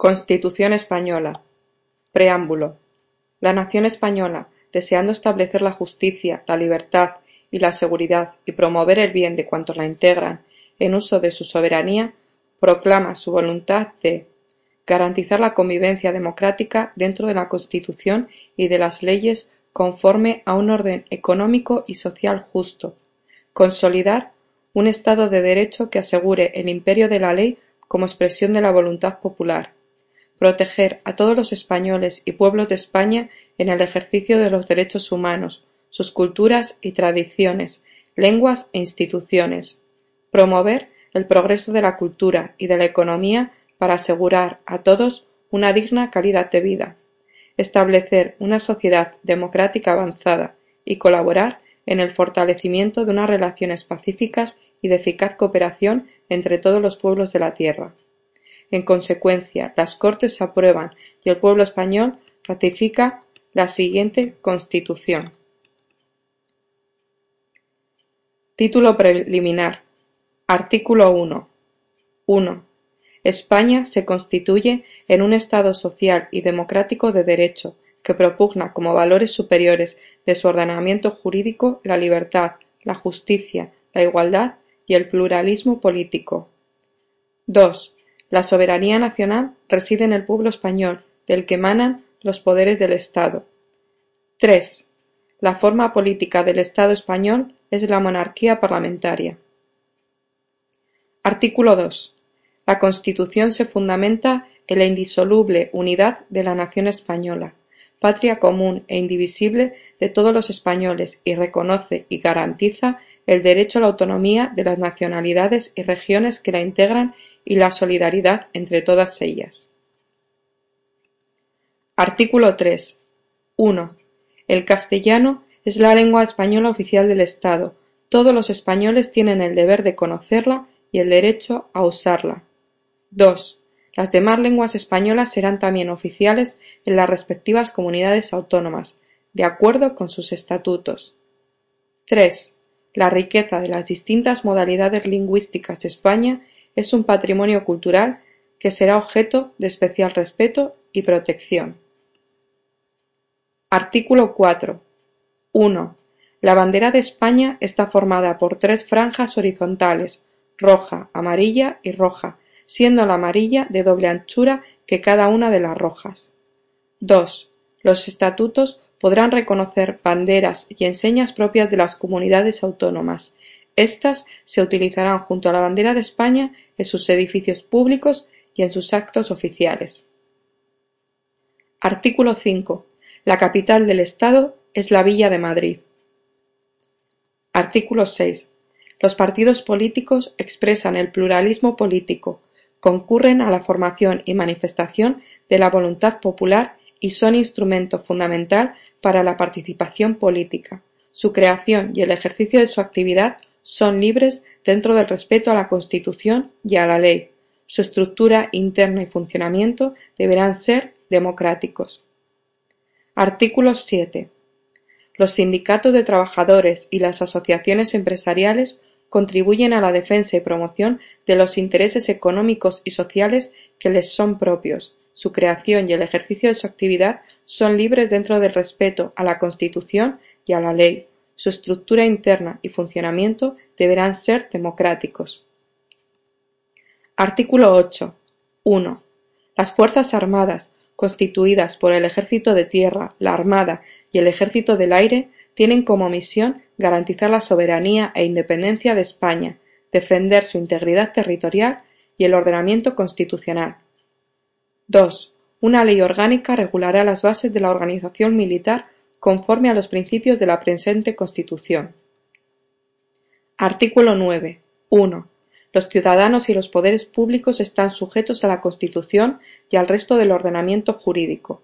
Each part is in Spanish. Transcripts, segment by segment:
Constitución española. Preámbulo. La nación española, deseando establecer la justicia, la libertad y la seguridad y promover el bien de cuantos la integran en uso de su soberanía, proclama su voluntad de garantizar la convivencia democrática dentro de la Constitución y de las leyes conforme a un orden económico y social justo, consolidar un Estado de Derecho que asegure el imperio de la ley como expresión de la voluntad popular, proteger a todos los españoles y pueblos de España en el ejercicio de los derechos humanos, sus culturas y tradiciones, lenguas e instituciones, promover el progreso de la cultura y de la economía para asegurar a todos una digna calidad de vida, establecer una sociedad democrática avanzada y colaborar en el fortalecimiento de unas relaciones pacíficas y de eficaz cooperación entre todos los pueblos de la tierra. En consecuencia, las Cortes aprueban y el pueblo español ratifica la siguiente Constitución. Título preliminar. Artículo 1. 1. España se constituye en un Estado social y democrático de derecho, que propugna como valores superiores de su ordenamiento jurídico la libertad, la justicia, la igualdad y el pluralismo político. 2. La soberanía nacional reside en el pueblo español, del que emanan los poderes del Estado. 3. La forma política del Estado español es la monarquía parlamentaria. Artículo 2. La Constitución se fundamenta en la indisoluble unidad de la nación española, patria común e indivisible de todos los españoles y reconoce y garantiza el derecho a la autonomía de las nacionalidades y regiones que la integran y la solidaridad entre todas ellas. Artículo 3. 1. El castellano es la lengua española oficial del Estado. Todos los españoles tienen el deber de conocerla y el derecho a usarla. 2. Las demás lenguas españolas serán también oficiales en las respectivas comunidades autónomas, de acuerdo con sus estatutos. 3. La riqueza de las distintas modalidades lingüísticas de España es un patrimonio cultural que será objeto de especial respeto y protección. Artículo 4. 1. La bandera de España está formada por tres franjas horizontales, roja, amarilla y roja, siendo la amarilla de doble anchura que cada una de las rojas. 2. Los estatutos podrán reconocer banderas y enseñas propias de las comunidades autónomas, estas se utilizarán junto a la bandera de España en sus edificios públicos y en sus actos oficiales. Artículo 5. La capital del Estado es la Villa de Madrid. Artículo 6. Los partidos políticos expresan el pluralismo político, concurren a la formación y manifestación de la voluntad popular y son instrumento fundamental para la participación política. Su creación y el ejercicio de su actividad son libres dentro del respeto a la Constitución y a la ley. Su estructura interna y funcionamiento deberán ser democráticos. Artículo 7. Los sindicatos de trabajadores y las asociaciones empresariales contribuyen a la defensa y promoción de los intereses económicos y sociales que les son propios. Su creación y el ejercicio de su actividad son libres dentro del respeto a la Constitución y a la ley. Su estructura interna y funcionamiento deberán ser democráticos. Artículo 8. 1. Las Fuerzas Armadas, constituidas por el Ejército de Tierra, la Armada y el Ejército del Aire, tienen como misión garantizar la soberanía e independencia de España, defender su integridad territorial y el ordenamiento constitucional. 2. Una ley orgánica regulará las bases de la organización militar conforme a los principios de la presente Constitución. Artículo 9. 1. Los ciudadanos y los poderes públicos están sujetos a la Constitución y al resto del ordenamiento jurídico.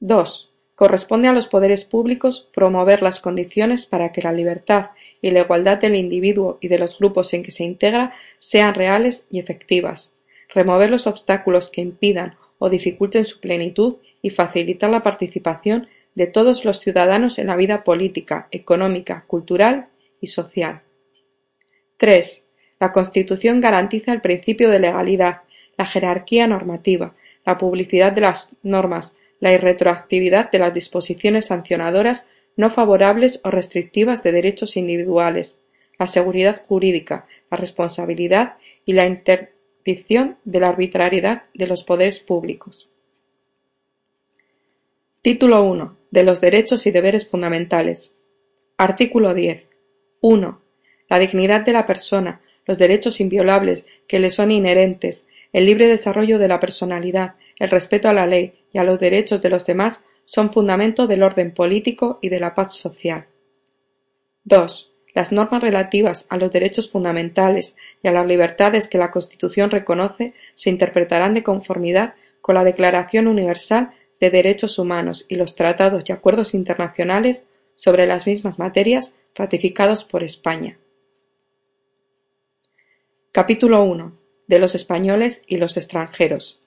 2. Corresponde a los poderes públicos promover las condiciones para que la libertad y la igualdad del individuo y de los grupos en que se integra sean reales y efectivas, remover los obstáculos que impidan o dificulten su plenitud y facilitar la participación de todos los ciudadanos en la vida política, económica, cultural y social. 3. La Constitución garantiza el principio de legalidad, la jerarquía normativa, la publicidad de las normas, la irretroactividad de las disposiciones sancionadoras no favorables o restrictivas de derechos individuales, la seguridad jurídica, la responsabilidad y la interdicción de la arbitrariedad de los poderes públicos. Título 1. De los derechos y deberes fundamentales. Artículo 10. 1. La dignidad de la persona, los derechos inviolables que le son inherentes, el libre desarrollo de la personalidad, el respeto a la ley y a los derechos de los demás son fundamento del orden político y de la paz social. 2. Las normas relativas a los derechos fundamentales y a las libertades que la Constitución reconoce se interpretarán de conformidad con la Declaración Universal de Derechos Humanos y los tratados y acuerdos internacionales sobre las mismas materias ratificados por España. Capítulo 1. De los españoles y los extranjeros.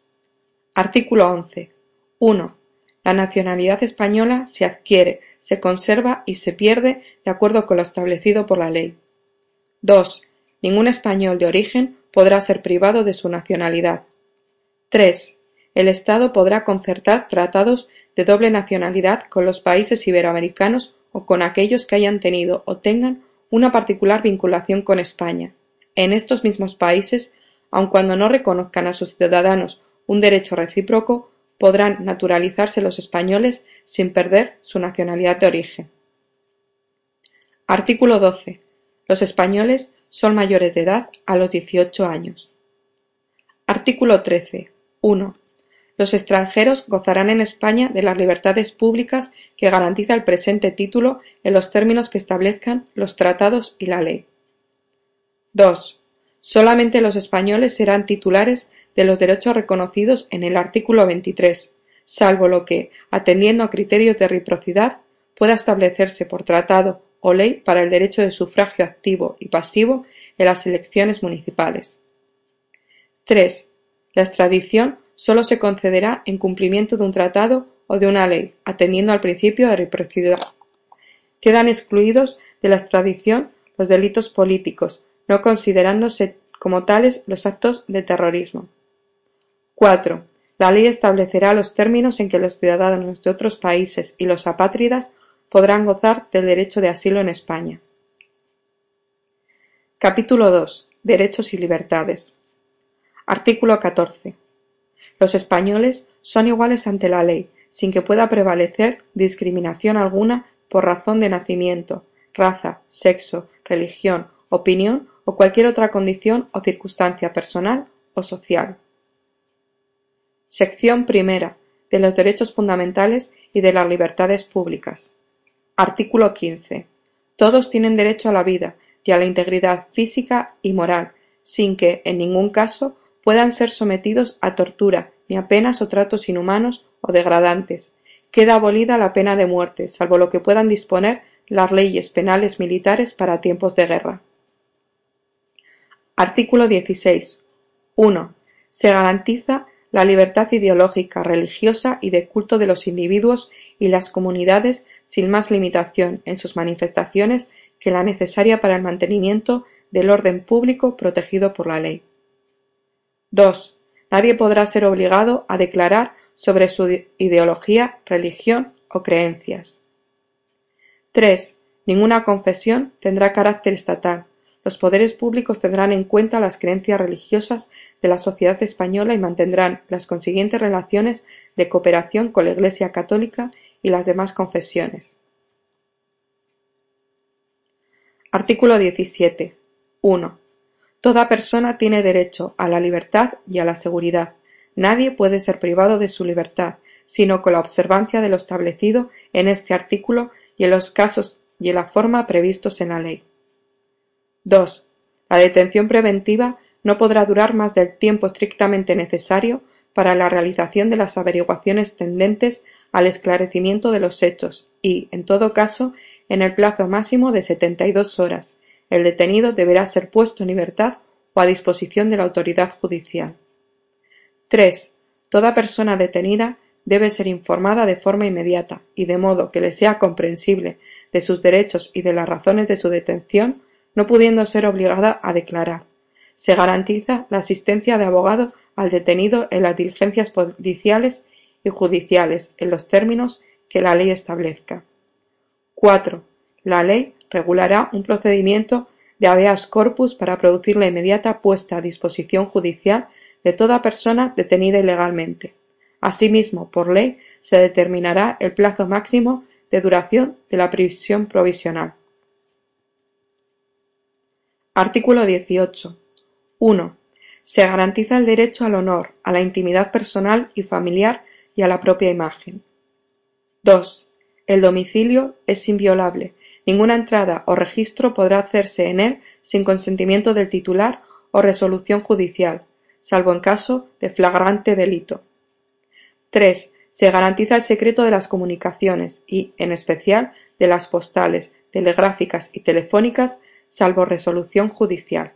Artículo 11. 1. La nacionalidad española se adquiere, se conserva y se pierde de acuerdo con lo establecido por la ley. 2. Ningún español de origen podrá ser privado de su nacionalidad. 3. El Estado podrá concertar tratados de doble nacionalidad con los países iberoamericanos o con aquellos que hayan tenido o tengan una particular vinculación con España. En estos mismos países, aun cuando no reconozcan a sus ciudadanos un derecho recíproco, podrán naturalizarse los españoles sin perder su nacionalidad de origen. Artículo 12. Los españoles son mayores de edad a los 18 años. Artículo 13. 1. Los extranjeros gozarán en España de las libertades públicas que garantiza el presente título en los términos que establezcan los tratados y la ley. 2. Solamente los españoles serán titulares de los derechos reconocidos en el artículo 23, salvo lo que, atendiendo a criterios de reciprocidad, pueda establecerse por tratado o ley para el derecho de sufragio activo y pasivo en las elecciones municipales. 3. La extradición sólo se concederá en cumplimiento de un tratado o de una ley, atendiendo al principio de reciprocidad. Quedan excluidos de la extradición los delitos políticos, no considerándose como tales los actos de terrorismo. 4. La ley establecerá los términos en que los ciudadanos de otros países y los apátridas podrán gozar del derecho de asilo en España. Capítulo 2. Derechos y libertades. Artículo 14. Los españoles son iguales ante la ley, sin que pueda prevalecer discriminación alguna por razón de nacimiento, raza, sexo, religión, opinión o cualquier otra condición o circunstancia personal o social. Sección primera. De los derechos fundamentales y de las libertades públicas. Artículo 15. Todos tienen derecho a la vida y a la integridad física y moral, sin que, en ningún caso, puedan ser sometidos a tortura, ni a penas o tratos inhumanos o degradantes. Queda abolida la pena de muerte, salvo lo que puedan disponer las leyes penales militares para tiempos de guerra. Artículo 16. 1. Se garantiza la libertad ideológica, religiosa y de culto de los individuos y las comunidades sin más limitación en sus manifestaciones que la necesaria para el mantenimiento del orden público protegido por la ley. 2. Nadie podrá ser obligado a declarar sobre su ideología, religión o creencias. 3. Ninguna confesión tendrá carácter estatal, los poderes públicos tendrán en cuenta las creencias religiosas de la sociedad española y mantendrán las consiguientes relaciones de cooperación con la Iglesia católica y las demás confesiones. Artículo 17. 1. Toda persona tiene derecho a la libertad y a la seguridad. Nadie puede ser privado de su libertad, sino con la observancia de lo establecido en este artículo y en los casos y en la forma previstos en la ley. 2. La detención preventiva no podrá durar más del tiempo estrictamente necesario para la realización de las averiguaciones tendentes al esclarecimiento de los hechos y, en todo caso, en el plazo máximo de setenta y dos horas, el detenido deberá ser puesto en libertad o a disposición de la autoridad judicial. 3. Toda persona detenida debe ser informada de forma inmediata y de modo que le sea comprensible de sus derechos y de las razones de su detención no pudiendo ser obligada a declarar. Se garantiza la asistencia de abogado al detenido en las diligencias policiales y judiciales en los términos que la ley establezca. 4. La ley regulará un procedimiento de habeas corpus para producir la inmediata puesta a disposición judicial de toda persona detenida ilegalmente. Asimismo, por ley, se determinará el plazo máximo de duración de la prisión provisional. Artículo 18. 1. Se garantiza el derecho al honor, a la intimidad personal y familiar y a la propia imagen. 2. El domicilio es inviolable. Ninguna entrada o registro podrá hacerse en él sin consentimiento del titular o resolución judicial, salvo en caso de flagrante delito. 3. Se garantiza el secreto de las comunicaciones y, en especial, de las postales, telegráficas y telefónicas, salvo resolución judicial.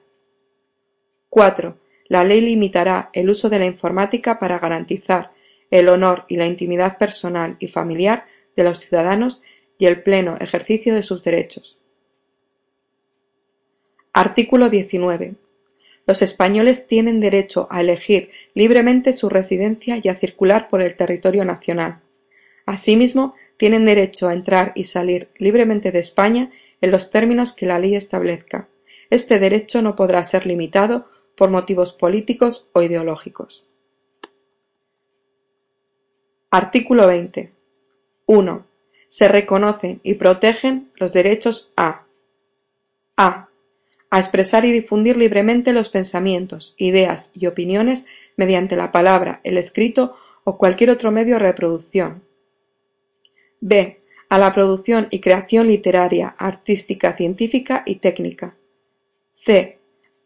4. La ley limitará el uso de la informática para garantizar el honor y la intimidad personal y familiar de los ciudadanos y el pleno ejercicio de sus derechos. Artículo 19. Los españoles tienen derecho a elegir libremente su residencia y a circular por el territorio nacional. Asimismo, tienen derecho a entrar y salir libremente de España en los términos que la ley establezca. Este derecho no podrá ser limitado por motivos políticos o ideológicos. Artículo 20. 1. Se reconocen y protegen los derechos a a a expresar y difundir libremente los pensamientos, ideas y opiniones mediante la palabra, el escrito o cualquier otro medio de reproducción. b. A la producción y creación literaria, artística, científica y técnica. c.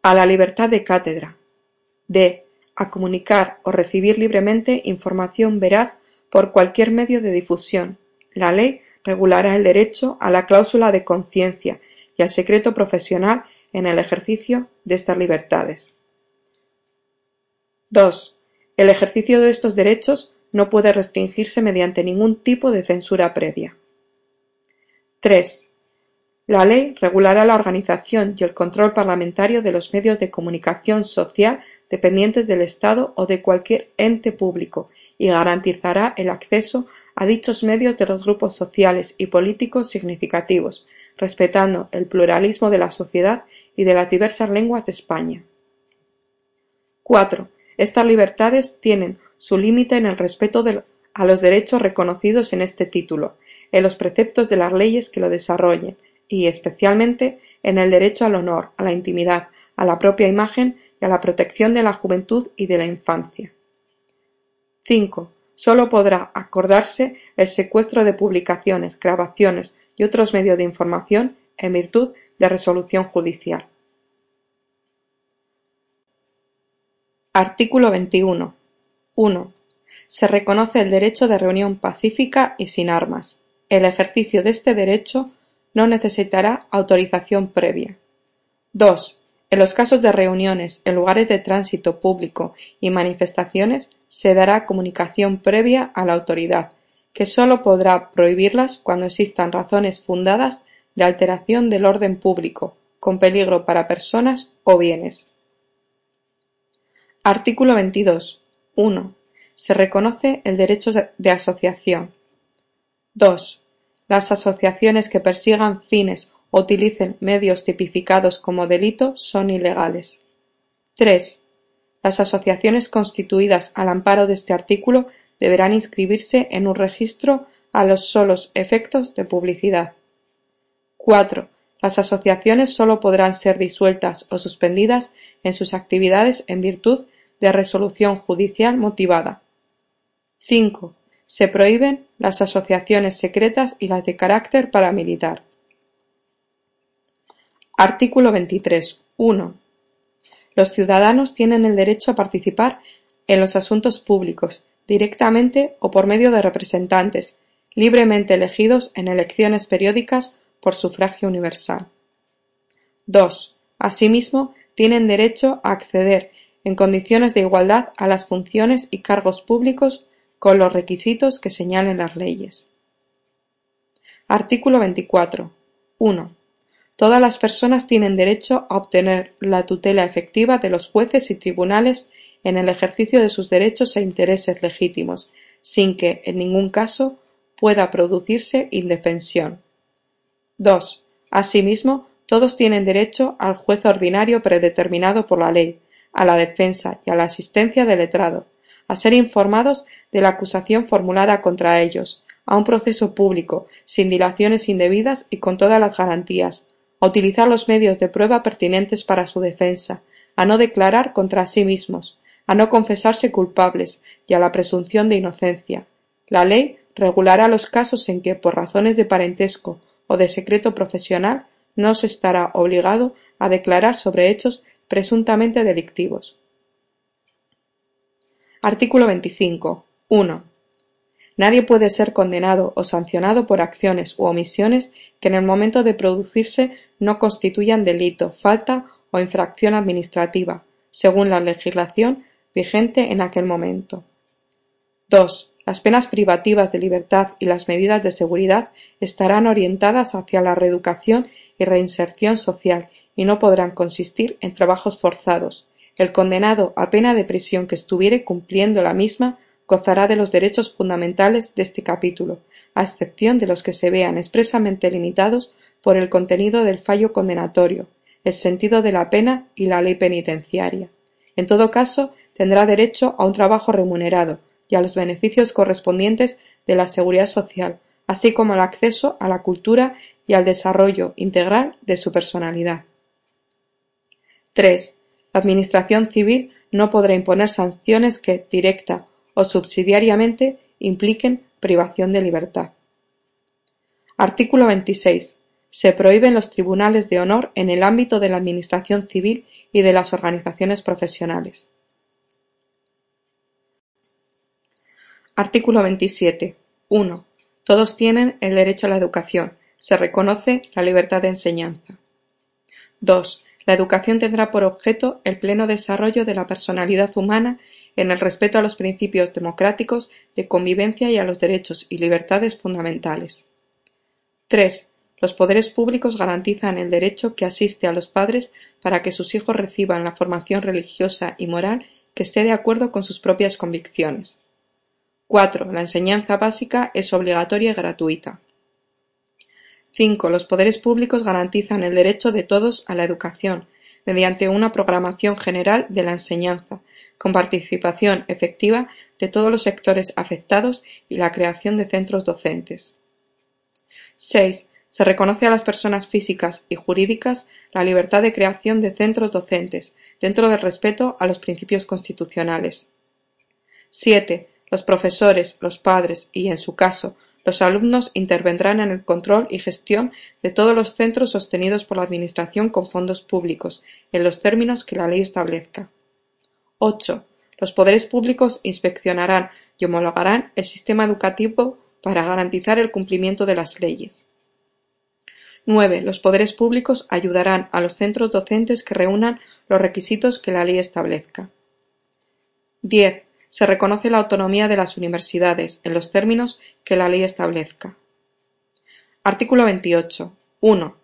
A la libertad de cátedra. d. A comunicar o recibir libremente información veraz por cualquier medio de difusión. La ley regulará el derecho a la cláusula de conciencia y al secreto profesional en el ejercicio de estas libertades. 2. El ejercicio de estos derechos no puede restringirse mediante ningún tipo de censura previa. 3. La ley regulará la organización y el control parlamentario de los medios de comunicación social dependientes del Estado o de cualquier ente público y garantizará el acceso a dichos medios de los grupos sociales y políticos significativos, respetando el pluralismo de la sociedad y de las diversas lenguas de España. 4. Estas libertades tienen su límite en el respeto a los derechos reconocidos en este título, en los preceptos de las leyes que lo desarrollen y, especialmente, en el derecho al honor, a la intimidad, a la propia imagen y a la protección de la juventud y de la infancia. 5. Sólo podrá acordarse el secuestro de publicaciones, grabaciones y otros medios de información en virtud de resolución judicial. Artículo 21. 1. Se reconoce el derecho de reunión pacífica y sin armas. El ejercicio de este derecho no necesitará autorización previa. 2. En los casos de reuniones en lugares de tránsito público y manifestaciones se dará comunicación previa a la autoridad, que sólo podrá prohibirlas cuando existan razones fundadas de alteración del orden público, con peligro para personas o bienes. Artículo 22. 1. Se reconoce el derecho de asociación. 2. Las asociaciones que persigan fines utilicen medios tipificados como delito son ilegales. 3. Las asociaciones constituidas al amparo de este artículo deberán inscribirse en un registro a los solos efectos de publicidad. 4. Las asociaciones sólo podrán ser disueltas o suspendidas en sus actividades en virtud de resolución judicial motivada. 5. Se prohíben las asociaciones secretas y las de carácter paramilitar. Artículo 23. 1. Los ciudadanos tienen el derecho a participar en los asuntos públicos, directamente o por medio de representantes, libremente elegidos en elecciones periódicas por sufragio universal. 2. Asimismo, tienen derecho a acceder en condiciones de igualdad a las funciones y cargos públicos con los requisitos que señalen las leyes. Artículo 24. 1. Todas las personas tienen derecho a obtener la tutela efectiva de los jueces y tribunales en el ejercicio de sus derechos e intereses legítimos, sin que, en ningún caso, pueda producirse indefensión. 2. Asimismo, todos tienen derecho al juez ordinario predeterminado por la ley, a la defensa y a la asistencia del letrado, a ser informados de la acusación formulada contra ellos, a un proceso público, sin dilaciones indebidas y con todas las garantías, a utilizar los medios de prueba pertinentes para su defensa, a no declarar contra sí mismos, a no confesarse culpables y a la presunción de inocencia. La ley regulará los casos en que, por razones de parentesco o de secreto profesional, no se estará obligado a declarar sobre hechos presuntamente delictivos. Artículo 25. 1. Nadie puede ser condenado o sancionado por acciones u omisiones que en el momento de producirse no constituyan delito, falta o infracción administrativa, según la legislación vigente en aquel momento. 2. Las penas privativas de libertad y las medidas de seguridad estarán orientadas hacia la reeducación y reinserción social y no podrán consistir en trabajos forzados. El condenado a pena de prisión que estuviere cumpliendo la misma gozará de los derechos fundamentales de este capítulo, a excepción de los que se vean expresamente limitados por el contenido del fallo condenatorio, el sentido de la pena y la ley penitenciaria. En todo caso, tendrá derecho a un trabajo remunerado y a los beneficios correspondientes de la seguridad social, así como al acceso a la cultura y al desarrollo integral de su personalidad. 3. La Administración civil no podrá imponer sanciones que, directa o subsidiariamente impliquen privación de libertad. Artículo 26. Se prohíben los tribunales de honor en el ámbito de la Administración civil y de las organizaciones profesionales. Artículo 27. 1. Todos tienen el derecho a la educación. Se reconoce la libertad de enseñanza. 2. La educación tendrá por objeto el pleno desarrollo de la personalidad humana en el respeto a los principios democráticos de convivencia y a los derechos y libertades fundamentales. 3. Los poderes públicos garantizan el derecho que asiste a los padres para que sus hijos reciban la formación religiosa y moral que esté de acuerdo con sus propias convicciones. 4. La enseñanza básica es obligatoria y gratuita. 5. Los poderes públicos garantizan el derecho de todos a la educación, mediante una programación general de la enseñanza, con participación efectiva de todos los sectores afectados y la creación de centros docentes. 6. Se reconoce a las personas físicas y jurídicas la libertad de creación de centros docentes, dentro del respeto a los principios constitucionales. 7. Los profesores, los padres y, en su caso, los alumnos intervendrán en el control y gestión de todos los centros sostenidos por la Administración con fondos públicos, en los términos que la ley establezca. 8. Los poderes públicos inspeccionarán y homologarán el sistema educativo para garantizar el cumplimiento de las leyes. 9. Los poderes públicos ayudarán a los centros docentes que reúnan los requisitos que la ley establezca. 10. Se reconoce la autonomía de las universidades en los términos que la ley establezca. Artículo 28. 1.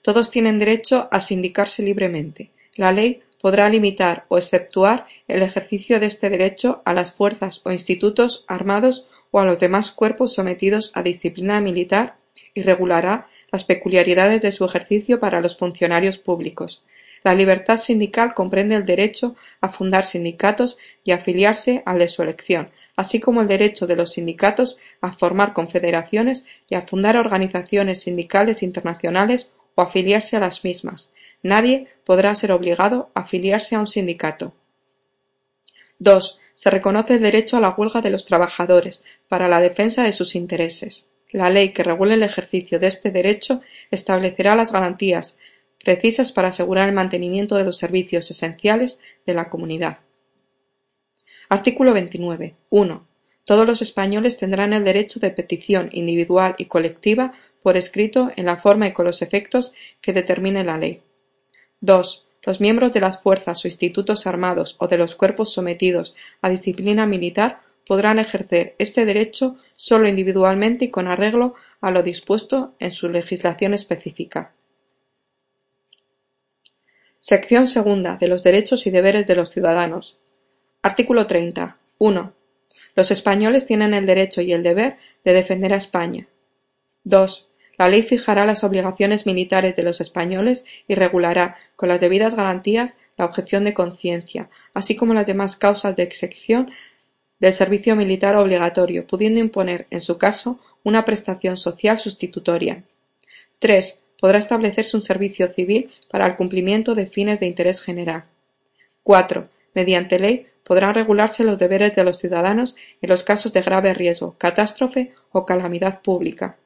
Todos tienen derecho a sindicarse libremente. La ley podrá limitar o exceptuar el ejercicio de este derecho a las fuerzas o institutos armados o a los demás cuerpos sometidos a disciplina militar y regulará las peculiaridades de su ejercicio para los funcionarios públicos. La libertad sindical comprende el derecho a fundar sindicatos y afiliarse al de su elección, así como el derecho de los sindicatos a formar confederaciones y a fundar organizaciones sindicales internacionales o afiliarse a las mismas. Nadie podrá ser obligado a afiliarse a un sindicato. 2. Se reconoce el derecho a la huelga de los trabajadores para la defensa de sus intereses. La ley que regule el ejercicio de este derecho establecerá las garantías precisas para asegurar el mantenimiento de los servicios esenciales de la comunidad. Artículo 29. 1. Todos los españoles tendrán el derecho de petición individual y colectiva por escrito en la forma y con los efectos que determine la ley. 2. Los miembros de las fuerzas o institutos armados o de los cuerpos sometidos a disciplina militar podrán ejercer este derecho solo individualmente y con arreglo a lo dispuesto en su legislación específica. Sección segunda de los derechos y deberes de los ciudadanos. Artículo 30. 1. Los españoles tienen el derecho y el deber de defender a España. 2. La ley fijará las obligaciones militares de los españoles y regulará, con las debidas garantías, la objeción de conciencia, así como las demás causas de excepción del servicio militar obligatorio, pudiendo imponer, en su caso, una prestación social sustitutoria. 3. Podrá establecerse un servicio civil para el cumplimiento de fines de interés general. 4. Mediante ley podrán regularse los deberes de los ciudadanos en los casos de grave riesgo, catástrofe o calamidad pública.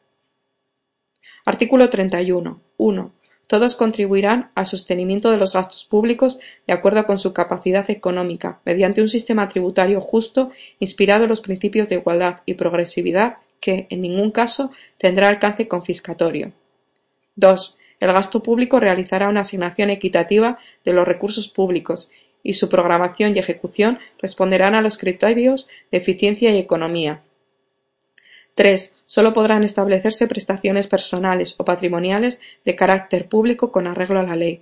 Artículo 31. 1. Todos contribuirán al sostenimiento de los gastos públicos de acuerdo con su capacidad económica, mediante un sistema tributario justo inspirado en los principios de igualdad y progresividad que, en ningún caso, tendrá alcance confiscatorio. 2. El gasto público realizará una asignación equitativa de los recursos públicos y su programación y ejecución responderán a los criterios de eficiencia y economía. 3. Sólo podrán establecerse prestaciones personales o patrimoniales de carácter público con arreglo a la ley.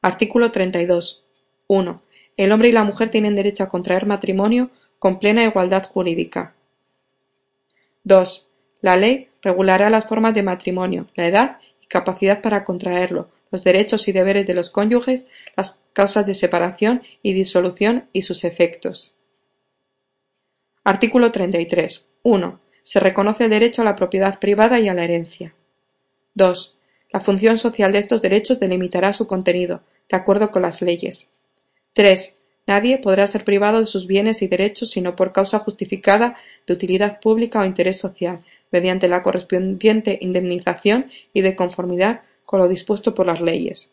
Artículo 32. 1. El hombre y la mujer tienen derecho a contraer matrimonio con plena igualdad jurídica. 2. La ley regulará las formas de matrimonio, la edad y capacidad para contraerlo, los derechos y deberes de los cónyuges, las causas de separación y disolución y sus efectos. Artículo 33. 1. Se reconoce el derecho a la propiedad privada y a la herencia. 2. La función social de estos derechos delimitará su contenido, de acuerdo con las leyes. 3. Nadie podrá ser privado de sus bienes y derechos sino por causa justificada de utilidad pública o interés social, mediante la correspondiente indemnización y de conformidad con lo dispuesto por las leyes.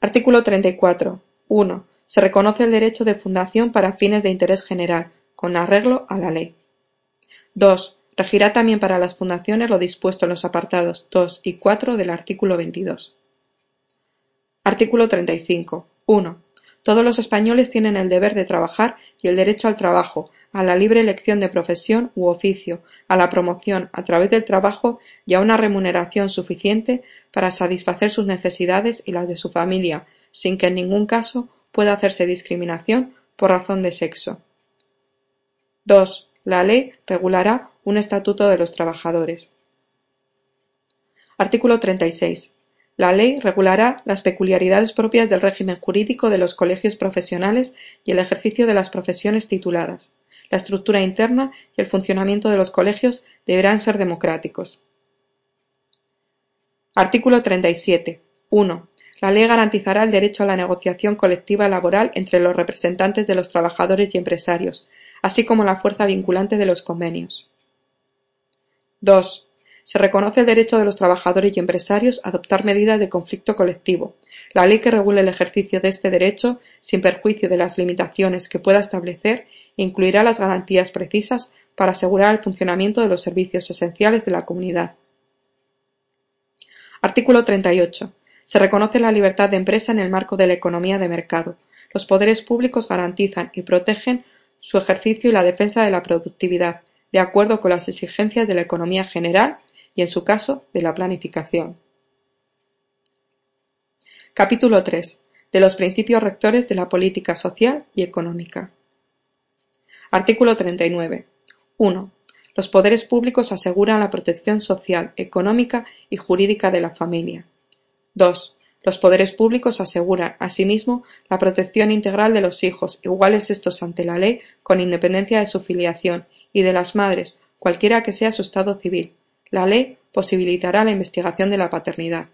Artículo 34. 1. Se reconoce el derecho de fundación para fines de interés general, con arreglo a la ley. 2. Regirá también para las fundaciones lo dispuesto en los apartados 2 y 4 del artículo 22. Artículo 35. 1. Todos los españoles tienen el deber de trabajar y el derecho al trabajo, a la libre elección de profesión u oficio, a la promoción a través del trabajo y a una remuneración suficiente para satisfacer sus necesidades y las de su familia, sin que en ningún caso pueda hacerse discriminación por razón de sexo. 2. La ley regulará un estatuto de los trabajadores. Artículo 36. La ley regulará las peculiaridades propias del régimen jurídico de los colegios profesionales y el ejercicio de las profesiones tituladas. La estructura interna y el funcionamiento de los colegios deberán ser democráticos. Artículo 37. 1. La ley garantizará el derecho a la negociación colectiva laboral entre los representantes de los trabajadores y empresarios, así como la fuerza vinculante de los convenios. 2. Se reconoce el derecho de los trabajadores y empresarios a adoptar medidas de conflicto colectivo. La ley que regule el ejercicio de este derecho, sin perjuicio de las limitaciones que pueda establecer, incluirá las garantías precisas para asegurar el funcionamiento de los servicios esenciales de la comunidad. Artículo 38. Se reconoce la libertad de empresa en el marco de la economía de mercado. Los poderes públicos garantizan y protegen su ejercicio y la defensa de la productividad, de acuerdo con las exigencias de la economía general y, en su caso, de la planificación. Capítulo 3. De los principios rectores de la política social y económica. Artículo 39. 1. Los poderes públicos aseguran la protección social, económica y jurídica de la familia. 2. Los poderes públicos aseguran, asimismo, la protección integral de los hijos, iguales estos ante la ley, con independencia de su filiación, y de las madres, cualquiera que sea su estado civil. La ley posibilitará la investigación de la paternidad.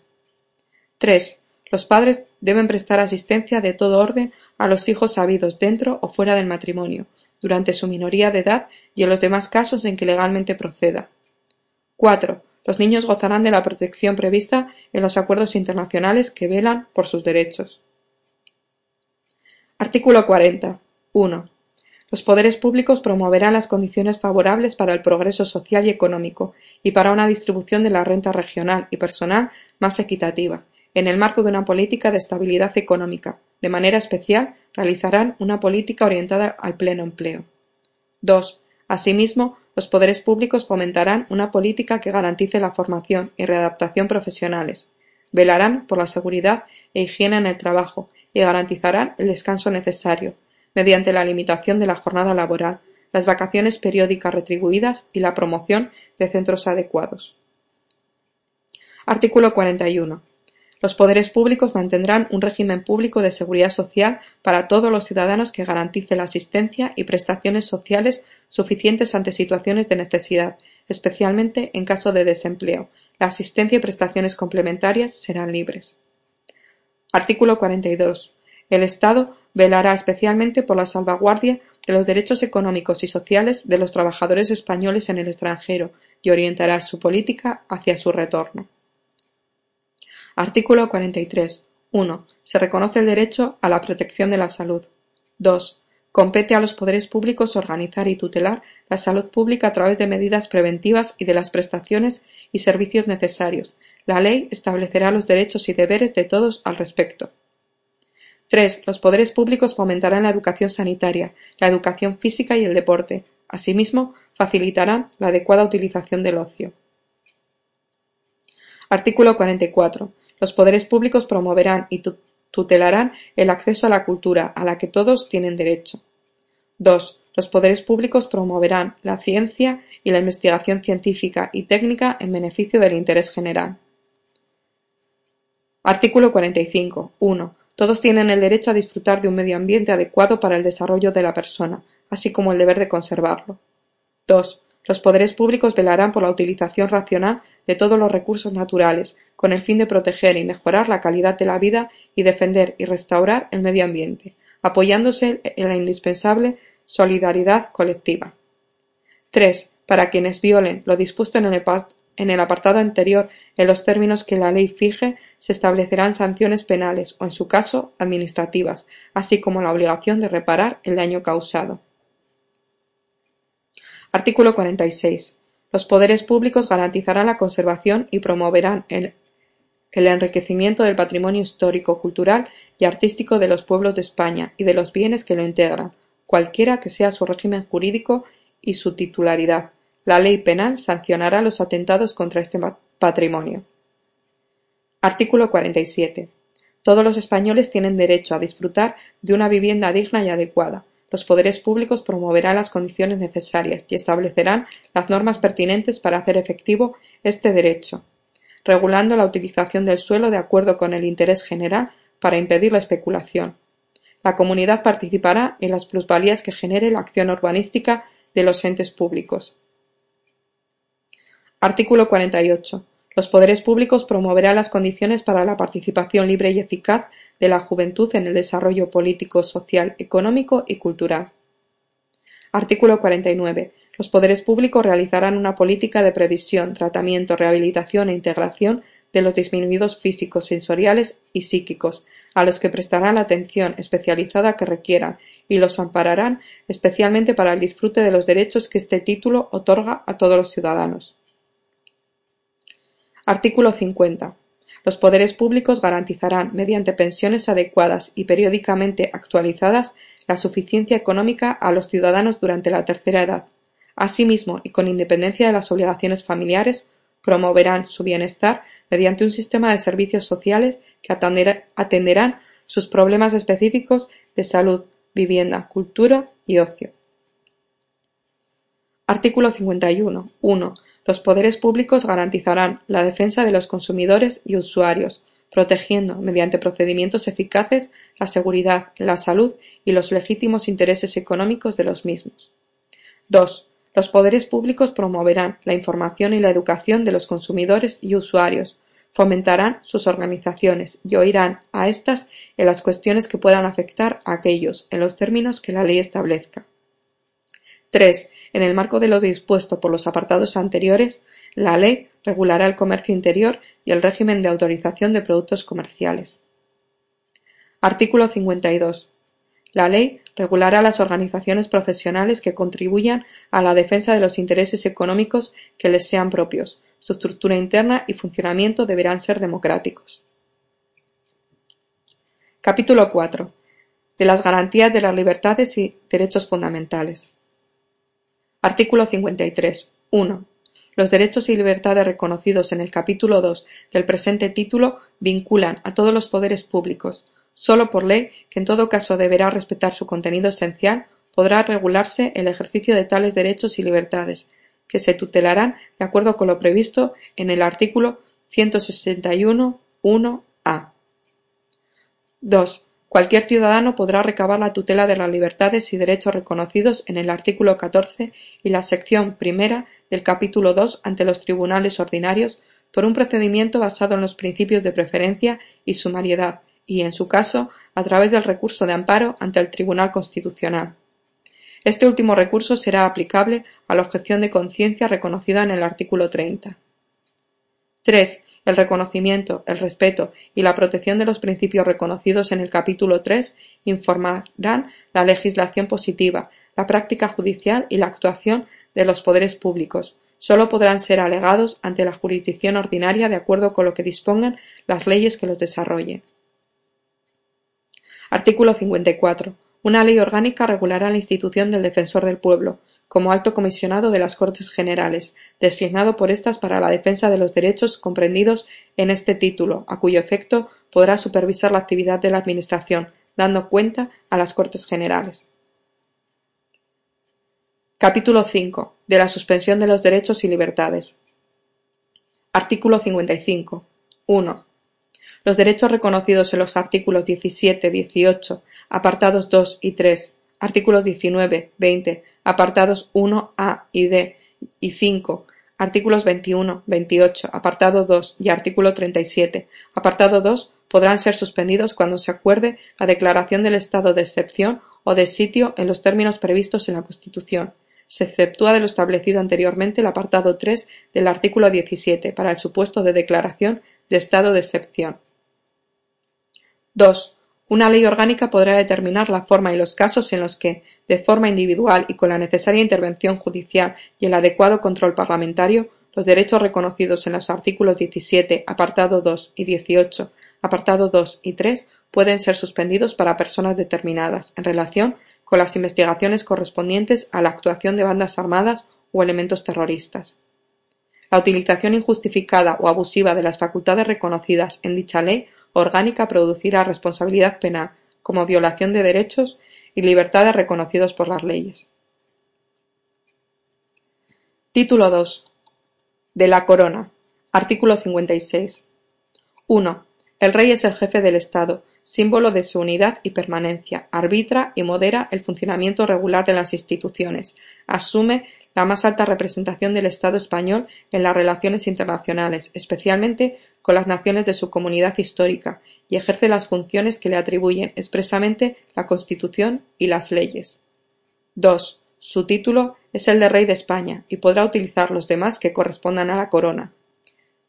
3. Los padres deben prestar asistencia de todo orden a los hijos habidos dentro o fuera del matrimonio, durante su minoría de edad y en los demás casos en que legalmente proceda. 4. Los niños gozarán de la protección prevista en los acuerdos internacionales que velan por sus derechos. Artículo 40. 1. Los poderes públicos promoverán las condiciones favorables para el progreso social y económico y para una distribución de la renta regional y personal más equitativa, en el marco de una política de estabilidad económica. De manera especial, realizarán una política orientada al pleno empleo. 2. Asimismo, los poderes públicos fomentarán una política que garantice la formación y readaptación profesionales, velarán por la seguridad e higiene en el trabajo y garantizarán el descanso necesario, mediante la limitación de la jornada laboral, las vacaciones periódicas retribuidas y la promoción de centros adecuados. Artículo 41. Los poderes públicos mantendrán un régimen público de seguridad social para todos los ciudadanos que garantice la asistencia y prestaciones sociales suficientes ante situaciones de necesidad, especialmente en caso de desempleo. La asistencia y prestaciones complementarias serán libres. Artículo 42. El Estado velará especialmente por la salvaguardia de los derechos económicos y sociales de los trabajadores españoles en el extranjero y orientará su política hacia su retorno. Artículo 43. 1. Se reconoce el derecho a la protección de la salud. 2. Compete a los poderes públicos organizar y tutelar la salud pública a través de medidas preventivas y de las prestaciones y servicios necesarios. La ley establecerá los derechos y deberes de todos al respecto. 3. Los poderes públicos fomentarán la educación sanitaria, la educación física y el deporte. Asimismo, facilitarán la adecuada utilización del ocio. Artículo 44. Los poderes públicos promoverán y tutelarán el acceso a la cultura, a la que todos tienen derecho. 2. Los poderes públicos promoverán la ciencia y la investigación científica y técnica en beneficio del interés general. Artículo 45. 1. Todos tienen el derecho a disfrutar de un medio ambiente adecuado para el desarrollo de la persona, así como el deber de conservarlo. 2. Los poderes públicos velarán por la utilización racional de todos los recursos naturales, con el fin de proteger y mejorar la calidad de la vida y defender y restaurar el medio ambiente, apoyándose en la indispensable solidaridad colectiva. 3. Para quienes violen lo dispuesto en el, en el apartado anterior en los términos que la ley fije, se establecerán sanciones penales o, en su caso, administrativas, así como la obligación de reparar el daño causado. Artículo 46. Los poderes públicos garantizarán la conservación y promoverán el, el enriquecimiento del patrimonio histórico, cultural y artístico de los pueblos de España y de los bienes que lo integran, cualquiera que sea su régimen jurídico y su titularidad. La ley penal sancionará los atentados contra este patrimonio. Artículo 47. Todos los españoles tienen derecho a disfrutar de una vivienda digna y adecuada, los poderes públicos promoverán las condiciones necesarias y establecerán las normas pertinentes para hacer efectivo este derecho, regulando la utilización del suelo de acuerdo con el interés general para impedir la especulación. La comunidad participará en las plusvalías que genere la acción urbanística de los entes públicos. Artículo 48. Los poderes públicos promoverán las condiciones para la participación libre y eficaz de la juventud en el desarrollo político, social, económico y cultural. Artículo 49. Los poderes públicos realizarán una política de previsión, tratamiento, rehabilitación e integración de los disminuidos físicos, sensoriales y psíquicos, a los que prestarán la atención especializada que requieran y los ampararán especialmente para el disfrute de los derechos que este título otorga a todos los ciudadanos. Artículo 50. Los poderes públicos garantizarán, mediante pensiones adecuadas y periódicamente actualizadas, la suficiencia económica a los ciudadanos durante la tercera edad. Asimismo, y con independencia de las obligaciones familiares, promoverán su bienestar mediante un sistema de servicios sociales que atenderán sus problemas específicos de salud, vivienda, cultura y ocio. Artículo 51. 1. Los poderes públicos garantizarán la defensa de los consumidores y usuarios, protegiendo, mediante procedimientos eficaces, la seguridad, la salud y los legítimos intereses económicos de los mismos. 2. Los poderes públicos promoverán la información y la educación de los consumidores y usuarios, fomentarán sus organizaciones y oirán a éstas en las cuestiones que puedan afectar a aquellos en los términos que la ley establezca. 3. En el marco de lo dispuesto por los apartados anteriores, la Ley regulará el comercio interior y el régimen de autorización de productos comerciales. Artículo 52. La Ley regulará las organizaciones profesionales que contribuyan a la defensa de los intereses económicos que les sean propios. Su estructura interna y funcionamiento deberán ser democráticos. Capítulo 4. De las garantías de las libertades y derechos fundamentales. Artículo 53. 1. Los derechos y libertades reconocidos en el capítulo 2 del presente título vinculan a todos los poderes públicos, sólo por ley, que en todo caso deberá respetar su contenido esencial, podrá regularse el ejercicio de tales derechos y libertades, que se tutelarán de acuerdo con lo previsto en el artículo 161.1a. 2. Cualquier ciudadano podrá recabar la tutela de las libertades y derechos reconocidos en el artículo 14 y la sección primera del capítulo 2 ante los tribunales ordinarios por un procedimiento basado en los principios de preferencia y sumariedad y, en su caso, a través del recurso de amparo ante el Tribunal Constitucional. Este último recurso será aplicable a la objeción de conciencia reconocida en el artículo 30. 3. El reconocimiento, el respeto y la protección de los principios reconocidos en el capítulo 3 informarán la legislación positiva, la práctica judicial y la actuación de los poderes públicos. Sólo podrán ser alegados ante la jurisdicción ordinaria de acuerdo con lo que dispongan las leyes que los desarrollen. Artículo 54. Una ley orgánica regulará la institución del Defensor del Pueblo, como alto comisionado de las Cortes Generales, designado por éstas para la defensa de los derechos comprendidos en este título, a cuyo efecto podrá supervisar la actividad de la Administración, dando cuenta a las Cortes Generales. Capítulo 5. De la suspensión de los derechos y libertades. Artículo 55. 1. Los derechos reconocidos en los artículos 17, 18, apartados 2 y 3, artículos 19, 20, apartados 1 A y D y 5, artículos 21, 28, apartado 2 y artículo 37, apartado 2 podrán ser suspendidos cuando se acuerde la declaración del estado de excepción o de sitio en los términos previstos en la Constitución. Se exceptúa de lo establecido anteriormente el apartado 3 del artículo 17 para el supuesto de declaración de estado de excepción. 2. Una ley orgánica podrá determinar la forma y los casos en los que, de forma individual y con la necesaria intervención judicial y el adecuado control parlamentario, los derechos reconocidos en los artículos 17, apartado 2 y 18, apartado 2 y 3 pueden ser suspendidos para personas determinadas en relación con las investigaciones correspondientes a la actuación de bandas armadas o elementos terroristas. La utilización injustificada o abusiva de las facultades reconocidas en dicha ley orgánica producirá responsabilidad penal como violación de derechos y libertades reconocidos por las leyes. Título 2. De la Corona. Artículo 56. 1. El rey es el jefe del Estado, símbolo de su unidad y permanencia, arbitra y modera el funcionamiento regular de las instituciones, asume la más alta representación del Estado español en las relaciones internacionales, especialmente con las naciones de su comunidad histórica, y ejerce las funciones que le atribuyen expresamente la Constitución y las leyes. 2. Su título es el de Rey de España, y podrá utilizar los demás que correspondan a la corona.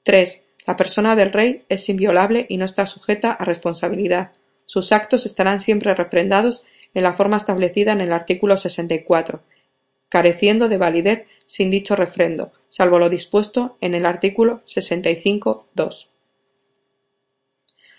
3. La persona del rey es inviolable y no está sujeta a responsabilidad. Sus actos estarán siempre refrendados en la forma establecida en el artículo 64, careciendo de validez sin dicho refrendo, salvo lo dispuesto en el artículo 65.2.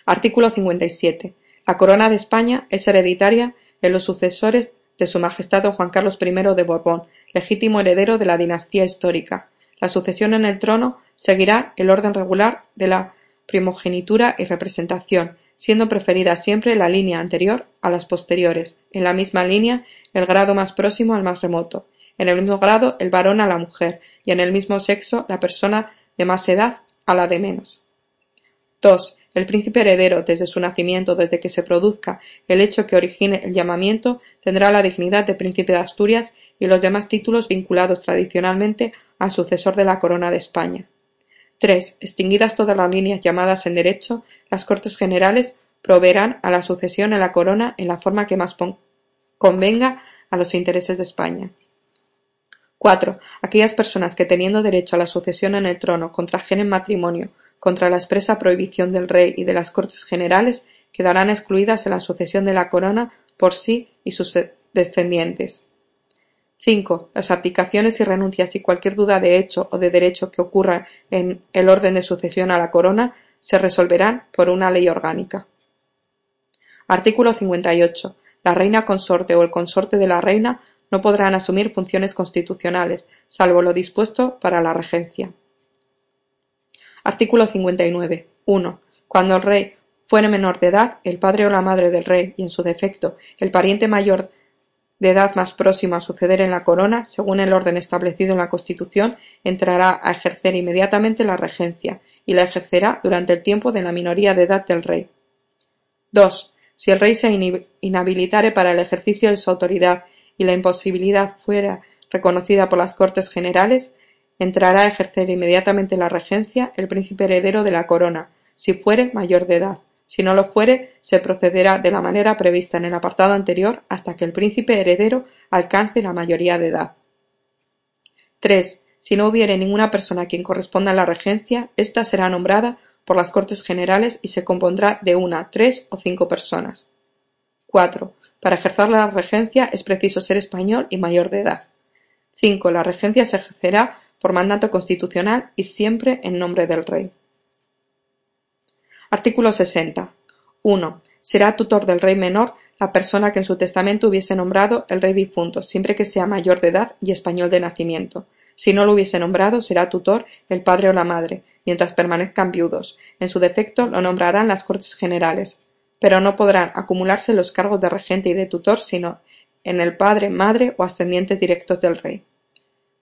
Artículo 57. La corona de España es hereditaria en los sucesores de su Majestad don Juan Carlos I de Borbón, legítimo heredero de la dinastía histórica. La sucesión en el trono seguirá el orden regular de la primogenitura y representación, siendo preferida siempre la línea anterior a las posteriores, en la misma línea el grado más próximo al más remoto, en el mismo grado el varón a la mujer, y en el mismo sexo la persona de más edad a la de menos. 2. El príncipe heredero, desde su nacimiento, desde que se produzca el hecho que origine el llamamiento, tendrá la dignidad de príncipe de Asturias y los demás títulos vinculados tradicionalmente al sucesor de la corona de España. 3. Extinguidas todas las líneas llamadas en derecho, las Cortes Generales proveerán a la sucesión en la corona en la forma que más convenga a los intereses de España. 4. Aquellas personas que teniendo derecho a la sucesión en el trono contrajeren matrimonio contra la expresa prohibición del rey y de las Cortes Generales quedarán excluidas en la sucesión de la corona por sí y sus descendientes. 5. Las abdicaciones y renuncias y cualquier duda de hecho o de derecho que ocurra en el orden de sucesión a la corona se resolverán por una ley orgánica. Artículo 58. La reina consorte o el consorte de la reina no podrán asumir funciones constitucionales, salvo lo dispuesto para la regencia. Artículo 59. 1. Cuando el rey Fuere menor de edad, el padre o la madre del rey, y en su defecto, el pariente mayor de edad más próximo a suceder en la corona, según el orden establecido en la Constitución, entrará a ejercer inmediatamente la regencia, y la ejercerá durante el tiempo de la minoría de edad del rey. 2. Si el rey se inhabilitare para el ejercicio de su autoridad y la imposibilidad fuera reconocida por las Cortes Generales, entrará a ejercer inmediatamente la regencia el príncipe heredero de la corona, si fuere mayor de edad. Si no lo fuere, se procederá de la manera prevista en el apartado anterior hasta que el príncipe heredero alcance la mayoría de edad. 3. Si no hubiere ninguna persona a quien corresponda la regencia, ésta será nombrada por las Cortes Generales y se compondrá de una, tres o cinco personas. 4. Para ejercer la regencia es preciso ser español y mayor de edad. 5. La regencia se ejercerá por mandato constitucional y siempre en nombre del rey. Artículo 60. 1. Será tutor del rey menor la persona que en su testamento hubiese nombrado el rey difunto, siempre que sea mayor de edad y español de nacimiento. Si no lo hubiese nombrado, será tutor el padre o la madre, mientras permanezcan viudos. En su defecto lo nombrarán las Cortes Generales, pero no podrán acumularse los cargos de regente y de tutor sino en el padre, madre o ascendientes directos del rey.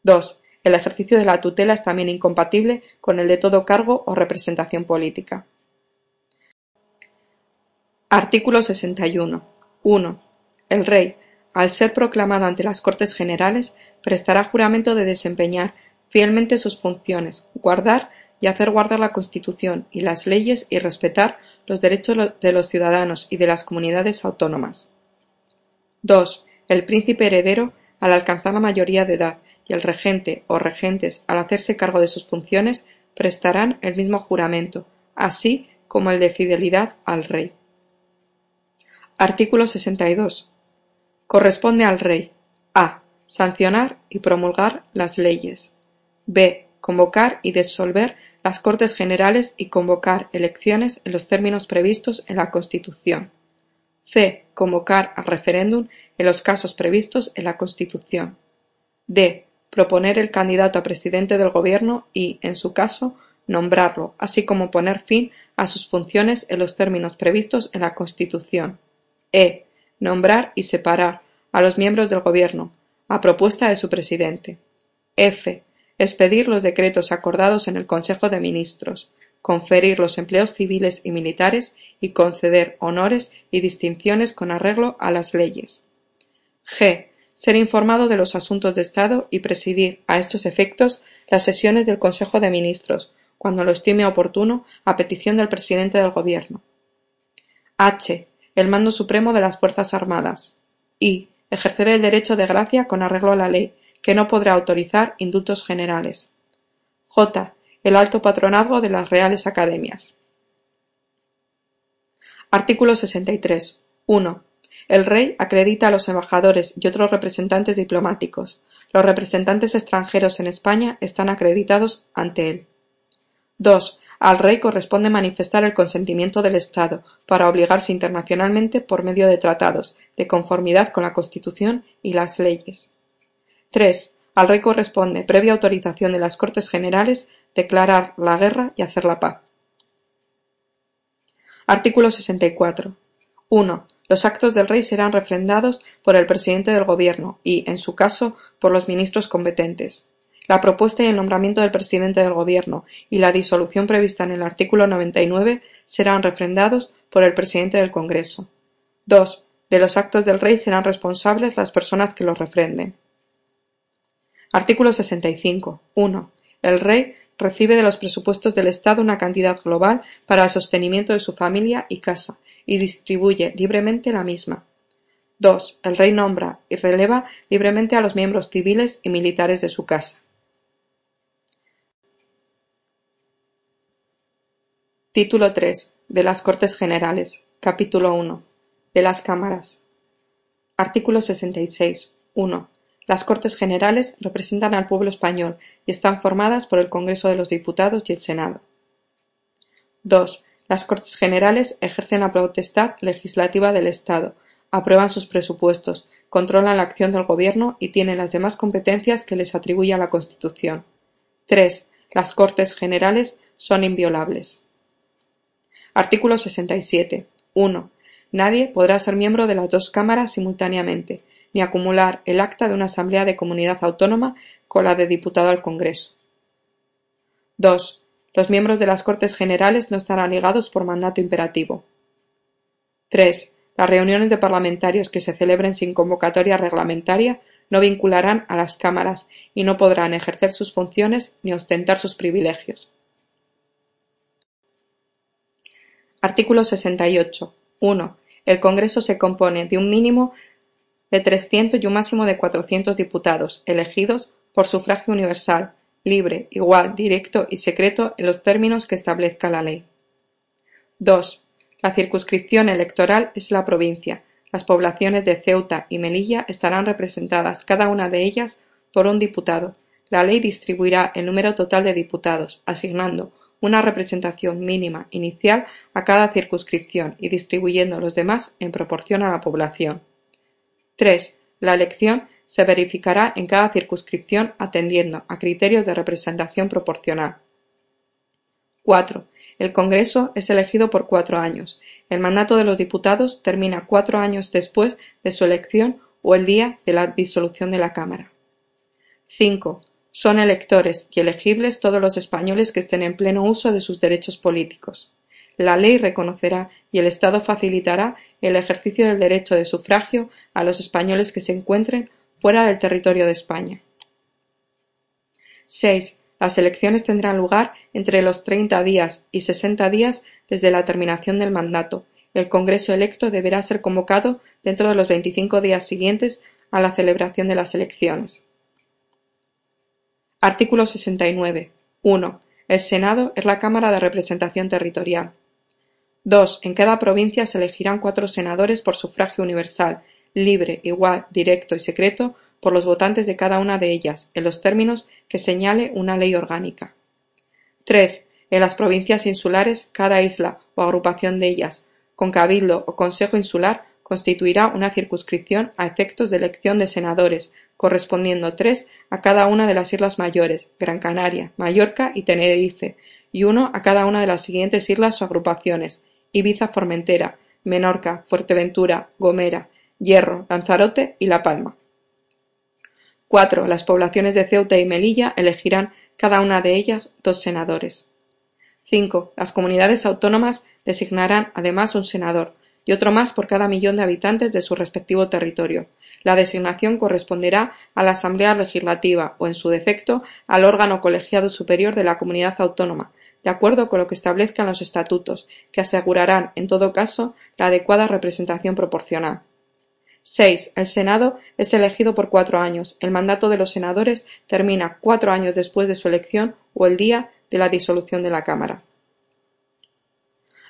2. El ejercicio de la tutela es también incompatible con el de todo cargo o representación política. Artículo 61. 1. El Rey, al ser proclamado ante las Cortes Generales, prestará juramento de desempeñar fielmente sus funciones, guardar y hacer guardar la Constitución y las leyes y respetar los derechos de los ciudadanos y de las comunidades autónomas. 2. El príncipe heredero, al alcanzar la mayoría de edad, y el regente o regentes, al hacerse cargo de sus funciones, prestarán el mismo juramento, así como el de fidelidad al rey. Artículo 62. Corresponde al Rey a. sancionar y promulgar las leyes; b. convocar y disolver las Cortes Generales y convocar elecciones en los términos previstos en la Constitución; c. convocar al referéndum en los casos previstos en la Constitución; d. proponer el candidato a presidente del Gobierno y, en su caso, nombrarlo, así como poner fin a sus funciones en los términos previstos en la Constitución. E. Nombrar y separar a los miembros del Gobierno, a propuesta de su presidente. F. Expedir los decretos acordados en el Consejo de Ministros, conferir los empleos civiles y militares y conceder honores y distinciones con arreglo a las leyes. G. Ser informado de los asuntos de Estado y presidir, a estos efectos, las sesiones del Consejo de Ministros, cuando lo estime oportuno, a petición del presidente del Gobierno. H el mando supremo de las Fuerzas Armadas; y ejercer el derecho de gracia con arreglo a la ley, que no podrá autorizar indultos generales; j. el alto patronazgo de las Reales Academias. Artículo 63. 1. El Rey acredita a los embajadores y otros representantes diplomáticos. Los representantes extranjeros en España están acreditados ante él. 2. Al rey corresponde manifestar el consentimiento del Estado para obligarse internacionalmente por medio de tratados, de conformidad con la Constitución y las leyes. 3. Al rey corresponde, previa autorización de las Cortes Generales, declarar la guerra y hacer la paz. Artículo 64. 1. Los actos del rey serán refrendados por el presidente del Gobierno y, en su caso, por los ministros competentes. La propuesta y el nombramiento del presidente del Gobierno y la disolución prevista en el artículo 99 serán refrendados por el presidente del Congreso. 2. De los actos del Rey serán responsables las personas que los refrenden. Artículo 65. 1. El Rey recibe de los presupuestos del Estado una cantidad global para el sostenimiento de su familia y casa, y distribuye libremente la misma. 2. El Rey nombra y releva libremente a los miembros civiles y militares de su casa. Título tres de las Cortes Generales. Capítulo uno de las Cámaras. Artículo 66. 1. Las Cortes Generales representan al pueblo español y están formadas por el Congreso de los Diputados y el Senado. 2. Las Cortes Generales ejercen la potestad legislativa del Estado, aprueban sus presupuestos, controlan la acción del Gobierno y tienen las demás competencias que les atribuye la Constitución. 3. Las Cortes Generales son inviolables. Artículo 67. 1. Nadie podrá ser miembro de las dos cámaras simultáneamente, ni acumular el acta de una asamblea de comunidad autónoma con la de diputado al Congreso. 2. Los miembros de las Cortes Generales no estarán ligados por mandato imperativo. 3. Las reuniones de parlamentarios que se celebren sin convocatoria reglamentaria no vincularán a las cámaras y no podrán ejercer sus funciones ni ostentar sus privilegios. Artículo 68. 1. El Congreso se compone de un mínimo de trescientos y un máximo de cuatrocientos diputados, elegidos por sufragio universal, libre, igual, directo y secreto en los términos que establezca la ley. 2. La circunscripción electoral es la provincia. Las poblaciones de Ceuta y Melilla estarán representadas cada una de ellas por un diputado. La ley distribuirá el número total de diputados, asignando una representación mínima inicial a cada circunscripción y distribuyendo los demás en proporción a la población. 3. La elección se verificará en cada circunscripción atendiendo a criterios de representación proporcional. 4. El Congreso es elegido por cuatro años. El mandato de los diputados termina cuatro años después de su elección o el día de la disolución de la Cámara. 5. Son electores y elegibles todos los españoles que estén en pleno uso de sus derechos políticos. La ley reconocerá y el Estado facilitará el ejercicio del derecho de sufragio a los españoles que se encuentren fuera del territorio de España. 6. Las elecciones tendrán lugar entre los treinta días y sesenta días desde la terminación del mandato. El Congreso electo deberá ser convocado dentro de los veinticinco días siguientes a la celebración de las elecciones. Artículo 69. 1. El Senado es la Cámara de Representación Territorial. 2. En cada provincia se elegirán cuatro senadores por sufragio universal, libre, igual, directo y secreto por los votantes de cada una de ellas, en los términos que señale una ley orgánica. 3. En las provincias insulares, cada isla o agrupación de ellas, con cabildo o consejo insular, constituirá una circunscripción a efectos de elección de senadores, correspondiendo tres a cada una de las islas mayores, Gran Canaria, Mallorca y Tenerife, y uno a cada una de las siguientes islas o agrupaciones, Ibiza-Formentera, Menorca, Fuerteventura, Gomera, Hierro, Lanzarote y La Palma. 4. Las poblaciones de Ceuta y Melilla elegirán cada una de ellas dos senadores. 5. Las comunidades autónomas designarán además un senador, y otro más por cada millón de habitantes de su respectivo territorio. La designación corresponderá a la Asamblea Legislativa o, en su defecto, al órgano colegiado superior de la comunidad autónoma, de acuerdo con lo que establezcan los estatutos, que asegurarán, en todo caso, la adecuada representación proporcional. 6. El Senado es elegido por cuatro años. El mandato de los senadores termina cuatro años después de su elección o el día de la disolución de la Cámara.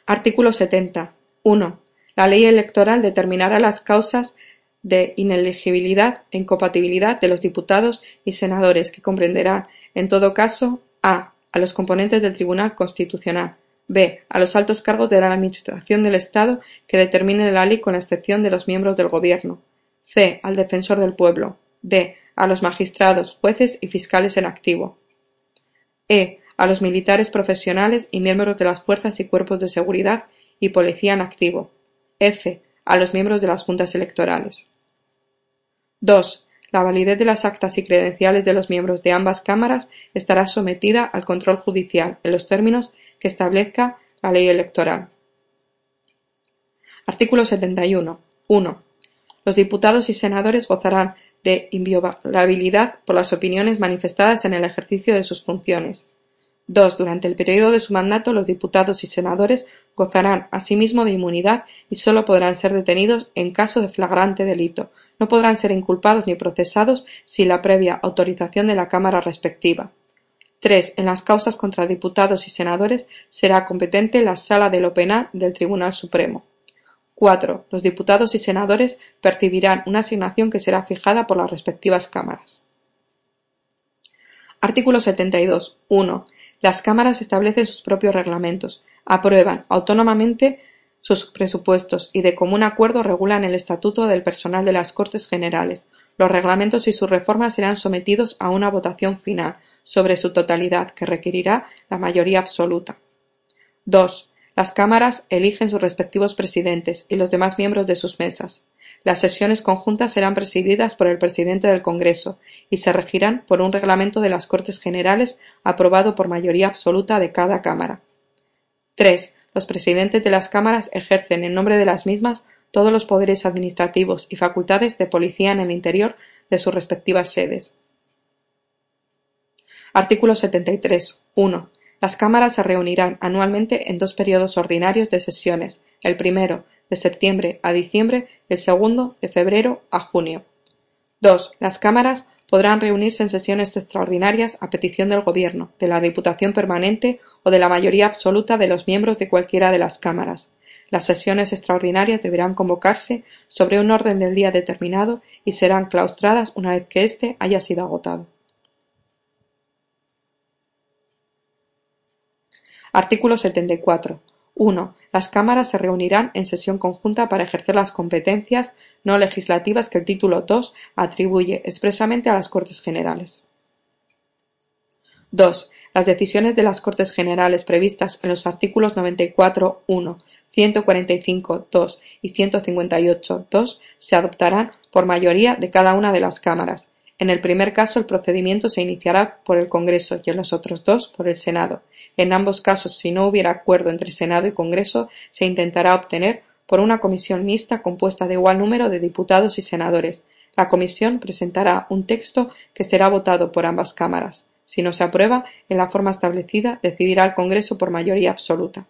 Artículo 70. 1. La ley electoral determinará las causas de inelegibilidad e incompatibilidad de los diputados y senadores, que comprenderá, en todo caso, a a los componentes del Tribunal Constitucional; b. a los altos cargos de la Administración del Estado que determine la ley con la excepción de los miembros del Gobierno; c. al Defensor del Pueblo; d. a los magistrados, jueces y fiscales en activo; e. a los militares profesionales y miembros de las fuerzas y cuerpos de seguridad y policía en activo; f. a los miembros de las juntas electorales. 2. La validez de las actas y credenciales de los miembros de ambas cámaras estará sometida al control judicial en los términos que establezca la ley electoral. Artículo 71. 1. Los diputados y senadores gozarán de inviolabilidad por las opiniones manifestadas en el ejercicio de sus funciones. 2. Durante el periodo de su mandato los diputados y senadores gozarán asimismo de inmunidad y sólo podrán ser detenidos en caso de flagrante delito, no podrán ser inculpados ni procesados sin la previa autorización de la Cámara respectiva. 3. En las causas contra diputados y senadores será competente la Sala de lo Penal del Tribunal Supremo. 4. Los diputados y senadores percibirán una asignación que será fijada por las respectivas cámaras. Artículo 72. 1. Las cámaras establecen sus propios reglamentos, aprueban autónomamente sus presupuestos y de común acuerdo regulan el estatuto del personal de las Cortes Generales. Los reglamentos y sus reformas serán sometidos a una votación final sobre su totalidad que requerirá la mayoría absoluta. 2. Las cámaras eligen sus respectivos presidentes y los demás miembros de sus mesas. Las sesiones conjuntas serán presididas por el presidente del Congreso y se regirán por un reglamento de las Cortes Generales aprobado por mayoría absoluta de cada Cámara. 3. Los presidentes de las cámaras ejercen en nombre de las mismas todos los poderes administrativos y facultades de policía en el interior de sus respectivas sedes. Artículo 73. 1. Las cámaras se reunirán anualmente en dos periodos ordinarios de sesiones, el primero, de septiembre a diciembre, el segundo, de febrero a junio. 2. Las cámaras podrán reunirse en sesiones extraordinarias a petición del Gobierno, de la Diputación Permanente o de la mayoría absoluta de los miembros de cualquiera de las cámaras. Las sesiones extraordinarias deberán convocarse sobre un orden del día determinado y serán claustradas una vez que éste haya sido agotado. Artículo 74. 1. Las cámaras se reunirán en sesión conjunta para ejercer las competencias no legislativas que el título 2 atribuye expresamente a las Cortes Generales. 2. Las decisiones de las Cortes Generales previstas en los artículos 94.1, 145.2 y 158.2 se adoptarán por mayoría de cada una de las cámaras. En el primer caso el procedimiento se iniciará por el Congreso y en los otros dos por el Senado. En ambos casos, si no hubiera acuerdo entre Senado y Congreso, se intentará obtener por una comisión mixta compuesta de igual número de diputados y senadores. La comisión presentará un texto que será votado por ambas cámaras. Si no se aprueba, en la forma establecida, decidirá el Congreso por mayoría absoluta.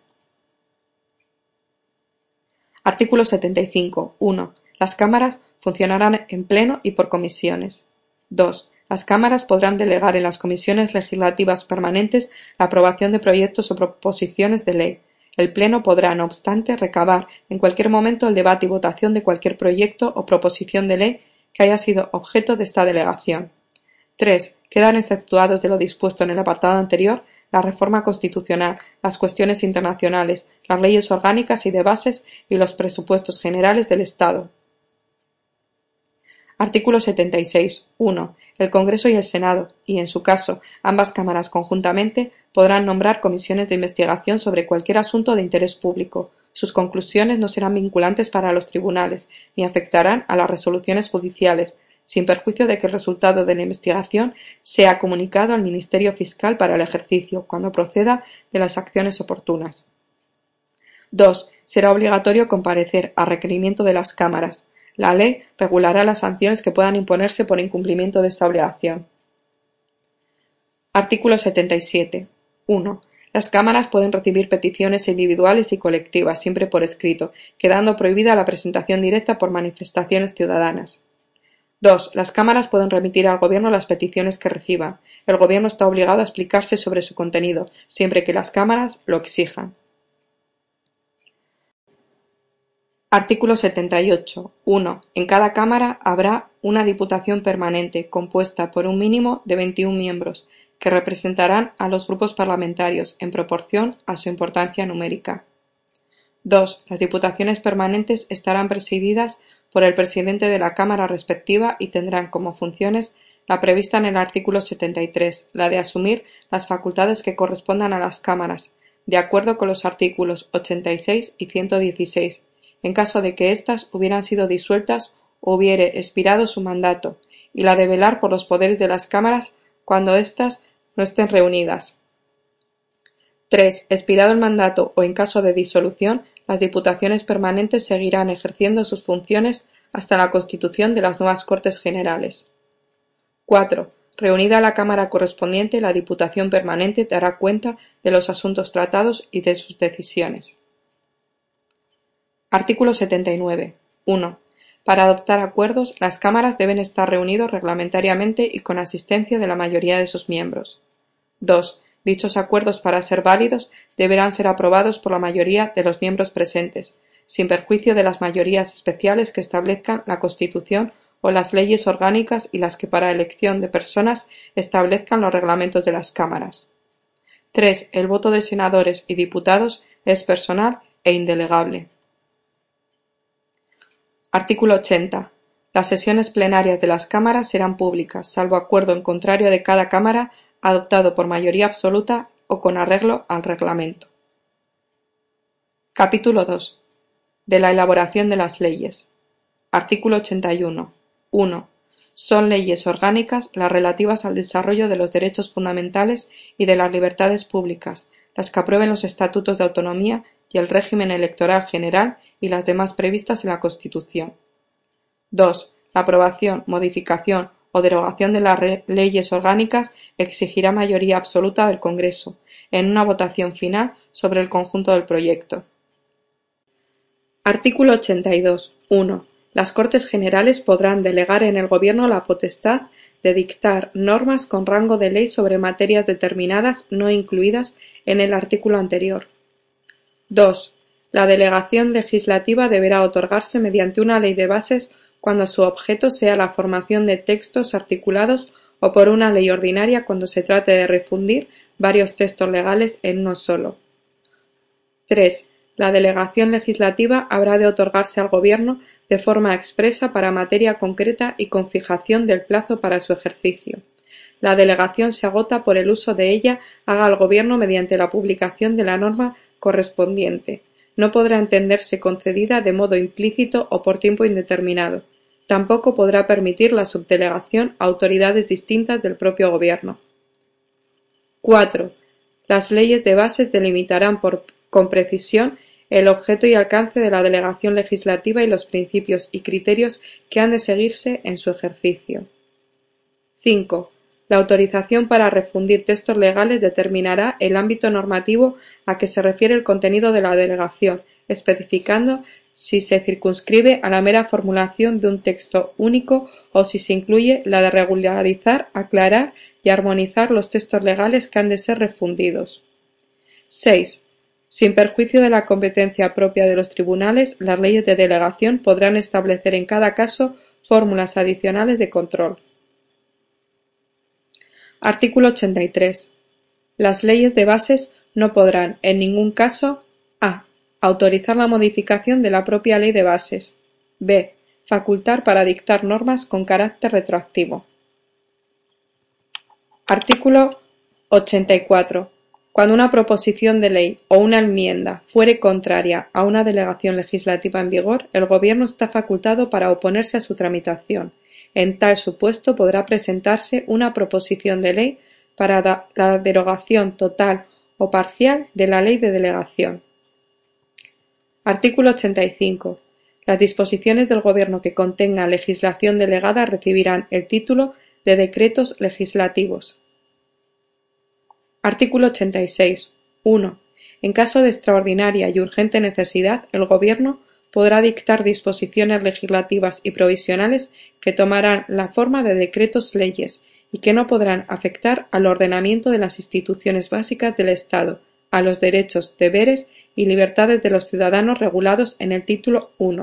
Artículo 75. 1. Las cámaras funcionarán en pleno y por comisiones. 2. Las cámaras podrán delegar en las comisiones legislativas permanentes la aprobación de proyectos o proposiciones de ley. El Pleno podrá, no obstante, recabar en cualquier momento el debate y votación de cualquier proyecto o proposición de ley que haya sido objeto de esta delegación. 3. Quedan exceptuados de lo dispuesto en el apartado anterior la reforma constitucional, las cuestiones internacionales, las leyes orgánicas y de bases y los presupuestos generales del Estado. Artículo 76. 1. El Congreso y el Senado, y, en su caso, ambas cámaras conjuntamente, podrán nombrar comisiones de investigación sobre cualquier asunto de interés público. Sus conclusiones no serán vinculantes para los tribunales, ni afectarán a las resoluciones judiciales, sin perjuicio de que el resultado de la investigación sea comunicado al Ministerio Fiscal para el ejercicio, cuando proceda de las acciones oportunas. 2. Será obligatorio comparecer, a requerimiento de las cámaras, la ley regulará las sanciones que puedan imponerse por incumplimiento de esta obligación. Artículo 77. 1. Las cámaras pueden recibir peticiones individuales y colectivas, siempre por escrito, quedando prohibida la presentación directa por manifestaciones ciudadanas. 2. Las cámaras pueden remitir al Gobierno las peticiones que reciban. El Gobierno está obligado a explicarse sobre su contenido, siempre que las cámaras lo exijan. Artículo 78. 1. En cada Cámara habrá una Diputación permanente, compuesta por un mínimo de veintiún miembros, que representarán a los grupos parlamentarios en proporción a su importancia numérica. 2. Las Diputaciones permanentes estarán presididas por el presidente de la Cámara respectiva y tendrán como funciones la prevista en el artículo 73, la de asumir las facultades que correspondan a las cámaras, de acuerdo con los artículos 86 y 116 en caso de que éstas hubieran sido disueltas o hubiere expirado su mandato, y la de velar por los poderes de las cámaras cuando éstas no estén reunidas. 3. Expirado el mandato o en caso de disolución, las diputaciones permanentes seguirán ejerciendo sus funciones hasta la constitución de las nuevas Cortes Generales. 4. Reunida la Cámara correspondiente, la Diputación permanente dará cuenta de los asuntos tratados y de sus decisiones. Artículo 79. 1. Para adoptar acuerdos, las cámaras deben estar reunidos reglamentariamente y con asistencia de la mayoría de sus miembros. 2. Dichos acuerdos, para ser válidos, deberán ser aprobados por la mayoría de los miembros presentes, sin perjuicio de las mayorías especiales que establezcan la Constitución o las leyes orgánicas y las que para elección de personas establezcan los reglamentos de las cámaras. 3. El voto de senadores y diputados es personal e indelegable. Artículo 80. Las sesiones plenarias de las cámaras serán públicas, salvo acuerdo en contrario de cada cámara adoptado por mayoría absoluta o con arreglo al reglamento. Capítulo 2. De la elaboración de las leyes. Artículo 81. 1. Son leyes orgánicas las relativas al desarrollo de los derechos fundamentales y de las libertades públicas, las que aprueben los estatutos de autonomía y el régimen electoral general y las demás previstas en la Constitución. 2. La aprobación, modificación o derogación de las leyes orgánicas exigirá mayoría absoluta del Congreso, en una votación final sobre el conjunto del proyecto. Artículo 82. 1. Las Cortes Generales podrán delegar en el Gobierno la potestad de dictar normas con rango de ley sobre materias determinadas no incluidas en el artículo anterior. 2. La delegación legislativa deberá otorgarse mediante una ley de bases cuando su objeto sea la formación de textos articulados o por una ley ordinaria cuando se trate de refundir varios textos legales en uno solo. 3. La delegación legislativa habrá de otorgarse al Gobierno de forma expresa para materia concreta y con fijación del plazo para su ejercicio. La delegación se agota por el uso de ella haga al Gobierno mediante la publicación de la norma correspondiente. No podrá entenderse concedida de modo implícito o por tiempo indeterminado. Tampoco podrá permitir la subdelegación a autoridades distintas del propio Gobierno. 4. Las leyes de bases delimitarán con precisión el objeto y alcance de la delegación legislativa y los principios y criterios que han de seguirse en su ejercicio. 5. La autorización para refundir textos legales determinará el ámbito normativo a que se refiere el contenido de la delegación, especificando si se circunscribe a la mera formulación de un texto único o si se incluye la de regularizar, aclarar y armonizar los textos legales que han de ser refundidos. 6. Sin perjuicio de la competencia propia de los tribunales, las leyes de delegación podrán establecer en cada caso fórmulas adicionales de control. Artículo 83. Las leyes de bases no podrán, en ningún caso, a. autorizar la modificación de la propia ley de bases, b. facultar para dictar normas con carácter retroactivo. Artículo 84. Cuando una proposición de ley o una enmienda fuere contraria a una delegación legislativa en vigor, el Gobierno está facultado para oponerse a su tramitación. En tal supuesto podrá presentarse una proposición de ley para la derogación total o parcial de la ley de delegación. Artículo 85. Las disposiciones del Gobierno que contengan legislación delegada recibirán el título de decretos legislativos. Artículo 86. 1. En caso de extraordinaria y urgente necesidad, el Gobierno podrá dictar disposiciones legislativas y provisionales que tomarán la forma de decretos leyes y que no podrán afectar al ordenamiento de las instituciones básicas del Estado, a los derechos, deberes y libertades de los ciudadanos regulados en el título I,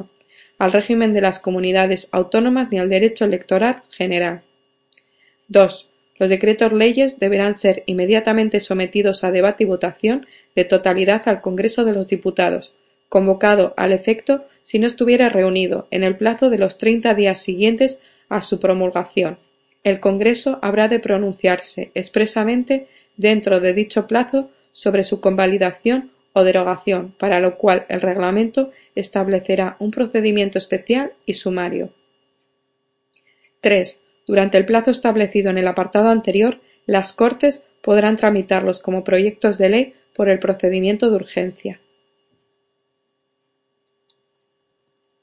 al régimen de las comunidades autónomas ni al derecho electoral general. 2. Los decretos leyes deberán ser inmediatamente sometidos a debate y votación de totalidad al Congreso de los Diputados, convocado al efecto si no estuviera reunido en el plazo de los treinta días siguientes a su promulgación. El Congreso habrá de pronunciarse expresamente dentro de dicho plazo sobre su convalidación o derogación, para lo cual el reglamento establecerá un procedimiento especial y sumario. 3. Durante el plazo establecido en el apartado anterior, las Cortes podrán tramitarlos como proyectos de ley por el procedimiento de urgencia.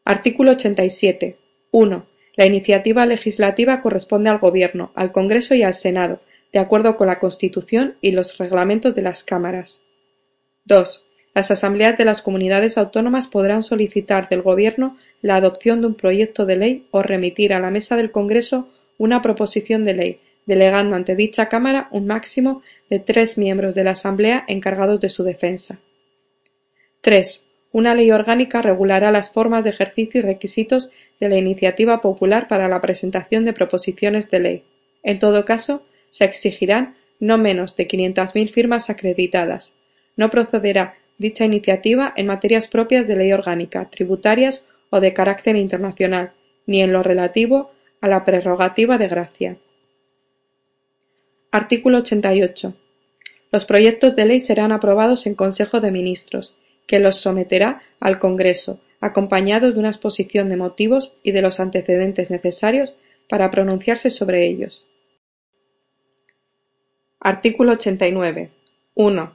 Artículo 87. 1. La iniciativa legislativa corresponde al Gobierno, al Congreso y al Senado, de acuerdo con la Constitución y los reglamentos de las cámaras. 2. Las asambleas de las comunidades autónomas podrán solicitar del Gobierno la adopción de un proyecto de ley o remitir a la mesa del Congreso una proposición de ley, delegando ante dicha Cámara un máximo de tres miembros de la Asamblea encargados de su defensa. 3. Una ley orgánica regulará las formas de ejercicio y requisitos de la iniciativa popular para la presentación de proposiciones de ley. En todo caso, se exigirán no menos de 500.000 firmas acreditadas. No procederá dicha iniciativa en materias propias de ley orgánica, tributarias o de carácter internacional, ni en lo relativo a la prerrogativa de gracia. Artículo 88. Los proyectos de ley serán aprobados en Consejo de Ministros que los someterá al Congreso, acompañado de una exposición de motivos y de los antecedentes necesarios para pronunciarse sobre ellos. Artículo 89. 1.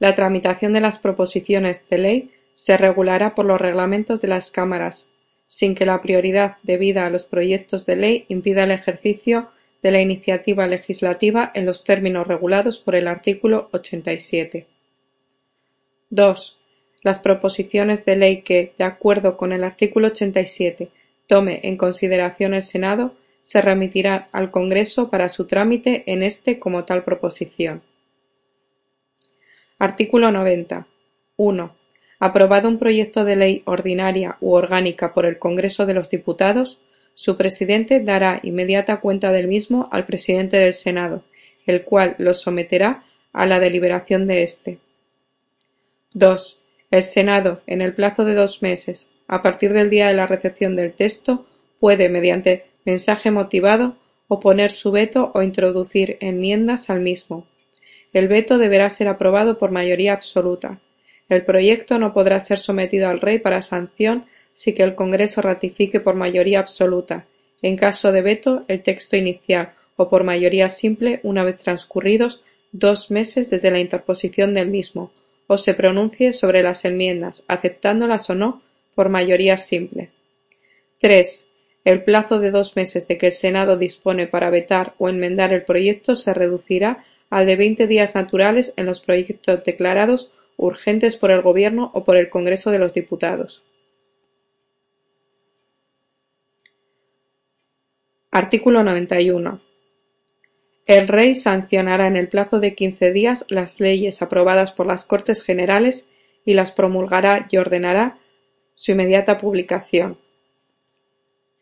La tramitación de las proposiciones de ley se regulará por los reglamentos de las cámaras, sin que la prioridad debida a los proyectos de ley impida el ejercicio de la iniciativa legislativa en los términos regulados por el artículo 87. 2. Las proposiciones de ley que, de acuerdo con el artículo 87, tome en consideración el Senado, se remitirán al Congreso para su trámite en este como tal proposición. Artículo 90. 1. Aprobado un proyecto de ley ordinaria u orgánica por el Congreso de los Diputados, su presidente dará inmediata cuenta del mismo al presidente del Senado, el cual lo someterá a la deliberación de éste. 2. El Senado, en el plazo de dos meses, a partir del día de la recepción del texto, puede, mediante mensaje motivado, oponer su veto o introducir enmiendas al mismo. El veto deberá ser aprobado por mayoría absoluta. El proyecto no podrá ser sometido al Rey para sanción si que el Congreso ratifique por mayoría absoluta, en caso de veto, el texto inicial, o por mayoría simple una vez transcurridos dos meses desde la interposición del mismo, o se pronuncie sobre las enmiendas, aceptándolas o no, por mayoría simple. 3. El plazo de dos meses de que el Senado dispone para vetar o enmendar el proyecto se reducirá al de veinte días naturales en los proyectos declarados urgentes por el Gobierno o por el Congreso de los Diputados. Artículo 91. El Rey sancionará en el plazo de quince días las leyes aprobadas por las Cortes Generales y las promulgará y ordenará su inmediata publicación.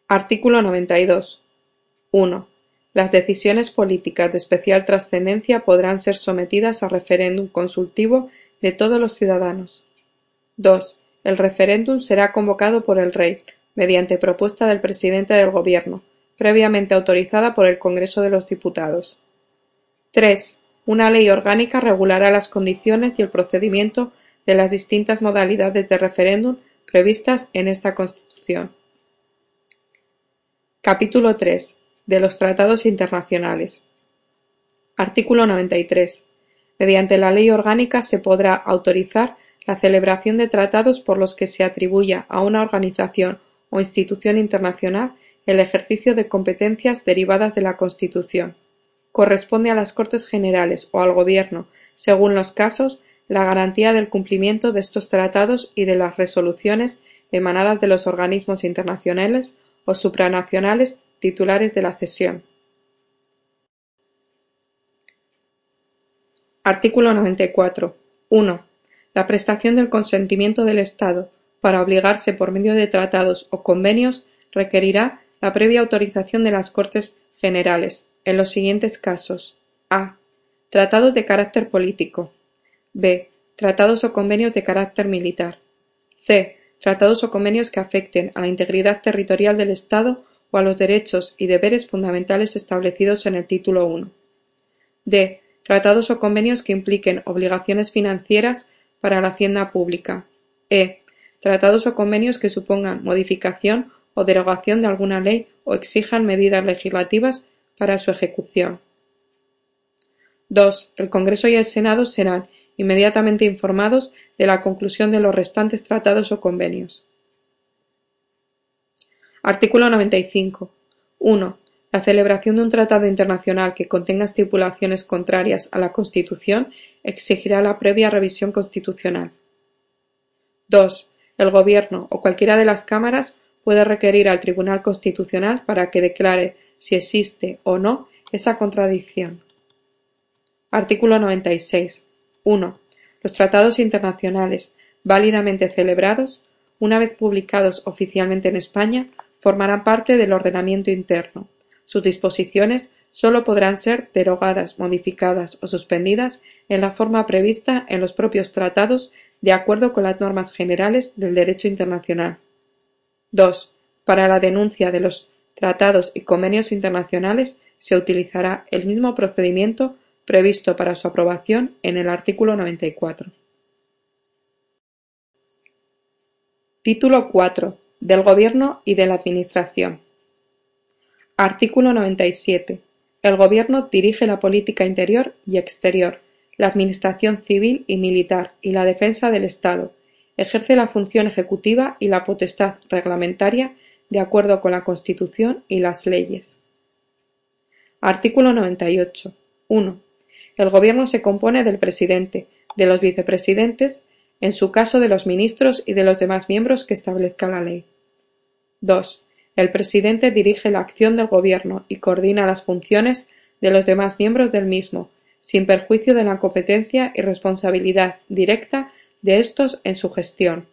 Artículo 92. 1. Las decisiones políticas de especial trascendencia podrán ser sometidas a referéndum consultivo de todos los ciudadanos. 2. El referéndum será convocado por el Rey, mediante propuesta del presidente del Gobierno, previamente autorizada por el Congreso de los Diputados. 3. Una ley orgánica regulará las condiciones y el procedimiento de las distintas modalidades de referéndum previstas en esta Constitución. Capítulo 3. De los tratados internacionales. Artículo 93. Mediante la ley orgánica se podrá autorizar la celebración de tratados por los que se atribuya a una organización o institución internacional el ejercicio de competencias derivadas de la Constitución. Corresponde a las Cortes Generales o al Gobierno, según los casos, la garantía del cumplimiento de estos tratados y de las resoluciones emanadas de los organismos internacionales o supranacionales titulares de la cesión. Artículo 94. 1. La prestación del consentimiento del Estado para obligarse por medio de tratados o convenios requerirá la previa autorización de las Cortes Generales, en los siguientes casos: a. Tratados de carácter político. b. Tratados o convenios de carácter militar. c. Tratados o convenios que afecten a la integridad territorial del Estado o a los derechos y deberes fundamentales establecidos en el título I. d. Tratados o convenios que impliquen obligaciones financieras para la hacienda pública. e. Tratados o convenios que supongan modificación o derogación de alguna ley o exijan medidas legislativas para su ejecución. 2. El Congreso y el Senado serán inmediatamente informados de la conclusión de los restantes tratados o convenios. Artículo 95. 1. La celebración de un tratado internacional que contenga estipulaciones contrarias a la Constitución exigirá la previa revisión constitucional. 2. El Gobierno o cualquiera de las cámaras puede requerir al Tribunal Constitucional para que declare si existe o no esa contradicción. Artículo 96. 1. Los tratados internacionales válidamente celebrados, una vez publicados oficialmente en España, formarán parte del ordenamiento interno. Sus disposiciones sólo podrán ser derogadas, modificadas o suspendidas en la forma prevista en los propios tratados de acuerdo con las normas generales del derecho internacional. 2. Para la denuncia de los tratados y convenios internacionales se utilizará el mismo procedimiento previsto para su aprobación en el artículo 94. Título 4. Del Gobierno y de la Administración. Artículo 97. El Gobierno dirige la política interior y exterior, la administración civil y militar y la defensa del Estado. Ejerce la función ejecutiva y la potestad reglamentaria de acuerdo con la Constitución y las leyes. Artículo 98. 1. El Gobierno se compone del presidente, de los vicepresidentes, en su caso de los ministros y de los demás miembros que establezca la ley. 2. El presidente dirige la acción del Gobierno y coordina las funciones de los demás miembros del mismo, sin perjuicio de la competencia y responsabilidad directa de estos en su gestión.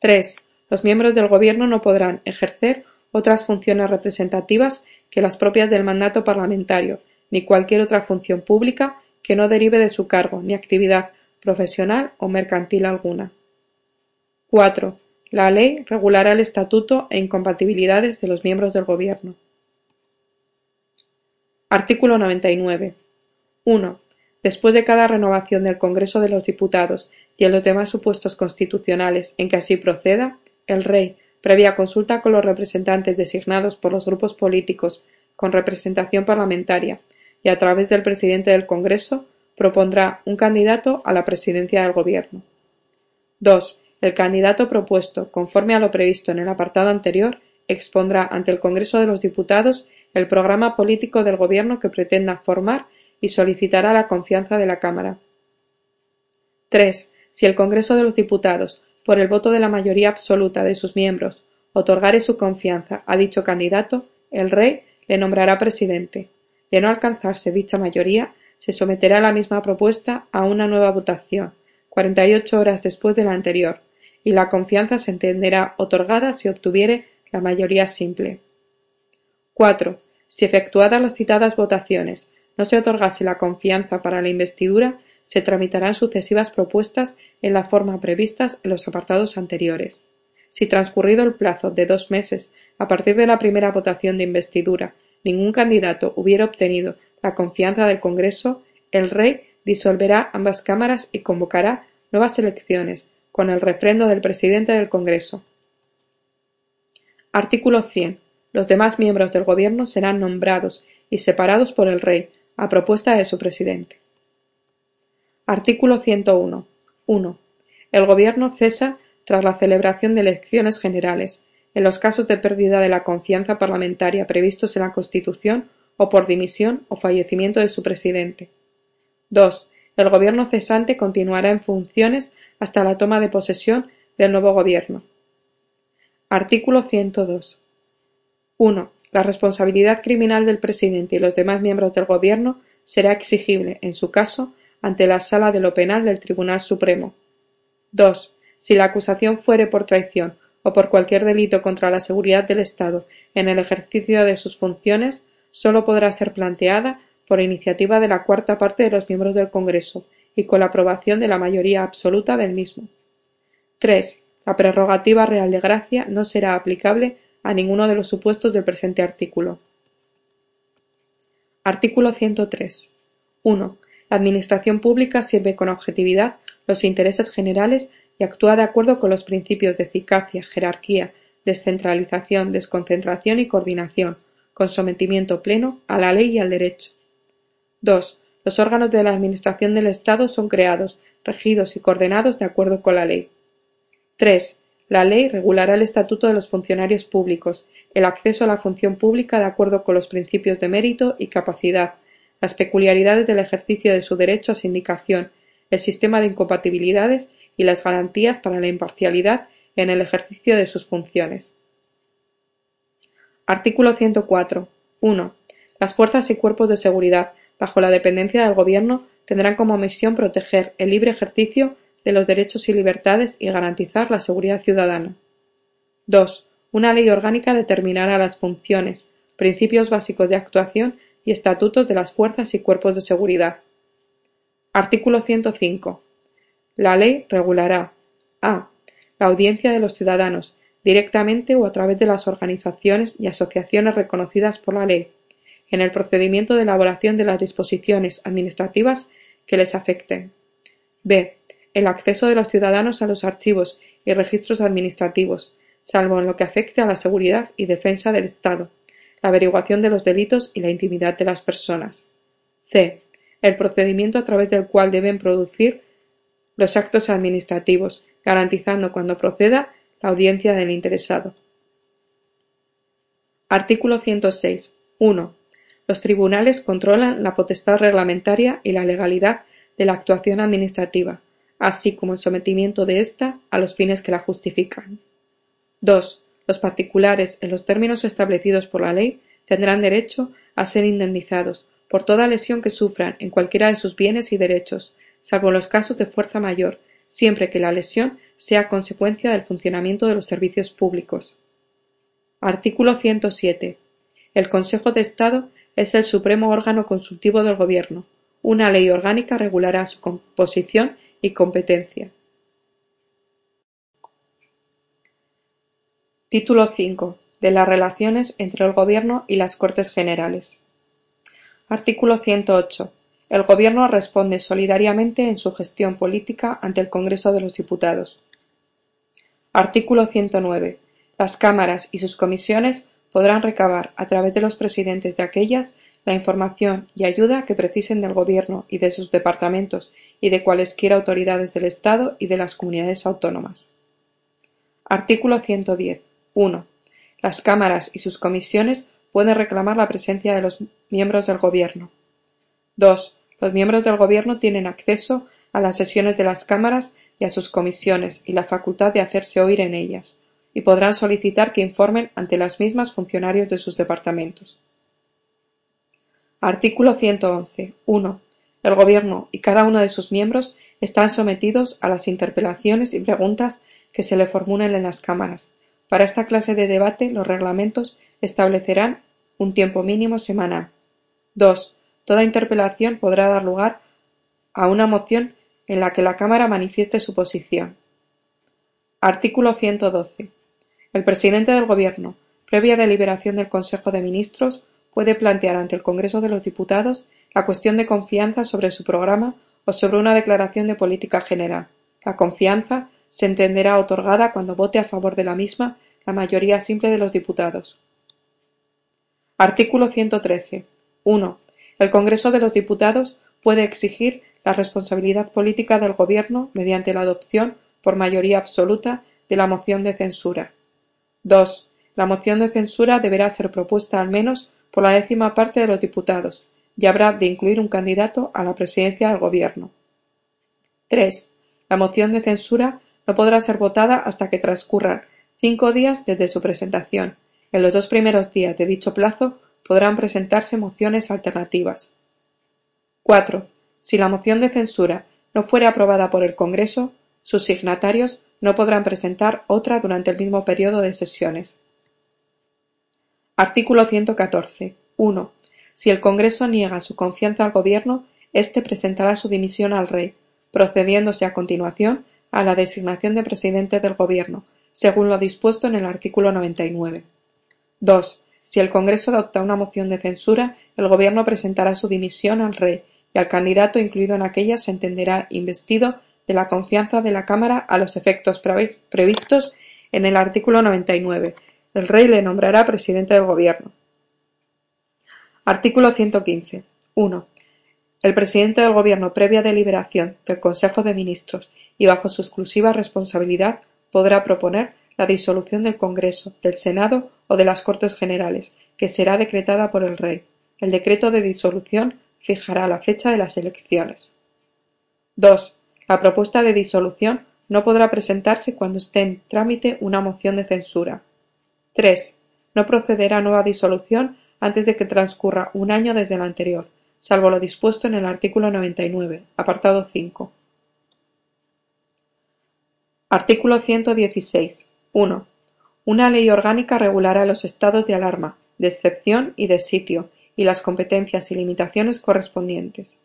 3. Los miembros del Gobierno no podrán ejercer otras funciones representativas que las propias del mandato parlamentario, ni cualquier otra función pública que no derive de su cargo ni actividad profesional o mercantil alguna. 4. La ley regulará el estatuto e incompatibilidades de los miembros del Gobierno. Artículo 99. 1. Después de cada renovación del Congreso de los Diputados y en los demás supuestos constitucionales en que así proceda, el Rey, previa consulta con los representantes designados por los grupos políticos con representación parlamentaria y a través del presidente del Congreso, propondrá un candidato a la presidencia del Gobierno. 2. El candidato propuesto, conforme a lo previsto en el apartado anterior, expondrá ante el Congreso de los Diputados el programa político del Gobierno que pretenda formar y solicitará la confianza de la Cámara. 3. Si el Congreso de los Diputados, por el voto de la mayoría absoluta de sus miembros, otorgare su confianza a dicho candidato, el Rey le nombrará presidente. De no alcanzarse dicha mayoría, se someterá la misma propuesta a una nueva votación, cuarenta y ocho horas después de la anterior, y la confianza se entenderá otorgada si obtuviere la mayoría simple. 4. Si efectuadas las citadas votaciones no se otorgase la confianza para la investidura, se tramitarán sucesivas propuestas en la forma previstas en los apartados anteriores. Si transcurrido el plazo de dos meses a partir de la primera votación de investidura ningún candidato hubiera obtenido la confianza del Congreso, el Rey disolverá ambas cámaras y convocará nuevas elecciones, con el refrendo del presidente del Congreso. Artículo 100. Los demás miembros del Gobierno serán nombrados y separados por el Rey, a propuesta de su presidente. Artículo 101. 1. El Gobierno cesa tras la celebración de elecciones generales, en los casos de pérdida de la confianza parlamentaria previstos en la Constitución o por dimisión o fallecimiento de su presidente. 2. El Gobierno cesante continuará en funciones hasta la toma de posesión del nuevo Gobierno. Artículo 102. 1. La responsabilidad criminal del presidente y los demás miembros del Gobierno será exigible, en su caso, ante la Sala de lo Penal del Tribunal Supremo. 2. Si la acusación fuere por traición o por cualquier delito contra la seguridad del Estado en el ejercicio de sus funciones, sólo podrá ser planteada por iniciativa de la cuarta parte de los miembros del Congreso y con la aprobación de la mayoría absoluta del mismo. 3. La prerrogativa real de gracia no será aplicable a ninguno de los supuestos del presente artículo. Artículo 103. 1. La Administración pública sirve con objetividad los intereses generales y actúa de acuerdo con los principios de eficacia, jerarquía, descentralización, desconcentración y coordinación, con sometimiento pleno a la ley y al derecho. 2. Los órganos de la Administración del Estado son creados, regidos y coordenados de acuerdo con la ley. 3. La ley regulará el estatuto de los funcionarios públicos, el acceso a la función pública de acuerdo con los principios de mérito y capacidad, las peculiaridades del ejercicio de su derecho a sindicación, el sistema de incompatibilidades y las garantías para la imparcialidad en el ejercicio de sus funciones. Artículo 104. 1. Las fuerzas y cuerpos de seguridad, bajo la dependencia del Gobierno, tendrán como misión proteger el libre ejercicio de los derechos y libertades y garantizar la seguridad ciudadana. 2. Una ley orgánica determinará las funciones, principios básicos de actuación y estatutos de las fuerzas y cuerpos de seguridad. Artículo 105. La ley regulará a. La audiencia de los ciudadanos, directamente o a través de las organizaciones y asociaciones reconocidas por la ley, en el procedimiento de elaboración de las disposiciones administrativas que les afecten. b el acceso de los ciudadanos a los archivos y registros administrativos, salvo en lo que afecte a la seguridad y defensa del Estado, la averiguación de los delitos y la intimidad de las personas. c. El procedimiento a través del cual deben producir los actos administrativos, garantizando cuando proceda la audiencia del interesado. Artículo 106. 1. Los tribunales controlan la potestad reglamentaria y la legalidad de la actuación administrativa, así como el sometimiento de ésta a los fines que la justifican. 2. Los particulares, en los términos establecidos por la ley, tendrán derecho a ser indemnizados por toda lesión que sufran en cualquiera de sus bienes y derechos, salvo en los casos de fuerza mayor, siempre que la lesión sea consecuencia del funcionamiento de los servicios públicos. Artículo 107. El Consejo de Estado es el supremo órgano consultivo del Gobierno. Una ley orgánica regulará su composición y competencia. Título 5. De las relaciones entre el Gobierno y las Cortes Generales. Artículo 108. El Gobierno responde solidariamente en su gestión política ante el Congreso de los Diputados. Artículo 109. Las cámaras y sus comisiones podrán recabar, a través de los presidentes de aquellas, la información y ayuda que precisen del Gobierno y de sus departamentos y de cualesquiera autoridades del Estado y de las comunidades autónomas. Artículo 110. 1. Las cámaras y sus comisiones pueden reclamar la presencia de los miembros del Gobierno. 2. Los miembros del Gobierno tienen acceso a las sesiones de las cámaras y a sus comisiones y la facultad de hacerse oír en ellas, y podrán solicitar que informen ante las mismas funcionarios de sus departamentos. Artículo 111. 1. El Gobierno y cada uno de sus miembros están sometidos a las interpelaciones y preguntas que se le formulen en las cámaras, para esta clase de debate los reglamentos establecerán un tiempo mínimo semanal. 2. Toda interpelación podrá dar lugar a una moción en la que la Cámara manifieste su posición. Artículo 112. El presidente del Gobierno, previa deliberación del Consejo de Ministros, puede plantear ante el Congreso de los Diputados la cuestión de confianza sobre su programa o sobre una declaración de política general. La confianza se entenderá otorgada cuando vote a favor de la misma la mayoría simple de los diputados. Artículo 113. 1. El Congreso de los Diputados puede exigir la responsabilidad política del Gobierno mediante la adopción, por mayoría absoluta, de la moción de censura. 2. La moción de censura deberá ser propuesta al menos por la décima parte de los diputados y habrá de incluir un candidato a la presidencia del Gobierno. 3. La moción de censura no podrá ser votada hasta que transcurran cinco días desde su presentación. En los dos primeros días de dicho plazo podrán presentarse mociones alternativas. 4. Si la moción de censura no fuere aprobada por el Congreso, sus signatarios no podrán presentar otra durante el mismo periodo de sesiones. Artículo 114. 1. Si el Congreso niega su confianza al Gobierno, éste presentará su dimisión al Rey, procediéndose a continuación a la designación de presidente del Gobierno, según lo dispuesto en el artículo 99. 2. Si el Congreso adopta una moción de censura, el Gobierno presentará su dimisión al Rey y al candidato incluido en aquella se entenderá investido de la confianza de la Cámara a los efectos previstos en el artículo 99. El Rey le nombrará presidente del Gobierno. Artículo 115. 1. El presidente del Gobierno, previa deliberación del Consejo de Ministros y bajo su exclusiva responsabilidad, podrá proponer la disolución del Congreso, del Senado o de las Cortes Generales, que será decretada por el Rey. El decreto de disolución fijará la fecha de las elecciones. 2. La propuesta de disolución no podrá presentarse cuando esté en trámite una moción de censura. 3. No procederá nueva disolución antes de que transcurra un año desde la anterior, salvo lo dispuesto en el artículo 99, apartado 5. Artículo 116. 1. Una ley orgánica regulará los estados de alarma, de excepción y de sitio, y las competencias y limitaciones correspondientes.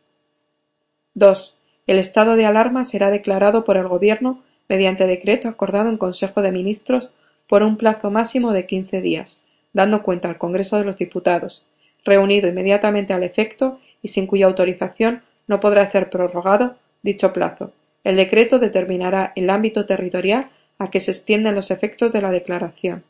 2. El estado de alarma será declarado por el Gobierno mediante decreto acordado en Consejo de Ministros por un plazo máximo de quince días, dando cuenta al Congreso de los Diputados, reunido inmediatamente al efecto y sin cuya autorización no podrá ser prorrogado dicho plazo, el decreto determinará el ámbito territorial a que se extienden los efectos de la declaración.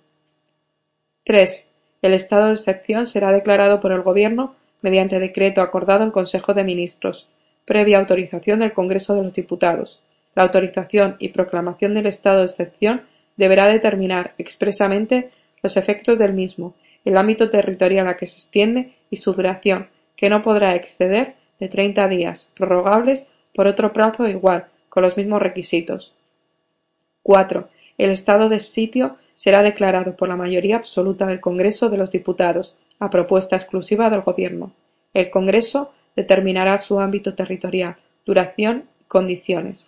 3. El estado de excepción será declarado por el Gobierno mediante decreto acordado en Consejo de Ministros, previa autorización del Congreso de los Diputados. La autorización y proclamación del estado de excepción deberá determinar expresamente los efectos del mismo, el ámbito territorial a que se extiende y su duración, que no podrá exceder de treinta días, prorrogables por otro plazo igual, con los mismos requisitos. 4. El estado de sitio será declarado por la mayoría absoluta del Congreso de los Diputados, a propuesta exclusiva del Gobierno. El Congreso determinará su ámbito territorial, duración y condiciones.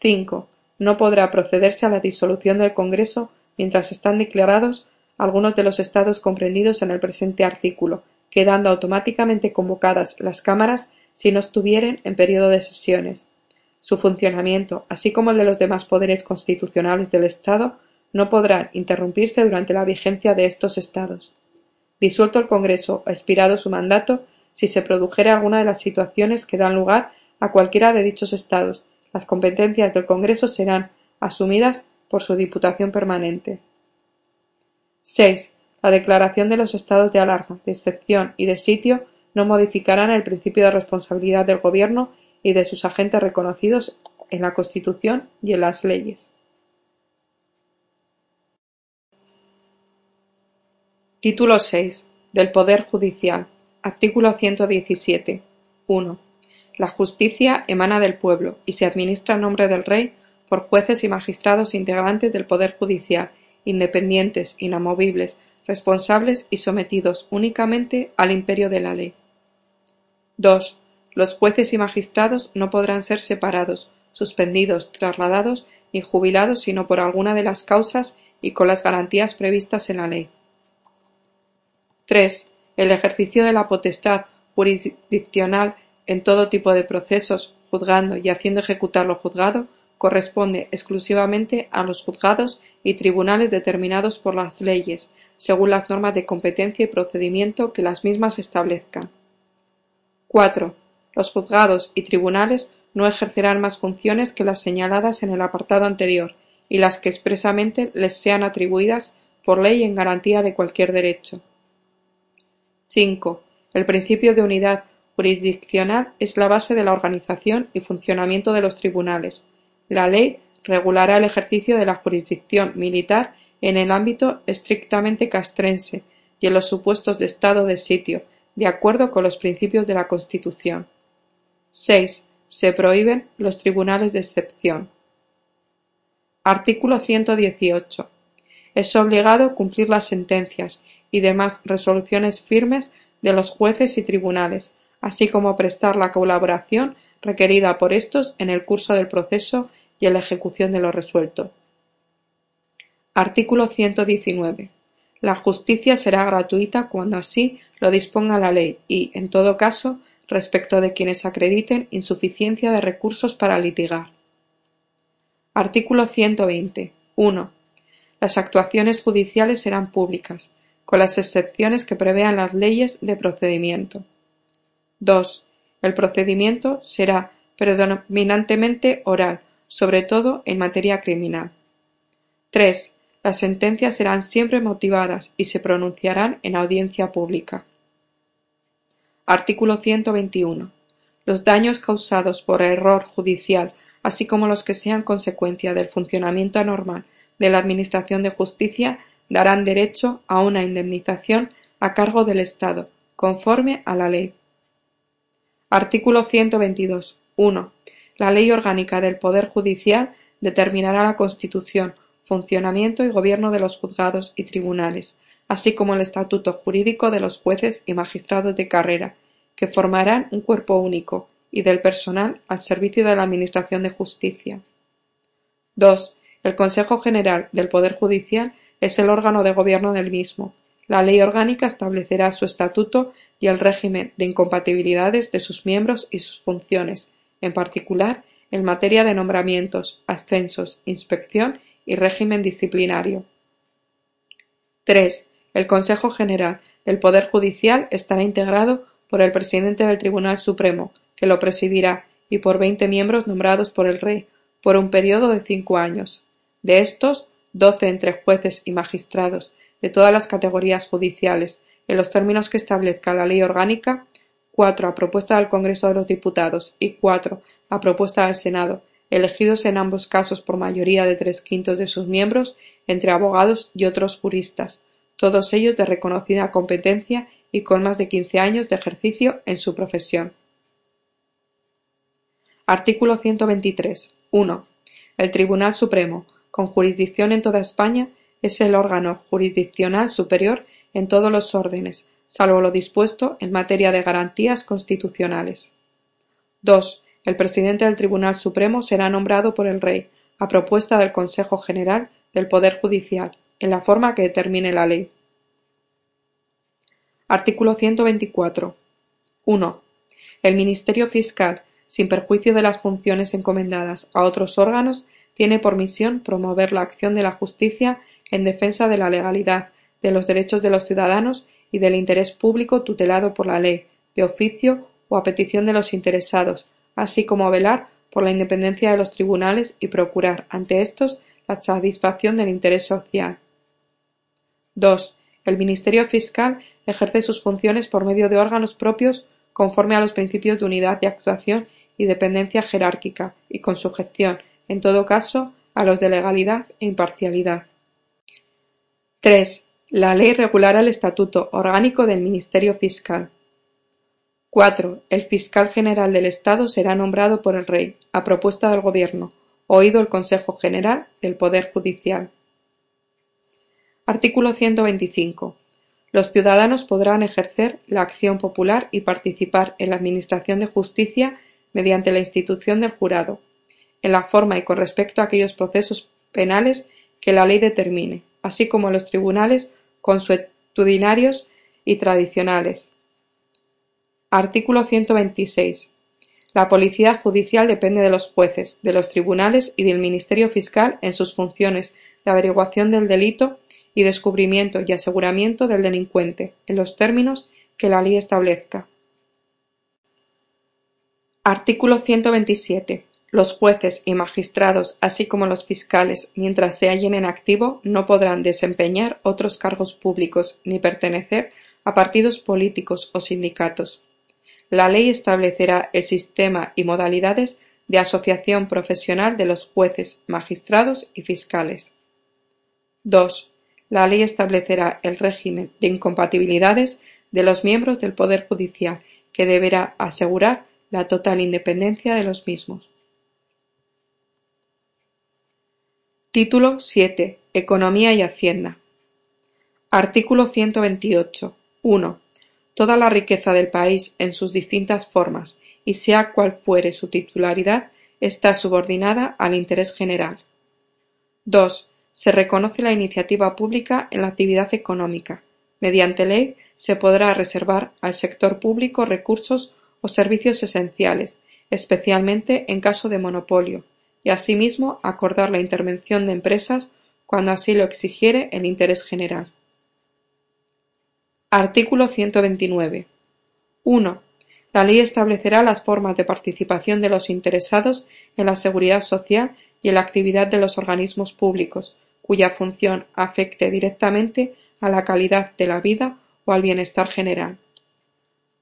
5. No podrá procederse a la disolución del Congreso mientras están declarados algunos de los estados comprendidos en el presente artículo, quedando automáticamente convocadas las cámaras si no estuvieren en periodo de sesiones. Su funcionamiento, así como el de los demás poderes constitucionales del Estado, no podrán interrumpirse durante la vigencia de estos estados. Disuelto el Congreso o expirado su mandato, si se produjera alguna de las situaciones que dan lugar a cualquiera de dichos estados, las competencias del Congreso serán asumidas por su Diputación permanente. 6. La declaración de los estados de alarma, de excepción y de sitio no modificarán el principio de responsabilidad del Gobierno y de sus agentes reconocidos en la Constitución y en las leyes. Título 6. Del Poder Judicial. Artículo 117. 1. La justicia emana del pueblo y se administra en nombre del Rey por jueces y magistrados integrantes del Poder Judicial, independientes, inamovibles, responsables y sometidos únicamente al imperio de la ley. 2. Los jueces y magistrados no podrán ser separados, suspendidos, trasladados ni jubilados sino por alguna de las causas y con las garantías previstas en la ley. 3. El ejercicio de la potestad jurisdiccional en todo tipo de procesos, juzgando y haciendo ejecutar lo juzgado, corresponde exclusivamente a los juzgados y tribunales determinados por las leyes, según las normas de competencia y procedimiento que las mismas establezcan. 4. Los juzgados y tribunales no ejercerán más funciones que las señaladas en el apartado anterior y las que expresamente les sean atribuidas por ley en garantía de cualquier derecho. 5. El principio de unidad jurisdiccional es la base de la organización y funcionamiento de los tribunales. La ley regulará el ejercicio de la jurisdicción militar en el ámbito estrictamente castrense y en los supuestos de estado de sitio, de acuerdo con los principios de la Constitución. 6. Se prohíben los tribunales de excepción. Artículo 118. Es obligado cumplir las sentencias y demás resoluciones firmes de los jueces y tribunales, así como prestar la colaboración requerida por estos en el curso del proceso y en la ejecución de lo resuelto. Artículo 119. La justicia será gratuita cuando así lo disponga la ley y, en todo caso, respecto de quienes acrediten insuficiencia de recursos para litigar. Artículo 120. 1. Las actuaciones judiciales serán públicas, con las excepciones que prevean las leyes de procedimiento. 2. El procedimiento será predominantemente oral, sobre todo en materia criminal. 3. Las sentencias serán siempre motivadas y se pronunciarán en audiencia pública. Artículo 121. Los daños causados por error judicial, así como los que sean consecuencia del funcionamiento anormal de la Administración de Justicia, darán derecho a una indemnización a cargo del Estado, conforme a la ley. Artículo 122. 1. La Ley Orgánica del Poder Judicial determinará la constitución, funcionamiento y gobierno de los juzgados y tribunales, así como el estatuto jurídico de los jueces y magistrados de carrera, que formarán un cuerpo único, y del personal al servicio de la Administración de Justicia. 2. El Consejo General del Poder Judicial es el órgano de gobierno del mismo. La ley orgánica establecerá su estatuto y el régimen de incompatibilidades de sus miembros y sus funciones, en particular en materia de nombramientos, ascensos, inspección y régimen disciplinario. 3. El Consejo General del Poder Judicial estará integrado por el presidente del Tribunal Supremo, que lo presidirá, y por veinte miembros nombrados por el Rey, por un periodo de cinco años. De estos, doce entre jueces y magistrados de todas las categorías judiciales, en los términos que establezca la ley orgánica, cuatro a propuesta del Congreso de los Diputados y cuatro a propuesta del Senado, elegidos en ambos casos por mayoría de tres quintos de sus miembros, entre abogados y otros juristas, todos ellos de reconocida competencia y con más de quince años de ejercicio en su profesión. Artículo 123. 1. El Tribunal Supremo, con jurisdicción en toda España, es el órgano jurisdiccional superior en todos los órdenes, salvo lo dispuesto en materia de garantías constitucionales. 2. El presidente del Tribunal Supremo será nombrado por el Rey, a propuesta del Consejo General del Poder Judicial, en la forma que determine la ley. Artículo 124. 1. El Ministerio Fiscal, sin perjuicio de las funciones encomendadas a otros órganos, tiene por misión promover la acción de la justicia en defensa de la legalidad, de los derechos de los ciudadanos y del interés público tutelado por la ley, de oficio o a petición de los interesados, así como velar por la independencia de los tribunales y procurar ante estos la satisfacción del interés social. 2. El Ministerio Fiscal ejerce sus funciones por medio de órganos propios conforme a los principios de unidad de actuación y dependencia jerárquica y con sujeción, en todo caso, a los de legalidad e imparcialidad. 3. La ley regulará el estatuto orgánico del Ministerio Fiscal. 4. El fiscal general del Estado será nombrado por el Rey, a propuesta del Gobierno, oído el Consejo General del Poder Judicial. Artículo 125. Los ciudadanos podrán ejercer la acción popular y participar en la administración de justicia mediante la institución del jurado, en la forma y con respecto a aquellos procesos penales que la ley determine, así como los tribunales consuetudinarios y tradicionales. Artículo 126. La policía judicial depende de los jueces, de los tribunales y del Ministerio Fiscal en sus funciones de averiguación del delito y descubrimiento y aseguramiento del delincuente, en los términos que la ley establezca. Artículo 127. Los jueces y magistrados, así como los fiscales, mientras se hallen en activo, no podrán desempeñar otros cargos públicos ni pertenecer a partidos políticos o sindicatos. La ley establecerá el sistema y modalidades de asociación profesional de los jueces, magistrados y fiscales. 2. La ley establecerá el régimen de incompatibilidades de los miembros del Poder Judicial, que deberá asegurar la total independencia de los mismos. Título siete Economía y Hacienda. Artículo 128. 1. Toda la riqueza del país en sus distintas formas, y sea cual fuere su titularidad, está subordinada al interés general. 2. Se reconoce la iniciativa pública en la actividad económica. Mediante ley se podrá reservar al sector público recursos o servicios esenciales, especialmente en caso de monopolio, y asimismo acordar la intervención de empresas cuando así lo exigiere el interés general. Artículo 129. 1. La ley establecerá las formas de participación de los interesados en la seguridad social y en la actividad de los organismos públicos, cuya función afecte directamente a la calidad de la vida o al bienestar general.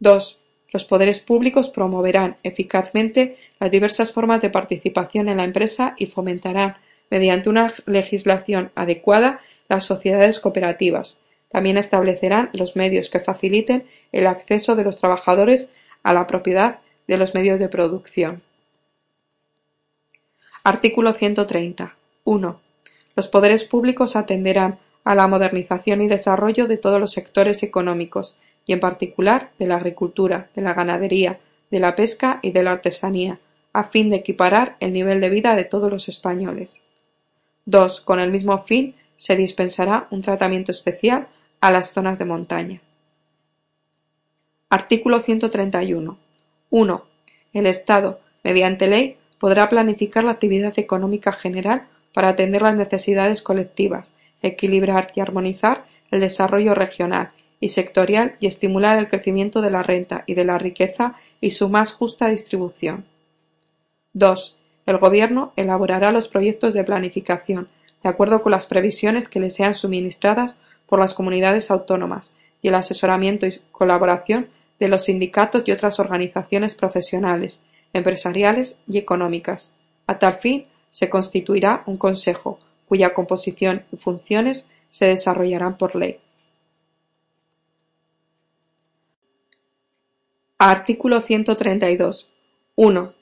2. Los poderes públicos promoverán eficazmente las diversas formas de participación en la empresa y fomentarán, mediante una legislación adecuada, las sociedades cooperativas. También establecerán los medios que faciliten el acceso de los trabajadores a la propiedad de los medios de producción. Artículo 130. 1. Los poderes públicos atenderán a la modernización y desarrollo de todos los sectores económicos, y en particular de la agricultura, de la ganadería, de la pesca y de la artesanía, a fin de equiparar el nivel de vida de todos los españoles. 2. Con el mismo fin se dispensará un tratamiento especial a las zonas de montaña. Artículo 131. 1. El Estado, mediante ley, podrá planificar la actividad económica general para atender las necesidades colectivas, equilibrar y armonizar el desarrollo regional y sectorial y estimular el crecimiento de la renta y de la riqueza y su más justa distribución. 2. El Gobierno elaborará los proyectos de planificación, de acuerdo con las previsiones que les sean suministradas por las comunidades autónomas y el asesoramiento y colaboración de los sindicatos y otras organizaciones profesionales, empresariales y económicas. A tal fin, se constituirá un Consejo, cuya composición y funciones se desarrollarán por ley. Artículo 132. 1.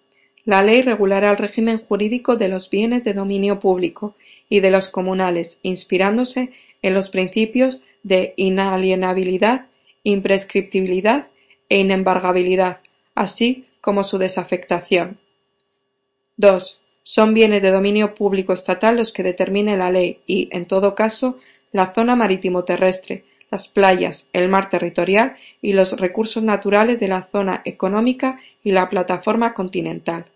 La ley regulará el régimen jurídico de los bienes de dominio público y de los comunales, inspirándose en los principios de inalienabilidad, imprescriptibilidad e inembargabilidad, así como su desafectación. 2. Son bienes de dominio público estatal los que determine la ley y, en todo caso, la zona marítimo terrestre, las playas, el mar territorial y los recursos naturales de la zona económica y la plataforma continental.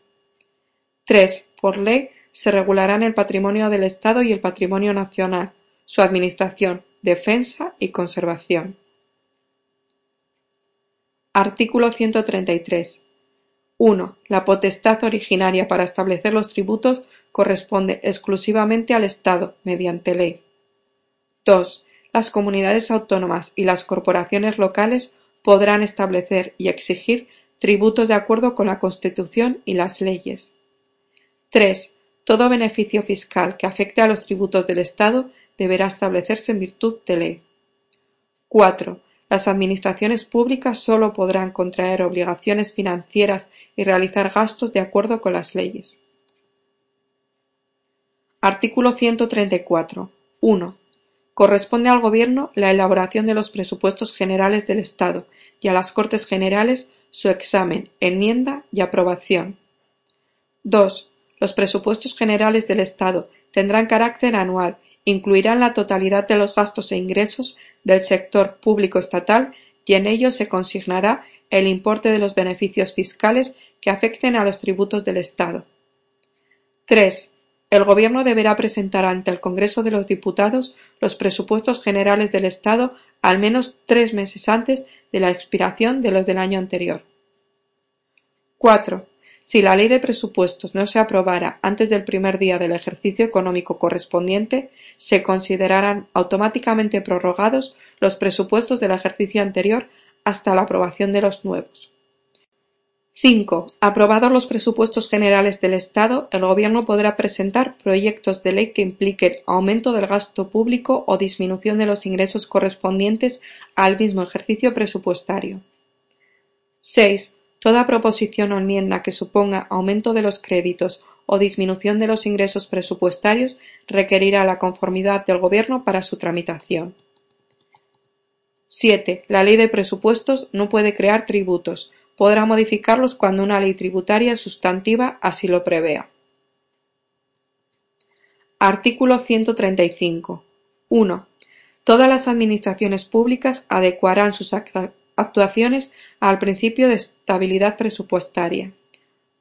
3. Por ley se regularán el patrimonio del Estado y el patrimonio nacional, su administración, defensa y conservación. Artículo 133. 1. La potestad originaria para establecer los tributos corresponde exclusivamente al Estado, mediante ley. 2. Las comunidades autónomas y las corporaciones locales podrán establecer y exigir tributos de acuerdo con la Constitución y las leyes. 3. Todo beneficio fiscal que afecte a los tributos del Estado deberá establecerse en virtud de ley. 4. Las administraciones públicas sólo podrán contraer obligaciones financieras y realizar gastos de acuerdo con las leyes. Artículo 134. 1. Corresponde al Gobierno la elaboración de los presupuestos generales del Estado y a las Cortes Generales su examen, enmienda y aprobación. 2. Los presupuestos generales del Estado tendrán carácter anual, incluirán la totalidad de los gastos e ingresos del sector público estatal y en ellos se consignará el importe de los beneficios fiscales que afecten a los tributos del Estado. 3. El Gobierno deberá presentar ante el Congreso de los Diputados los presupuestos generales del Estado al menos tres meses antes de la expiración de los del año anterior. 4. Si la Ley de Presupuestos no se aprobara antes del primer día del ejercicio económico correspondiente, se considerarán automáticamente prorrogados los presupuestos del ejercicio anterior hasta la aprobación de los nuevos. 5. Aprobados los presupuestos generales del Estado, el Gobierno podrá presentar proyectos de ley que impliquen aumento del gasto público o disminución de los ingresos correspondientes al mismo ejercicio presupuestario. 6. Toda proposición o enmienda que suponga aumento de los créditos o disminución de los ingresos presupuestarios requerirá la conformidad del Gobierno para su tramitación. 7. La Ley de Presupuestos no puede crear tributos, podrá modificarlos cuando una ley tributaria sustantiva así lo prevea. Artículo 135. 1. Todas las administraciones públicas adecuarán sus actuaciones al principio de estabilidad presupuestaria.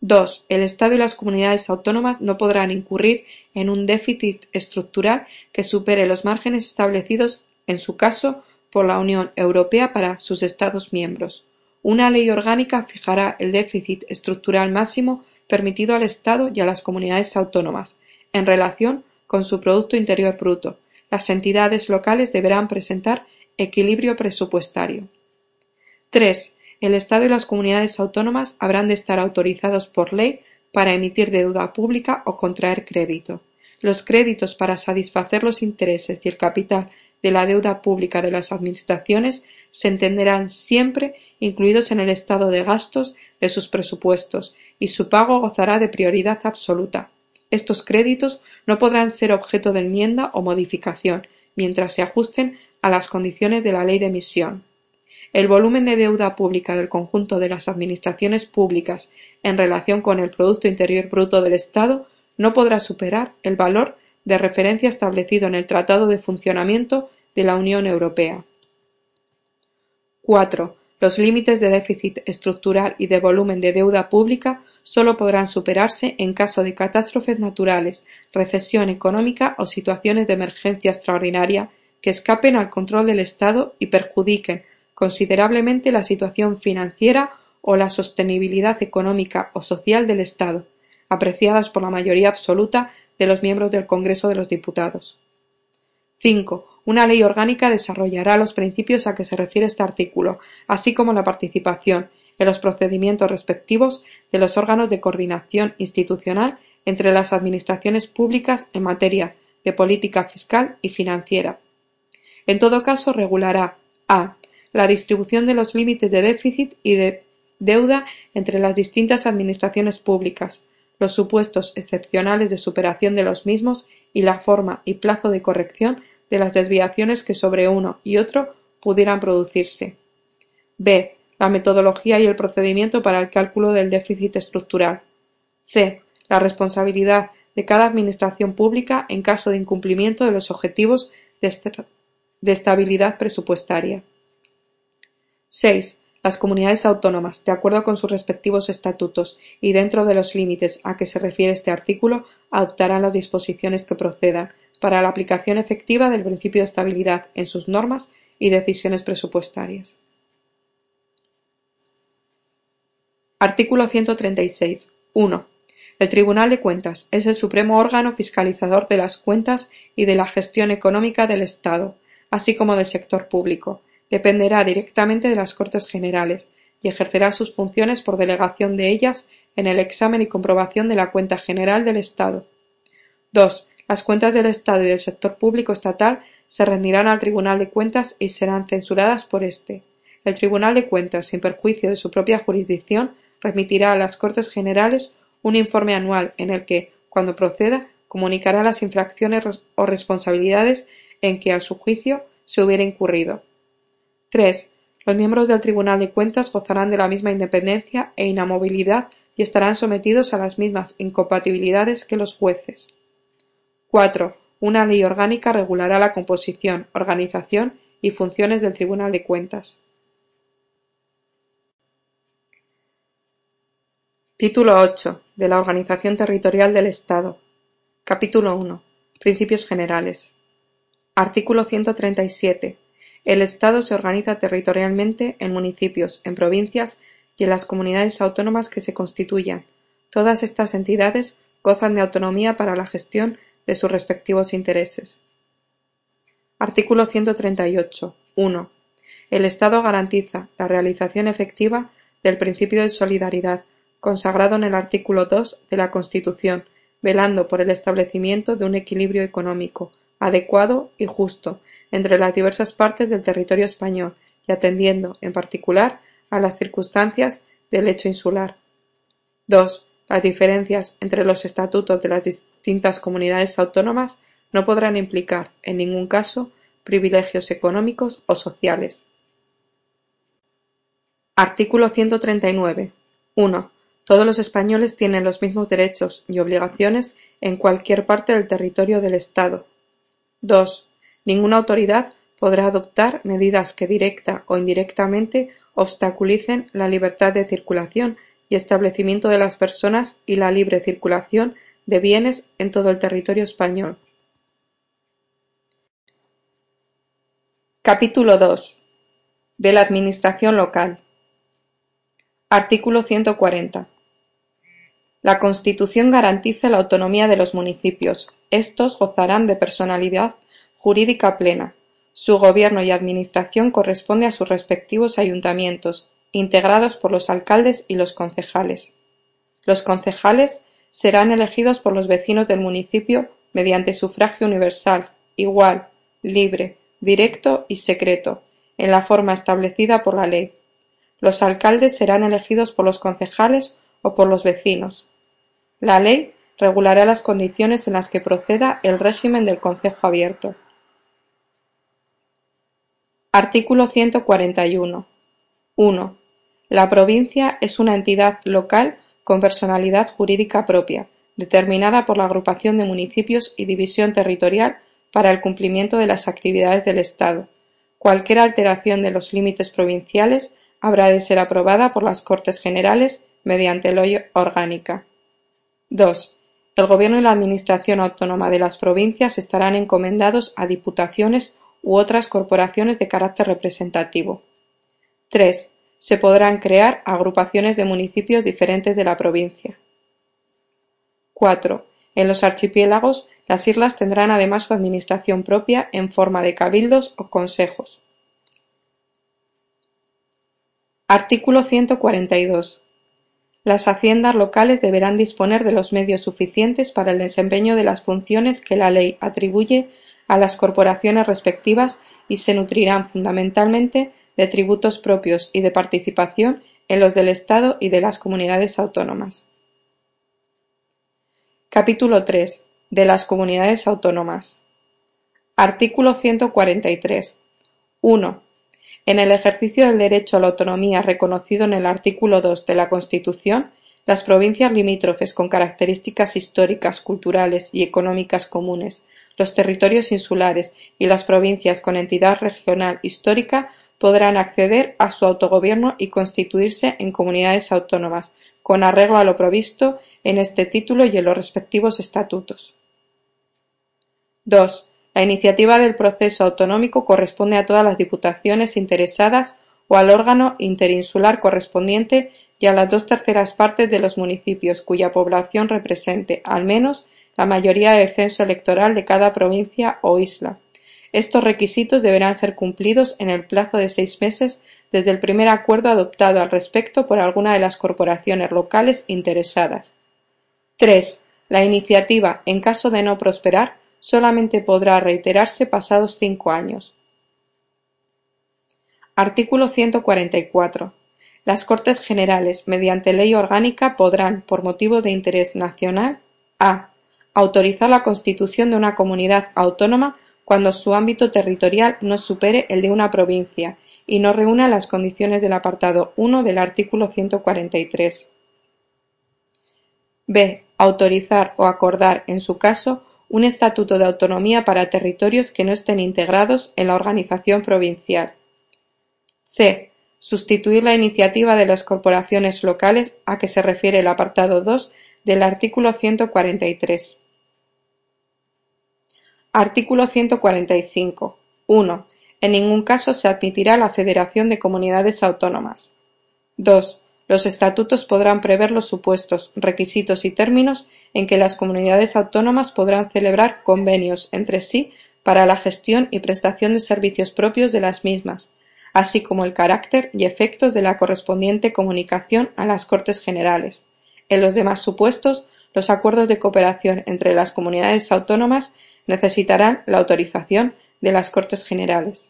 2. El Estado y las comunidades autónomas no podrán incurrir en un déficit estructural que supere los márgenes establecidos, en su caso, por la Unión Europea para sus Estados miembros. Una ley orgánica fijará el déficit estructural máximo permitido al Estado y a las comunidades autónomas, en relación con su Producto Interior Bruto. Las entidades locales deberán presentar equilibrio presupuestario. 3. El Estado y las comunidades autónomas habrán de estar autorizados por ley para emitir deuda pública o contraer crédito. Los créditos para satisfacer los intereses y el capital de la deuda pública de las administraciones se entenderán siempre incluidos en el estado de gastos de sus presupuestos y su pago gozará de prioridad absoluta. Estos créditos no podrán ser objeto de enmienda o modificación mientras se ajusten a las condiciones de la ley de emisión. El volumen de deuda pública del conjunto de las administraciones públicas en relación con el Producto Interior Bruto del Estado no podrá superar el valor de referencia establecido en el Tratado de Funcionamiento de la Unión Europea. 4. Los límites de déficit estructural y de volumen de deuda pública solo podrán superarse en caso de catástrofes naturales, recesión económica o situaciones de emergencia extraordinaria que escapen al control del Estado y perjudiquen considerablemente la situación financiera o la sostenibilidad económica o social del Estado, apreciadas por la mayoría absoluta de los miembros del Congreso de los Diputados. 5. Una ley orgánica desarrollará los principios a que se refiere este artículo, así como la participación en los procedimientos respectivos de los órganos de coordinación institucional entre las administraciones públicas en materia de política fiscal y financiera. En todo caso, regulará a. la distribución de los límites de déficit y de deuda entre las distintas administraciones públicas, los supuestos excepcionales de superación de los mismos y la forma y plazo de corrección de las desviaciones que sobre uno y otro pudieran producirse. b. La metodología y el procedimiento para el cálculo del déficit estructural. c. La responsabilidad de cada administración pública en caso de incumplimiento de los objetivos de estabilidad presupuestaria. 6. Las comunidades autónomas, de acuerdo con sus respectivos estatutos y dentro de los límites a que se refiere este artículo, adoptarán las disposiciones que procedan para la aplicación efectiva del principio de estabilidad en sus normas y decisiones presupuestarias. Artículo 136. 1. El Tribunal de Cuentas es el supremo órgano fiscalizador de las cuentas y de la gestión económica del Estado, así como del sector público. Dependerá directamente de las Cortes Generales y ejercerá sus funciones por delegación de ellas en el examen y comprobación de la cuenta general del Estado. 2. Las cuentas del Estado y del sector público estatal se rendirán al Tribunal de Cuentas y serán censuradas por éste. El Tribunal de Cuentas, sin perjuicio de su propia jurisdicción, remitirá a las Cortes Generales un informe anual en el que, cuando proceda, comunicará las infracciones o responsabilidades en que, a su juicio, se hubiera incurrido. 3. Los miembros del Tribunal de Cuentas gozarán de la misma independencia e inamovilidad y estarán sometidos a las mismas incompatibilidades que los jueces. 4. Una ley orgánica regulará la composición, organización y funciones del Tribunal de Cuentas. Título 8. De la Organización Territorial del Estado. Capítulo 1. Principios generales. Artículo 137. El Estado se organiza territorialmente en municipios, en provincias y en las comunidades autónomas que se constituyan. Todas estas entidades gozan de autonomía para la gestión de sus respectivos intereses. Artículo 138. 1. El Estado garantiza la realización efectiva del principio de solidaridad, consagrado en el artículo 2 de la Constitución, velando por el establecimiento de un equilibrio económico, adecuado y justo entre las diversas partes del territorio español y atendiendo, en particular, a las circunstancias del hecho insular. 2. Las diferencias entre los estatutos de las distintas comunidades autónomas no podrán implicar, en ningún caso, privilegios económicos o sociales. Artículo 139. 1. Todos los españoles tienen los mismos derechos y obligaciones en cualquier parte del territorio del Estado. 2. Ninguna autoridad podrá adoptar medidas que directa o indirectamente obstaculicen la libertad de circulación y establecimiento de las personas y la libre circulación de bienes en todo el territorio español. Capítulo 2. De la Administración local. Artículo 140. La Constitución garantiza la autonomía de los municipios. Estos gozarán de personalidad jurídica plena. Su gobierno y administración corresponde a sus respectivos ayuntamientos, integrados por los alcaldes y los concejales. Los concejales serán elegidos por los vecinos del municipio mediante sufragio universal, igual, libre, directo y secreto, en la forma establecida por la ley. Los alcaldes serán elegidos por los concejales o por los vecinos. La ley regulará las condiciones en las que proceda el régimen del concejo abierto. Artículo 141. 1. La provincia es una entidad local con personalidad jurídica propia, determinada por la agrupación de municipios y división territorial para el cumplimiento de las actividades del Estado. Cualquier alteración de los límites provinciales habrá de ser aprobada por las Cortes Generales mediante ley orgánica. 2. El Gobierno y la Administración autónoma de las provincias estarán encomendados a diputaciones u otras corporaciones de carácter representativo. 3 se podrán crear agrupaciones de municipios diferentes de la provincia. 4. En los archipiélagos, las islas tendrán además su administración propia en forma de cabildos o consejos. Artículo 142. Las haciendas locales deberán disponer de los medios suficientes para el desempeño de las funciones que la ley atribuye a las corporaciones respectivas y se nutrirán fundamentalmente de tributos propios y de participación en los del Estado y de las comunidades autónomas. Capítulo 3. De las comunidades autónomas. Artículo 143. 1. En el ejercicio del derecho a la autonomía reconocido en el artículo 2 de la Constitución, las provincias limítrofes con características históricas, culturales y económicas comunes, los territorios insulares y las provincias con entidad regional histórica podrán acceder a su autogobierno y constituirse en comunidades autónomas, con arreglo a lo provisto en este título y en los respectivos estatutos. 2. La iniciativa del proceso autonómico corresponde a todas las diputaciones interesadas o al órgano interinsular correspondiente y a las dos terceras partes de los municipios cuya población represente, al menos, la mayoría del censo electoral de cada provincia o isla. Estos requisitos deberán ser cumplidos en el plazo de seis meses desde el primer acuerdo adoptado al respecto por alguna de las corporaciones locales interesadas. 3. La iniciativa, en caso de no prosperar, solamente podrá reiterarse pasados cinco años. Artículo 144. Las Cortes Generales, mediante ley orgánica, podrán, por motivo de interés nacional, a. autorizar la constitución de una comunidad autónoma cuando su ámbito territorial no supere el de una provincia y no reúna las condiciones del apartado 1 del artículo 143. b. autorizar o acordar, en su caso, un estatuto de autonomía para territorios que no estén integrados en la organización provincial. C. Sustituir la iniciativa de las corporaciones locales a que se refiere el apartado 2 del artículo 143. Artículo 145. 1. En ningún caso se admitirá la federación de comunidades autónomas. 2. Los estatutos podrán prever los supuestos, requisitos y términos en que las comunidades autónomas podrán celebrar convenios entre sí para la gestión y prestación de servicios propios de las mismas, así como el carácter y efectos de la correspondiente comunicación a las Cortes Generales. En los demás supuestos, los acuerdos de cooperación entre las comunidades autónomas necesitarán la autorización de las Cortes Generales.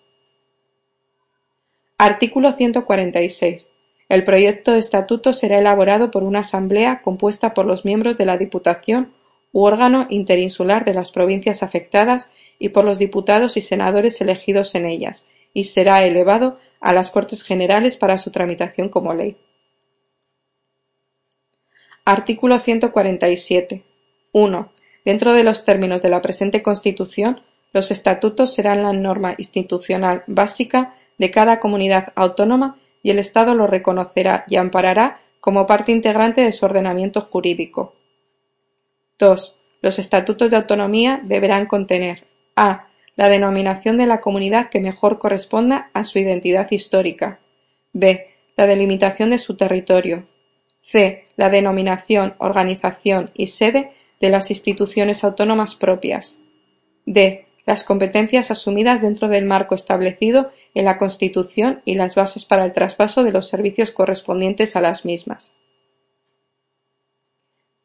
Artículo 146. El proyecto de estatuto será elaborado por una asamblea compuesta por los miembros de la Diputación u órgano interinsular de las provincias afectadas y por los diputados y senadores elegidos en ellas, y será elevado a las Cortes Generales para su tramitación como ley. Artículo 147. 1. Dentro de los términos de la presente Constitución, los estatutos serán la norma institucional básica de cada comunidad autónoma y el Estado lo reconocerá y amparará como parte integrante de su ordenamiento jurídico. 2. Los estatutos de autonomía deberán contener a. la denominación de la comunidad que mejor corresponda a su identidad histórica. b. la delimitación de su territorio. c. la denominación, organización y sede de las instituciones autónomas propias. d las competencias asumidas dentro del marco establecido en la Constitución y las bases para el traspaso de los servicios correspondientes a las mismas.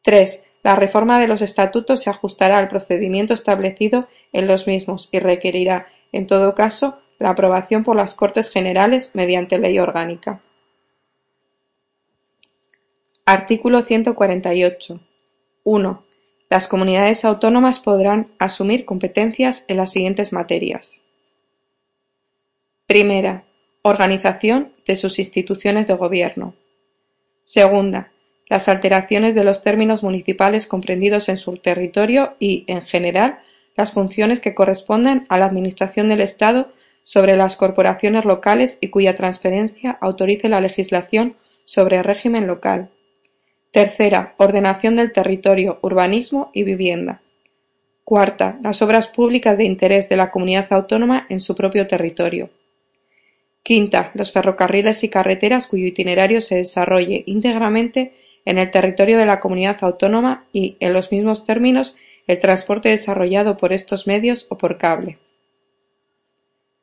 3. La reforma de los estatutos se ajustará al procedimiento establecido en los mismos y requerirá, en todo caso, la aprobación por las Cortes Generales mediante ley orgánica. Artículo 148. 1. Las comunidades autónomas podrán asumir competencias en las siguientes materias. Primera, organización de sus instituciones de gobierno. Segunda, las alteraciones de los términos municipales comprendidos en su territorio y, en general, las funciones que corresponden a la Administración del Estado sobre las corporaciones locales y cuya transferencia autorice la legislación sobre régimen local. Tercera, ordenación del territorio, urbanismo y vivienda. Cuarta, las obras públicas de interés de la comunidad autónoma en su propio territorio. Quinta, los ferrocarriles y carreteras cuyo itinerario se desarrolle íntegramente en el territorio de la comunidad autónoma y, en los mismos términos, el transporte desarrollado por estos medios o por cable.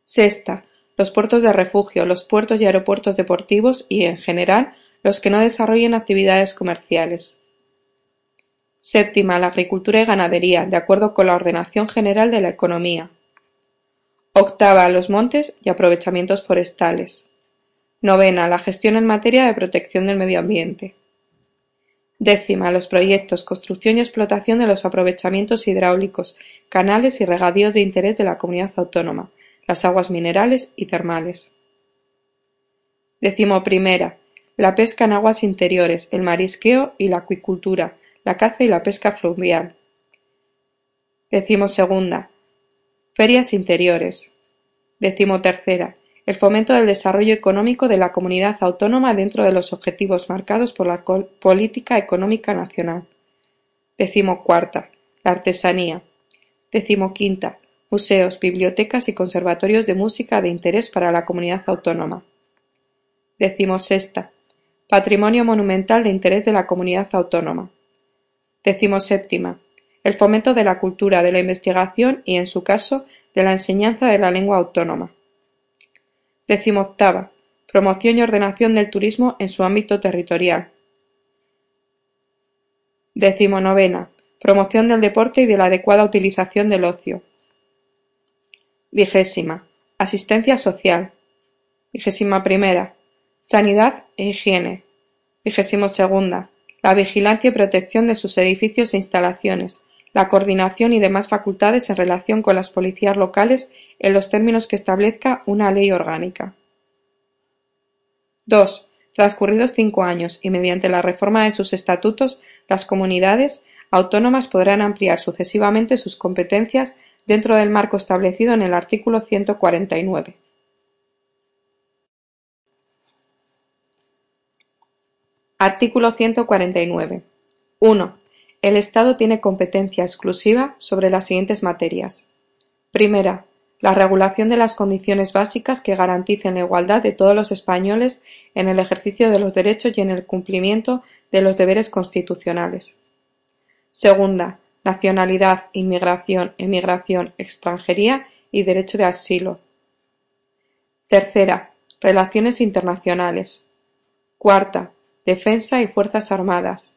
Sexta, los puertos de refugio, los puertos y aeropuertos deportivos y, en general, los que no desarrollen actividades comerciales. Séptima, la agricultura y ganadería, de acuerdo con la ordenación general de la economía. Octava, los montes y aprovechamientos forestales. Novena, la gestión en materia de protección del medio ambiente. Décima, los proyectos, construcción y explotación de los aprovechamientos hidráulicos, canales y regadíos de interés de la comunidad autónoma, las aguas minerales y termales. Décimo primera, la pesca en aguas interiores, el marisqueo y la acuicultura, la caza y la pesca fluvial. Décimo segunda, ferias interiores. Décimo tercera, el fomento del desarrollo económico de la comunidad autónoma dentro de los objetivos marcados por la política económica nacional. Decimocuarta. La artesanía. Decimoquinta. Museos, bibliotecas y conservatorios de música de interés para la comunidad autónoma. Decimosexta. Patrimonio monumental de interés de la comunidad autónoma. Decimoséptima. El fomento de la cultura, de la investigación y, en su caso, de la enseñanza de la lengua autónoma. Decimoctava. Promoción y ordenación del turismo en su ámbito territorial. Decimonovena. Promoción del deporte y de la adecuada utilización del ocio. Vigésima. Asistencia social. Vigésima primera. Sanidad e higiene. Vigésimo segunda. La vigilancia y protección de sus edificios e instalaciones, la coordinación y demás facultades en relación con las policías locales en los términos que establezca una ley orgánica. 2. Transcurridos cinco años y mediante la reforma de sus estatutos, las comunidades autónomas podrán ampliar sucesivamente sus competencias dentro del marco establecido en el artículo 149. Artículo 149. 1. El Estado tiene competencia exclusiva sobre las siguientes materias: Primera, la regulación de las condiciones básicas que garanticen la igualdad de todos los españoles en el ejercicio de los derechos y en el cumplimiento de los deberes constitucionales. Segunda, nacionalidad, inmigración, emigración, extranjería y derecho de asilo. Tercera, relaciones internacionales. Cuarta, defensa y fuerzas armadas.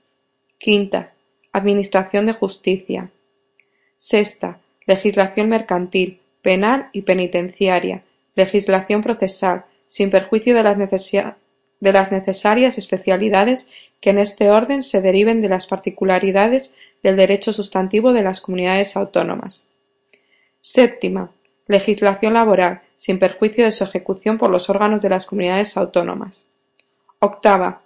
Quinta, Administración de Justicia. Sexta, legislación mercantil, penal y penitenciaria, legislación procesal, sin perjuicio de las, necesarias especialidades que en este orden se deriven de las particularidades del derecho sustantivo de las comunidades autónomas. Séptima, legislación laboral, sin perjuicio de su ejecución por los órganos de las comunidades autónomas. Octava,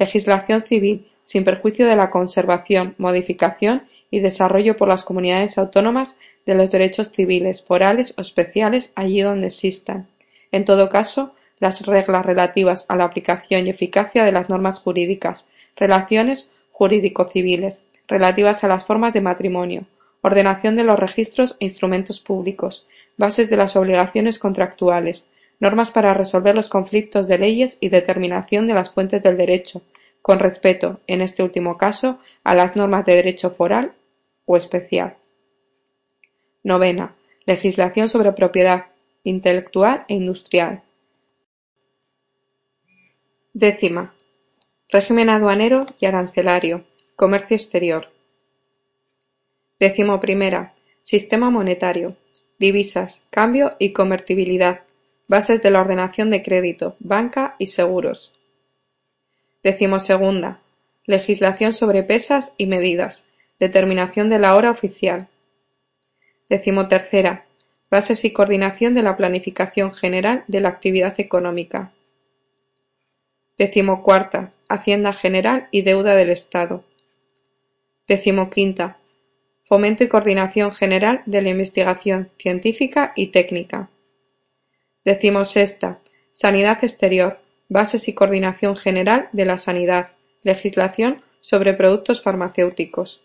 legislación civil, sin perjuicio de la conservación, modificación y desarrollo por las comunidades autónomas de los derechos civiles, forales o especiales allí donde existan. En todo caso, las reglas relativas a la aplicación y eficacia de las normas jurídicas, relaciones jurídico-civiles, relativas a las formas de matrimonio, ordenación de los registros e instrumentos públicos, bases de las obligaciones contractuales, normas para resolver los conflictos de leyes y determinación de las fuentes del derecho, con respeto, en este último caso, a las normas de derecho foral o especial. Novena. Legislación sobre propiedad intelectual e industrial. Décima. Régimen aduanero y arancelario. Comercio exterior. Décimo primera. Sistema monetario. Divisas, cambio y convertibilidad. Bases de la ordenación de crédito, banca y seguros. Decimosegunda. Legislación sobre pesas y medidas. Determinación de la hora oficial. Decimotercera. Bases y coordinación de la planificación general de la actividad económica. Decimocuarta. Hacienda general y deuda del Estado. Decimoquinta. Fomento y coordinación general de la investigación científica y técnica. Decimosexta. Sanidad exterior bases y coordinación general de la sanidad, legislación sobre productos farmacéuticos.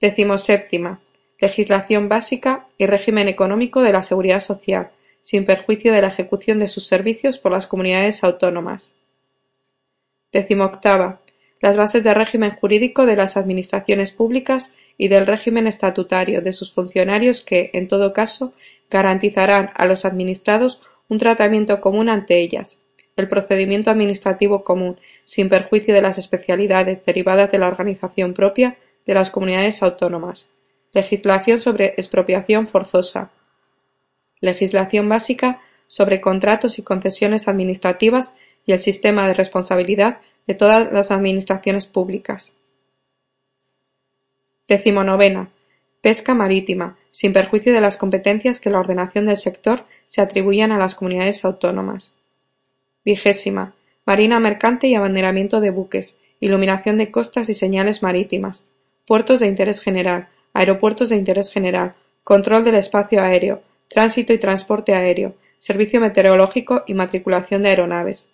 Decimoséptima. Legislación básica y régimen económico de la seguridad social, sin perjuicio de la ejecución de sus servicios por las comunidades autónomas. Decimoctava. las bases de régimen jurídico de las administraciones públicas y del régimen estatutario de sus funcionarios que, en todo caso, garantizarán a los administrados un tratamiento común ante ellas, el procedimiento administrativo común, sin perjuicio de las especialidades derivadas de la organización propia de las comunidades autónomas, legislación sobre expropiación forzosa, legislación básica sobre contratos y concesiones administrativas y el sistema de responsabilidad de todas las administraciones públicas. Decimonovena. Pesca marítima, sin perjuicio de las competencias que la ordenación del sector se atribuyan a las comunidades autónomas. Vigésima. Marina mercante y abanderamiento de buques, iluminación de costas y señales marítimas, puertos de interés general, aeropuertos de interés general, control del espacio aéreo, tránsito y transporte aéreo, servicio meteorológico y matriculación de aeronaves.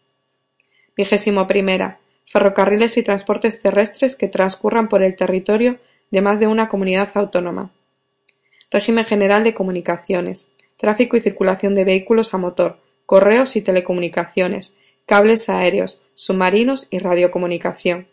Vigésimo primera. Ferrocarriles y transportes terrestres que transcurran por el territorio de más de una comunidad autónoma. Régimen general de comunicaciones. Tráfico y circulación de vehículos a motor, correos y telecomunicaciones, cables aéreos, submarinos y radiocomunicación.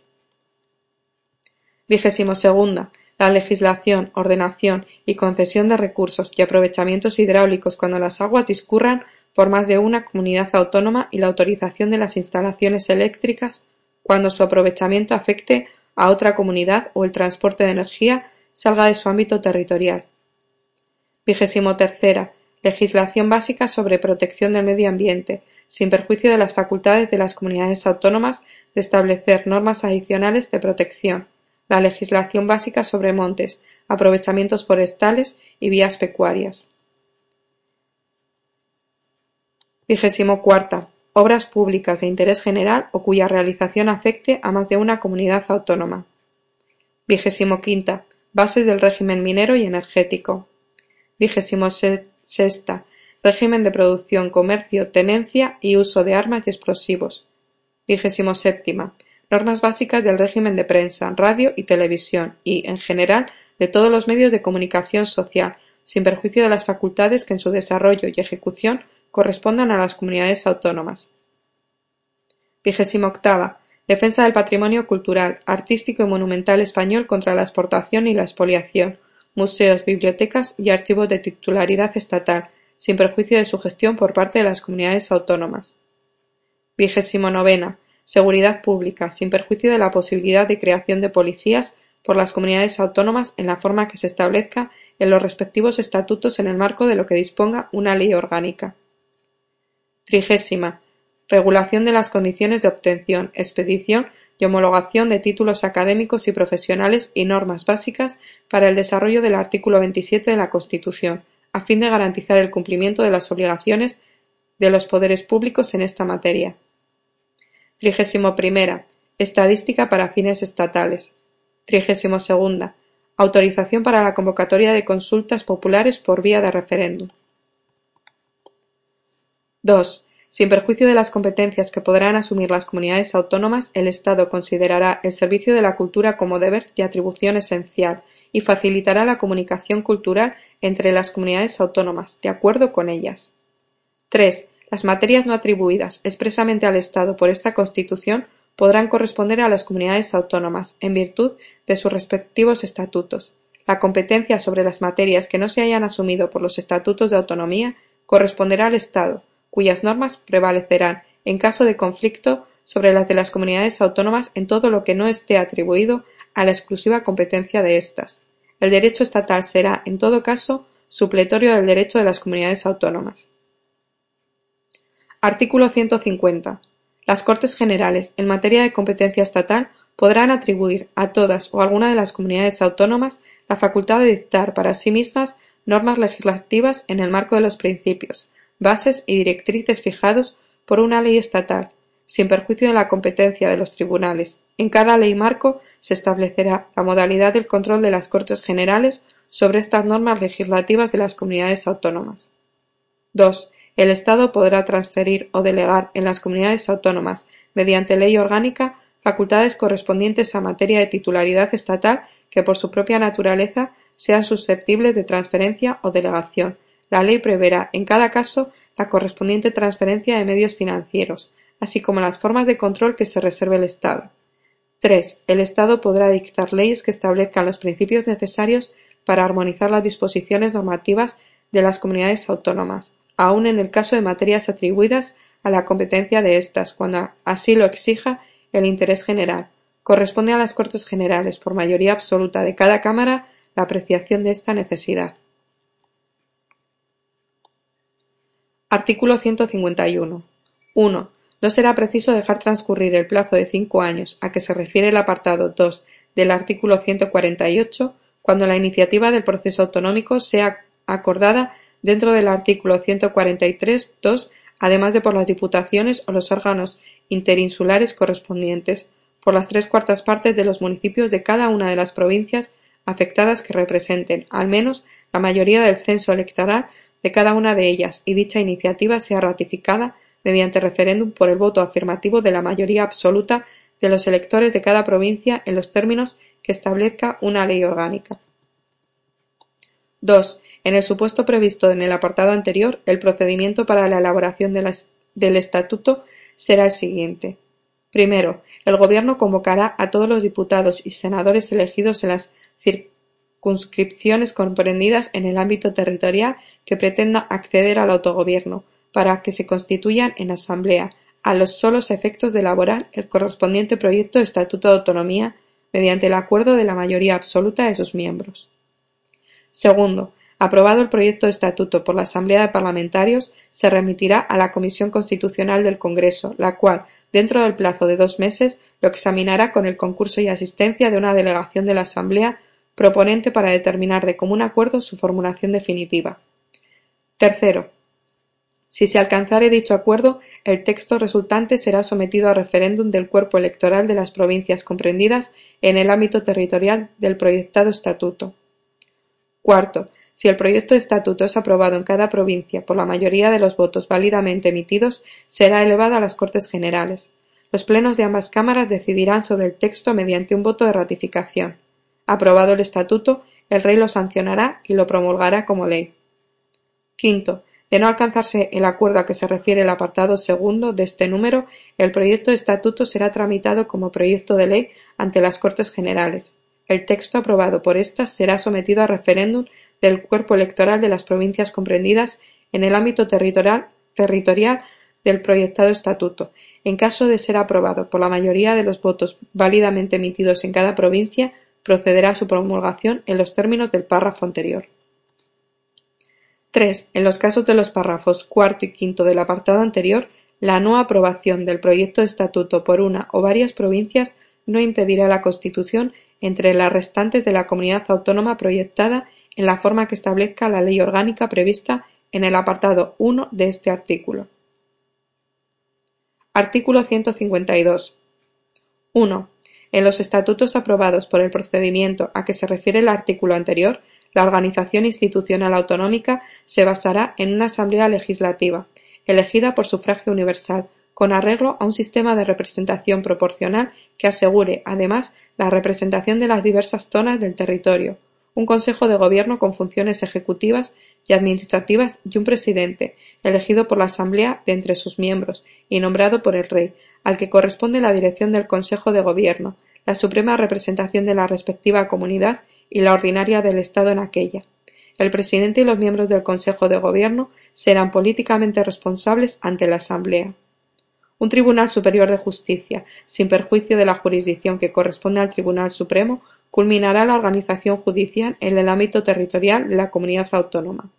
Segunda. La legislación, ordenación y concesión de recursos y aprovechamientos hidráulicos cuando las aguas discurran por más de una comunidad autónoma y la autorización de las instalaciones eléctricas cuando su aprovechamiento afecte a otra comunidad o el transporte de energía salga de su ámbito territorial. Tercera. Legislación básica sobre protección del medio ambiente, sin perjuicio de las facultades de las comunidades autónomas de establecer normas adicionales de protección, la legislación básica sobre montes, aprovechamientos forestales y vías pecuarias. Cuarta. Obras públicas de interés general o cuya realización afecte a más de una comunidad autónoma. Quinta. Bases del régimen minero y energético. Vigésimo sexta. Régimen de producción, comercio, tenencia y uso de armas y explosivos. Vigésimo séptima. Normas básicas del régimen de prensa, radio y televisión y, en general, de todos los medios de comunicación social, sin perjuicio de las facultades que en su desarrollo y ejecución correspondan a las comunidades autónomas. Vigésimo octava. Defensa del patrimonio cultural, artístico y monumental español contra la exportación y la expoliación, museos, bibliotecas y archivos de titularidad estatal, sin perjuicio de su gestión por parte de las comunidades autónomas. Vigésimo novena. Seguridad pública, sin perjuicio de la posibilidad de creación de policías por las comunidades autónomas en la forma que se establezca en los respectivos estatutos en el marco de lo que disponga una ley orgánica. Trigésima. Regulación de las condiciones de obtención, expedición homologación de títulos académicos y profesionales y normas básicas para el desarrollo del artículo 27 de la Constitución, a fin de garantizar el cumplimiento de las obligaciones de los poderes públicos en esta materia. Trigésimo primera. Estadística para fines estatales. Trigésimo segunda. Autorización para la convocatoria de consultas populares por vía de referéndum. 2. Sin perjuicio de las competencias que podrán asumir las comunidades autónomas, el Estado considerará el servicio de la cultura como deber y atribución esencial y facilitará la comunicación cultural entre las comunidades autónomas, de acuerdo con ellas. 3. Las materias no atribuidas expresamente al Estado por esta Constitución podrán corresponder a las comunidades autónomas, en virtud de sus respectivos estatutos. La competencia sobre las materias que no se hayan asumido por los estatutos de autonomía corresponderá al Estado, cuyas normas prevalecerán, en caso de conflicto, sobre las de las comunidades autónomas en todo lo que no esté atribuido a la exclusiva competencia de éstas. El derecho estatal será, en todo caso, supletorio del derecho de las comunidades autónomas. Artículo 150. Las Cortes Generales, en materia de competencia estatal, podrán atribuir a todas o alguna de las comunidades autónomas la facultad de dictar para sí mismas normas legislativas en el marco de los principios, bases y directrices fijados por una ley estatal, sin perjuicio de la competencia de los tribunales. En cada ley marco se establecerá la modalidad del control de las Cortes Generales sobre estas normas legislativas de las comunidades autónomas. 2. El Estado podrá transferir o delegar en las comunidades autónomas, mediante ley orgánica, facultades correspondientes a materia de titularidad estatal que por su propia naturaleza sean susceptibles de transferencia o delegación, la ley preverá, en cada caso, la correspondiente transferencia de medios financieros, así como las formas de control que se reserve el Estado. 3. El Estado podrá dictar leyes que establezcan los principios necesarios para armonizar las disposiciones normativas de las comunidades autónomas, aun en el caso de materias atribuidas a la competencia de éstas, cuando así lo exija el interés general. Corresponde a las Cortes Generales, por mayoría absoluta de cada Cámara, la apreciación de esta necesidad. Artículo 151. 1. No será preciso dejar transcurrir el plazo de cinco años a que se refiere el apartado 2 del artículo 148 cuando la iniciativa del proceso autonómico sea acordada dentro del artículo 143.2 además de por las diputaciones o los órganos interinsulares correspondientes, por las tres cuartas partes de los municipios de cada una de las provincias afectadas que representen, al menos, la mayoría del censo electoral de cada una de ellas, y dicha iniciativa sea ratificada mediante referéndum por el voto afirmativo de la mayoría absoluta de los electores de cada provincia en los términos que establezca una ley orgánica. 2. En el supuesto previsto en el apartado anterior, el procedimiento para la elaboración del estatuto será el siguiente. Primero, el Gobierno convocará a todos los diputados y senadores elegidos en las circunscripciones comprendidas en el ámbito territorial que pretenda acceder al autogobierno, para que se constituyan en asamblea, a los solos efectos de elaborar el correspondiente proyecto de Estatuto de Autonomía mediante el acuerdo de la mayoría absoluta de sus miembros. Segundo, aprobado el proyecto de estatuto por la Asamblea de Parlamentarios, se remitirá a la Comisión Constitucional del Congreso, la cual, dentro del plazo de dos meses, lo examinará con el concurso y asistencia de una delegación de la Asamblea proponente para determinar de común acuerdo su formulación definitiva. Tercero, si se alcanzare dicho acuerdo, el texto resultante será sometido a referéndum del cuerpo electoral de las provincias comprendidas en el ámbito territorial del proyectado estatuto. Cuarto, si el proyecto de estatuto es aprobado en cada provincia por la mayoría de los votos válidamente emitidos, será elevado a las Cortes Generales. Los plenos de ambas cámaras decidirán sobre el texto mediante un voto de ratificación. Aprobado el estatuto, el rey lo sancionará y lo promulgará como ley. Quinto, de no alcanzarse el acuerdo a que se refiere el apartado segundo de este número, el proyecto de estatuto será tramitado como proyecto de ley ante las Cortes Generales. El texto aprobado por éstas será sometido a referéndum del cuerpo electoral de las provincias comprendidas en el ámbito territorial, territorial del proyectado estatuto. En caso de ser aprobado por la mayoría de los votos válidamente emitidos en cada provincia, procederá a su promulgación en los términos del párrafo anterior. 3. En los casos de los párrafos cuarto y quinto del apartado anterior, la no aprobación del proyecto de estatuto por una o varias provincias no impedirá la constitución entre las restantes de la comunidad autónoma proyectada en la forma que establezca la ley orgánica prevista en el apartado 1 de este artículo. Artículo 152. 1. En los estatutos aprobados por el procedimiento a que se refiere el artículo anterior, la organización institucional autonómica se basará en una asamblea legislativa, elegida por sufragio universal, con arreglo a un sistema de representación proporcional que asegure, además, la representación de las diversas zonas del territorio, un Consejo de Gobierno con funciones ejecutivas y administrativas y un presidente, elegido por la Asamblea de entre sus miembros y nombrado por el Rey, al que corresponde la dirección del Consejo de Gobierno, la suprema representación de la respectiva comunidad y la ordinaria del Estado en aquella. El presidente y los miembros del Consejo de Gobierno serán políticamente responsables ante la Asamblea. Un Tribunal Superior de Justicia, sin perjuicio de la jurisdicción que corresponde al Tribunal Supremo, culminará la organización judicial en el ámbito territorial de la comunidad autónoma.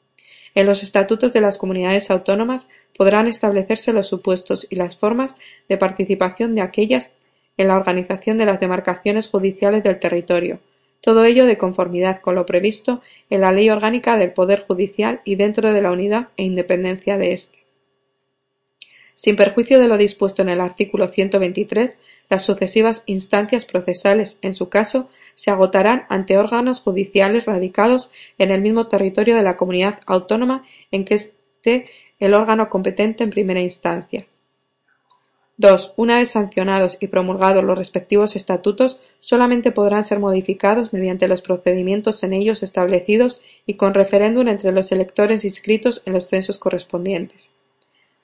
En los estatutos de las comunidades autónomas podrán establecerse los supuestos y las formas de participación de aquellas en la organización de las demarcaciones judiciales del territorio, todo ello de conformidad con lo previsto en la Ley Orgánica del Poder Judicial y dentro de la unidad e independencia de éste. Sin perjuicio de lo dispuesto en el artículo 123, las sucesivas instancias procesales, en su caso, se agotarán ante órganos judiciales radicados en el mismo territorio de la comunidad autónoma en que esté el órgano competente en primera instancia. 2. Una vez sancionados y promulgados los respectivos estatutos, solamente podrán ser modificados mediante los procedimientos en ellos establecidos y con referéndum entre los electores inscritos en los censos correspondientes.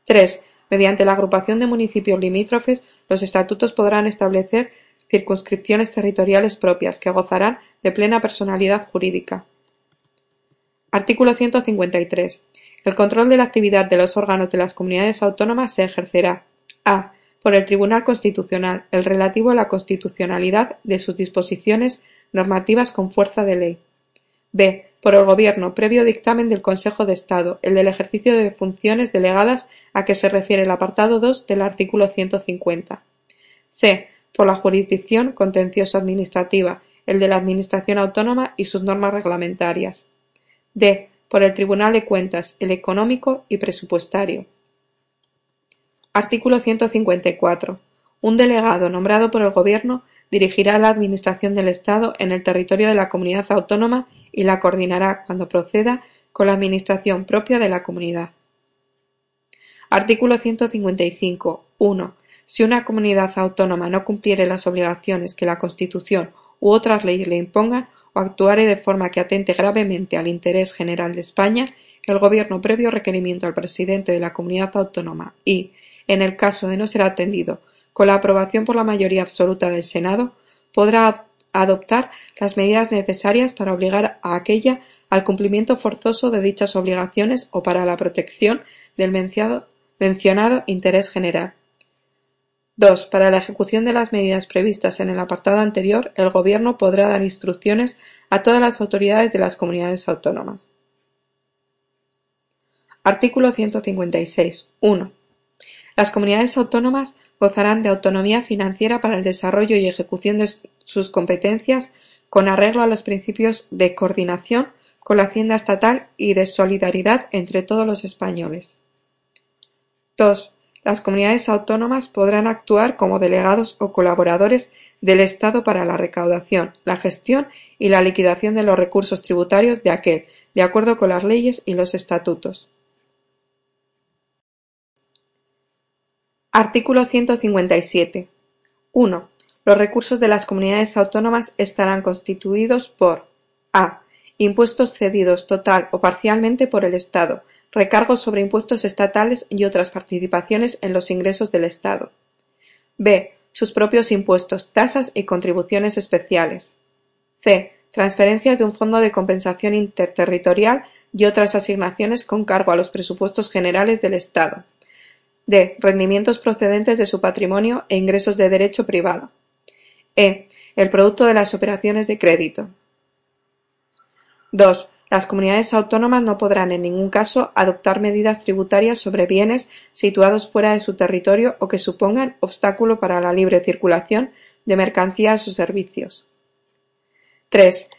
3. Mediante la agrupación de municipios limítrofes, los estatutos podrán establecer circunscripciones territoriales propias que gozarán de plena personalidad jurídica. Artículo 153. El control de la actividad de los órganos de las comunidades autónomas se ejercerá a. por el Tribunal Constitucional, el relativo a la constitucionalidad de sus disposiciones normativas con fuerza de ley. b. por el Gobierno, previo dictamen del Consejo de Estado, el del ejercicio de funciones delegadas a que se refiere el apartado 2 del artículo 150. c. por la jurisdicción contencioso-administrativa, el de la Administración autónoma y sus normas reglamentarias. d. por el Tribunal de Cuentas, el económico y presupuestario. Artículo 154. Un delegado nombrado por el Gobierno dirigirá la administración del Estado en el territorio de la comunidad autónoma y la coordinará, cuando proceda, con la administración propia de la comunidad. Artículo 155. 1. Si una comunidad autónoma no cumpliere las obligaciones que la Constitución u otras leyes le impongan, o actuare de forma que atente gravemente al interés general de España, el Gobierno, previo requerimiento al presidente de la comunidad autónoma y, en el caso de no ser atendido, con la aprobación por la mayoría absoluta del Senado, podrá adoptar las medidas necesarias para obligar a aquella al cumplimiento forzoso de dichas obligaciones o para la protección del mencionado interés general. 2. Para la ejecución de las medidas previstas en el apartado anterior, el Gobierno podrá dar instrucciones a todas las autoridades de las comunidades autónomas. Artículo 156. 1. Las comunidades autónomas gozarán de autonomía financiera para el desarrollo y ejecución de sus competencias con arreglo a los principios de coordinación con la hacienda estatal y de solidaridad entre todos los españoles. 2. Las comunidades autónomas podrán actuar como delegados o colaboradores del Estado para la recaudación, la gestión y la liquidación de los recursos tributarios de aquel, de acuerdo con las leyes y los estatutos. Artículo 157. 1. Los recursos de las comunidades autónomas estarán constituidos por a. Impuestos cedidos total o parcialmente por el Estado, recargos sobre impuestos estatales y otras participaciones en los ingresos del Estado. b. Sus propios impuestos, tasas y contribuciones especiales. c. Transferencias de un fondo de compensación interterritorial y otras asignaciones con cargo a los presupuestos generales del Estado. D. Rendimientos procedentes de su patrimonio e ingresos de derecho privado. e. El producto de las operaciones de crédito. 2. Las comunidades autónomas no podrán en ningún caso adoptar medidas tributarias sobre bienes situados fuera de su territorio o que supongan obstáculo para la libre circulación de mercancías o servicios. 3.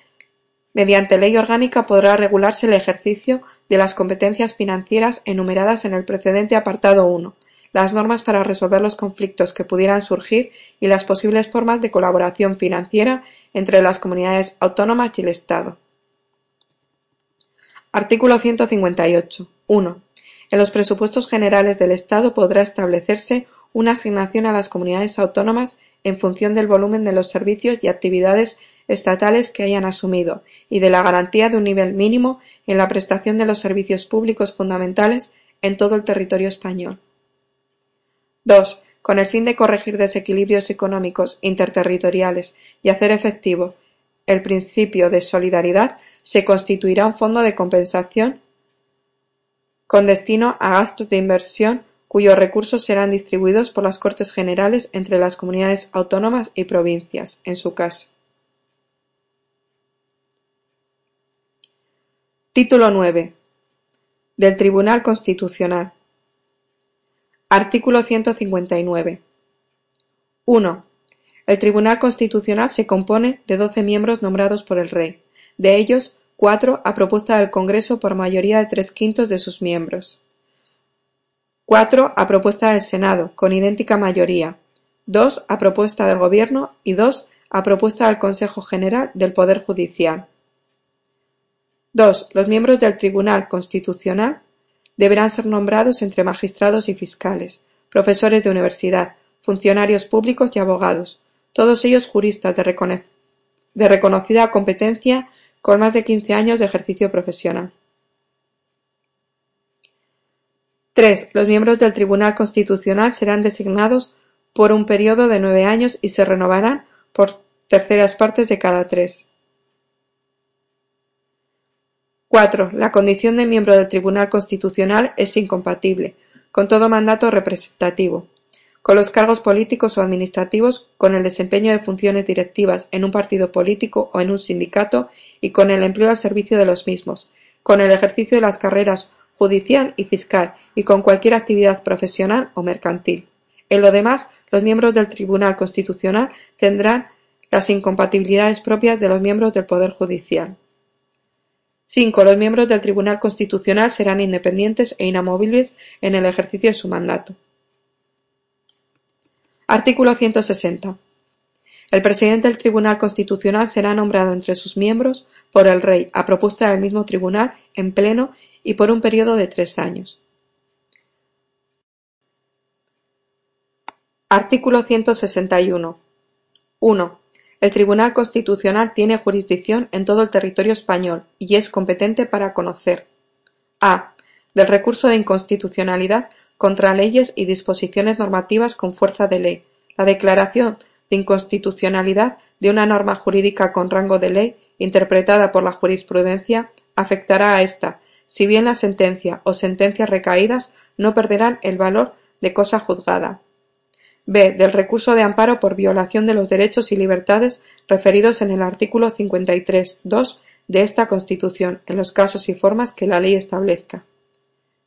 Mediante ley orgánica podrá regularse el ejercicio de las competencias financieras enumeradas en el precedente apartado 1, las normas para resolver los conflictos que pudieran surgir y las posibles formas de colaboración financiera entre las comunidades autónomas y el Estado. Artículo 158. 1. En los presupuestos generales del Estado podrá establecerse una asignación a las comunidades autónomas en función del volumen de los servicios y actividades estatales que hayan asumido y de la garantía de un nivel mínimo en la prestación de los servicios públicos fundamentales en todo el territorio español. 2. Con el fin de corregir desequilibrios económicos interterritoriales y hacer efectivo el principio de solidaridad, se constituirá un fondo de compensación con destino a gastos de inversión cuyos recursos serán distribuidos por las Cortes Generales entre las comunidades autónomas y provincias, en su caso. Título 9. Del Tribunal Constitucional. Artículo 159. 1. El Tribunal Constitucional se compone de doce miembros nombrados por el Rey, de ellos cuatro a propuesta del Congreso por mayoría de tres quintos de sus miembros, cuatro a propuesta del Senado, con idéntica mayoría, dos a propuesta del Gobierno y dos a propuesta del Consejo General del Poder Judicial. 2. Los miembros del Tribunal Constitucional deberán ser nombrados entre magistrados y fiscales, profesores de universidad, funcionarios públicos y abogados, todos ellos juristas de reconocida competencia con más de quince años de ejercicio profesional. 3. Los miembros del Tribunal Constitucional serán designados por un periodo de nueve años y se renovarán por terceras partes de cada tres. 4. La condición de miembro del Tribunal Constitucional es incompatible con todo mandato representativo, con los cargos políticos o administrativos, con el desempeño de funciones directivas en un partido político o en un sindicato y con el empleo al servicio de los mismos, con el ejercicio de las carreras judicial y fiscal y con cualquier actividad profesional o mercantil. En lo demás, los miembros del Tribunal Constitucional tendrán las incompatibilidades propias de los miembros del Poder Judicial. 5. Los miembros del Tribunal Constitucional serán independientes e inamovibles en el ejercicio de su mandato. Artículo 160. El presidente del Tribunal Constitucional será nombrado entre sus miembros por el Rey, a propuesta del mismo tribunal, en pleno y por un periodo de tres años. Artículo 161. 1. El Tribunal Constitucional tiene jurisdicción en todo el territorio español y es competente para conocer a. del recurso de inconstitucionalidad contra leyes y disposiciones normativas con fuerza de ley, la declaración de inconstitucionalidad de una norma jurídica con rango de ley interpretada por la jurisprudencia afectará a ésta, si bien la sentencia o sentencias recaídas no perderán el valor de cosa juzgada b. del recurso de amparo por violación de los derechos y libertades referidos en el artículo 53.2 de esta Constitución, en los casos y formas que la ley establezca.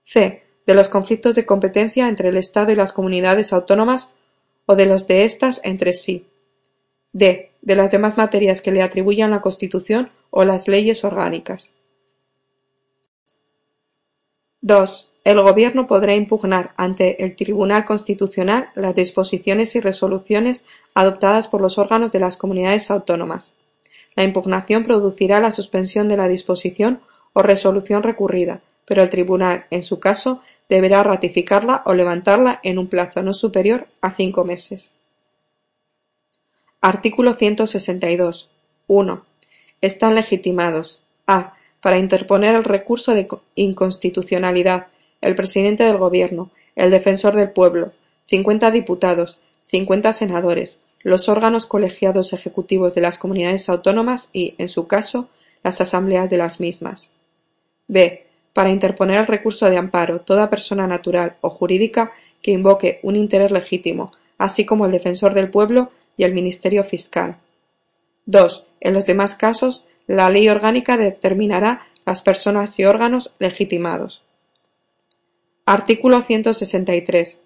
c. de los conflictos de competencia entre el Estado y las comunidades autónomas o de los de éstas entre sí. d. de las demás materias que le atribuyan la Constitución o las leyes orgánicas. 2. El Gobierno podrá impugnar ante el Tribunal Constitucional las disposiciones y resoluciones adoptadas por los órganos de las comunidades autónomas. La impugnación producirá la suspensión de la disposición o resolución recurrida, pero el Tribunal, en su caso, deberá ratificarla o levantarla en un plazo no superior a cinco meses. Artículo 162. 1. Están legitimados a. para interponer el recurso de inconstitucionalidad el presidente del Gobierno, el defensor del pueblo, cincuenta diputados, cincuenta senadores, los órganos colegiados ejecutivos de las comunidades autónomas y, en su caso, las asambleas de las mismas. b. Para interponer el recurso de amparo toda persona natural o jurídica que invoque un interés legítimo, así como el defensor del pueblo y el Ministerio Fiscal. 2. En los demás casos, la ley orgánica determinará las personas y órganos legitimados. Artículo 163.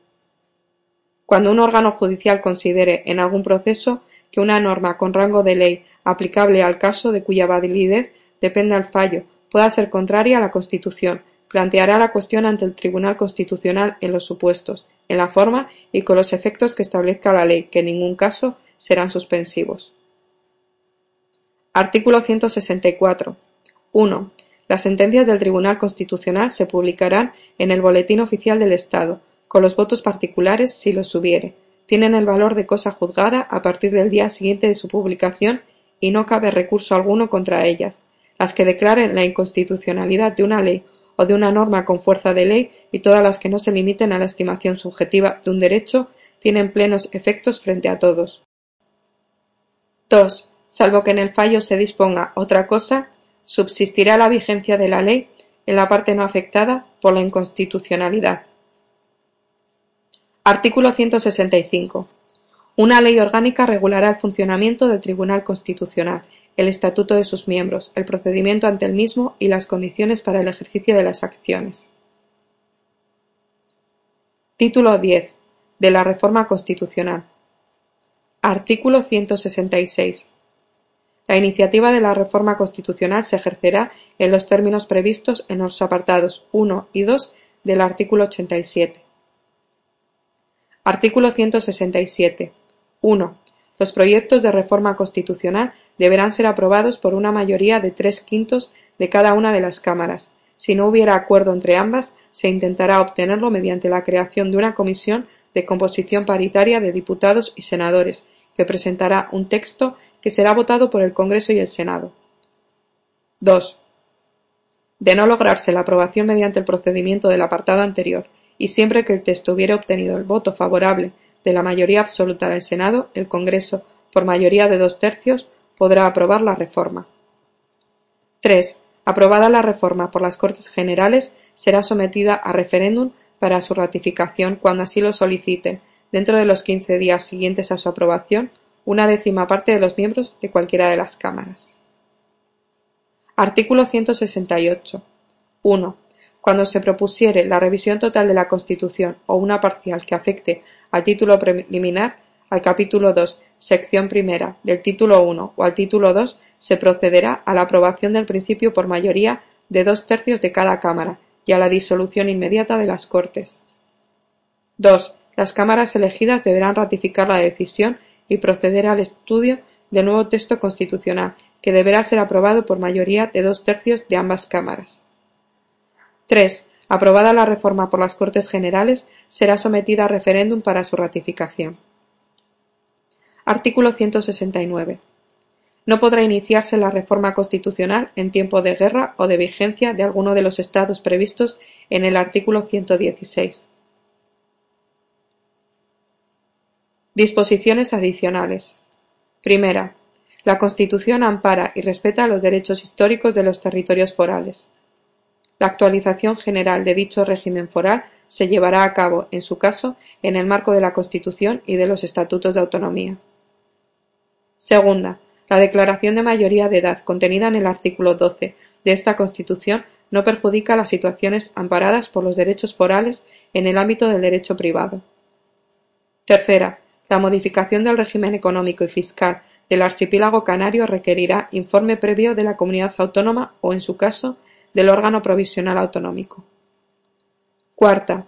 Cuando un órgano judicial considere en algún proceso que una norma con rango de ley aplicable al caso de cuya validez depende el fallo pueda ser contraria a la Constitución, planteará la cuestión ante el Tribunal Constitucional en los supuestos, en la forma y con los efectos que establezca la ley, que en ningún caso serán suspensivos. Artículo 164. 1. Las sentencias del Tribunal Constitucional se publicarán en el Boletín Oficial del Estado, con los votos particulares si los hubiere. Tienen el valor de cosa juzgada a partir del día siguiente de su publicación y no cabe recurso alguno contra ellas. Las que declaren la inconstitucionalidad de una ley o de una norma con fuerza de ley y todas las que no se limiten a la estimación subjetiva de un derecho tienen plenos efectos frente a todos. 2. Salvo que en el fallo se disponga otra cosa, subsistirá la vigencia de la ley en la parte no afectada por la inconstitucionalidad. Artículo 165. Una ley orgánica regulará el funcionamiento del Tribunal Constitucional, el estatuto de sus miembros, el procedimiento ante el mismo y las condiciones para el ejercicio de las acciones. Título 10. De la Reforma Constitucional. Artículo 166. La iniciativa de la reforma constitucional se ejercerá en los términos previstos en los apartados 1 y 2 del artículo 87. Artículo 167. 1. Los proyectos de reforma constitucional deberán ser aprobados por una mayoría de tres quintos de cada una de las cámaras. Si no hubiera acuerdo entre ambas, se intentará obtenerlo mediante la creación de una comisión de composición paritaria de diputados y senadores, que presentará un texto que será votado por el Congreso y el Senado. 2. De no lograrse la aprobación mediante el procedimiento del apartado anterior, y siempre que el texto hubiera obtenido el voto favorable de la mayoría absoluta del Senado, el Congreso por mayoría de dos tercios, podrá aprobar la reforma. 3. Aprobada la reforma por las Cortes Generales, será sometida a referéndum para su ratificación cuando así lo soliciten, dentro de los quince días siguientes a su aprobación, una décima parte de los miembros de cualquiera de las cámaras. Artículo 168. 1. Cuando se propusiere la revisión total de la Constitución o una parcial que afecte al título preliminar, al capítulo 2, sección primera, del título 1 o al título 2, se procederá a la aprobación del principio por mayoría de dos tercios de cada Cámara y a la disolución inmediata de las Cortes. 2. Las cámaras elegidas deberán ratificar la decisión y proceder al estudio del nuevo texto constitucional, que deberá ser aprobado por mayoría de dos tercios de ambas cámaras. 3. Aprobada la reforma por las Cortes Generales, será sometida a referéndum para su ratificación. Artículo 169. No podrá iniciarse la reforma constitucional en tiempo de guerra o de vigencia de alguno de los estados previstos en el artículo 116. Disposiciones adicionales. Primera. La Constitución ampara y respeta los derechos históricos de los territorios forales. La actualización general de dicho régimen foral se llevará a cabo, en su caso, en el marco de la Constitución y de los Estatutos de Autonomía. Segunda, la declaración de mayoría de edad contenida en el artículo 12 de esta Constitución no perjudica las situaciones amparadas por los derechos forales en el ámbito del derecho privado. Tercera, la modificación del régimen económico y fiscal del archipiélago canario requerirá informe previo de la comunidad autónoma o, en su caso, del órgano provisional autonómico. Cuarta,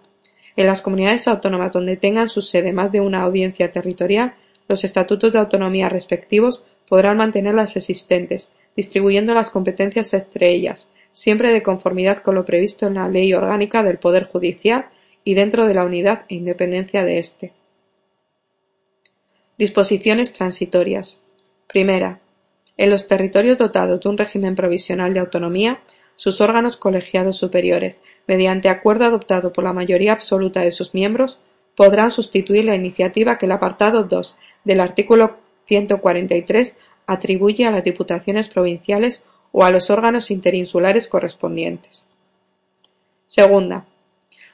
en las comunidades autónomas donde tengan su sede más de una audiencia territorial, los estatutos de autonomía respectivos podrán mantener las existentes, distribuyendo las competencias entre ellas, siempre de conformidad con lo previsto en la Ley Orgánica del Poder Judicial y dentro de la unidad e independencia de éste. Disposiciones transitorias. Primera. En los territorios dotados de un régimen provisional de autonomía, sus órganos colegiados superiores, mediante acuerdo adoptado por la mayoría absoluta de sus miembros, podrán sustituir la iniciativa que el apartado 2 del artículo 143 atribuye a las diputaciones provinciales o a los órganos interinsulares correspondientes. Segunda.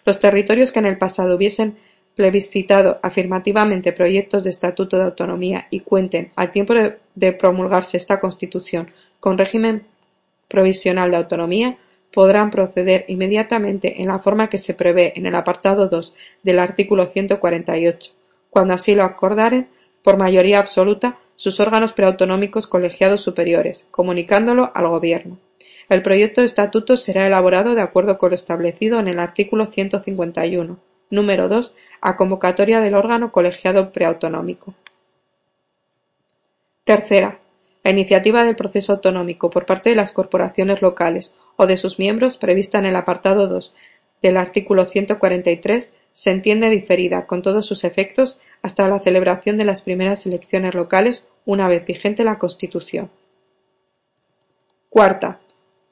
Los territorios que en el pasado hubiesen plebiscitado afirmativamente proyectos de estatuto de autonomía y cuenten, al tiempo de promulgarse esta Constitución, con régimen provisional de autonomía, podrán proceder inmediatamente en la forma que se prevé en el apartado 2 del artículo 148, cuando así lo acordaren, por mayoría absoluta, sus órganos preautonómicos colegiados superiores, comunicándolo al Gobierno. El proyecto de estatuto será elaborado de acuerdo con lo establecido en el artículo 151, número 2, a convocatoria del órgano colegiado preautonómico. Tercera. La iniciativa del proceso autonómico por parte de las corporaciones locales o de sus miembros prevista en el apartado 2 del artículo 143 se entiende diferida, con todos sus efectos, hasta la celebración de las primeras elecciones locales una vez vigente la Constitución. Cuarta.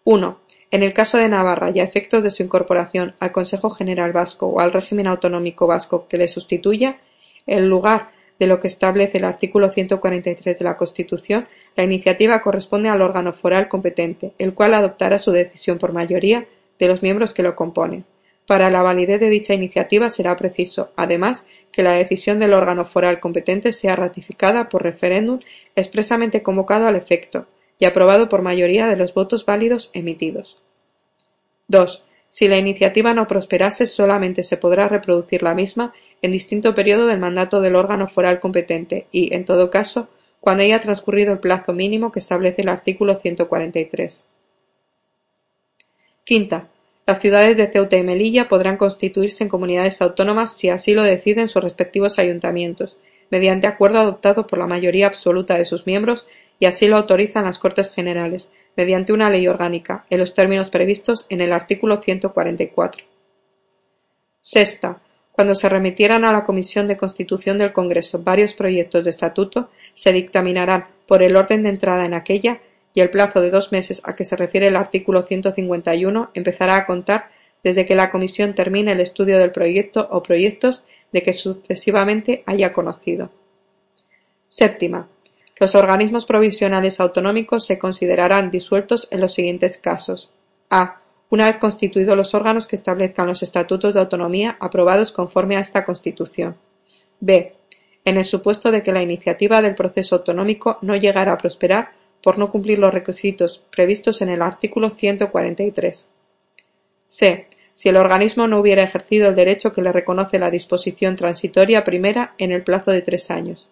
1. En el caso de Navarra y efectos de su incorporación al Consejo General Vasco o al régimen autonómico vasco que le sustituya, en lugar de lo que establece el artículo 143 de la Constitución, la iniciativa corresponde al órgano foral competente, el cual adoptará su decisión por mayoría de los miembros que lo componen. Para la validez de dicha iniciativa será preciso, además, que la decisión del órgano foral competente sea ratificada por referéndum expresamente convocado al efecto y aprobado por mayoría de los votos válidos emitidos. 2. Si la iniciativa no prosperase, solamente se podrá reproducir la misma en distinto periodo del mandato del órgano foral competente y, en todo caso, cuando haya transcurrido el plazo mínimo que establece el artículo 143. Quinta. Las ciudades de Ceuta y Melilla podrán constituirse en comunidades autónomas si así lo deciden sus respectivos ayuntamientos, mediante acuerdo adoptado por la mayoría absoluta de sus miembros y así lo autorizan las Cortes Generales, mediante una ley orgánica, en los términos previstos en el artículo 144. Sexta. Cuando se remitieran a la Comisión de Constitución del Congreso varios proyectos de estatuto, se dictaminarán por el orden de entrada en aquella y el plazo de dos meses a que se refiere el artículo 151 empezará a contar desde que la Comisión termine el estudio del proyecto o proyectos de que sucesivamente haya conocido. Séptima. Los organismos provisionales autonómicos se considerarán disueltos en los siguientes casos: a. Una vez constituidos los órganos que establezcan los estatutos de autonomía aprobados conforme a esta Constitución. b. En el supuesto de que la iniciativa del proceso autonómico no llegara a prosperar por no cumplir los requisitos previstos en el artículo 143. c. Si el organismo no hubiera ejercido el derecho que le reconoce la disposición transitoria primera en el plazo de tres años.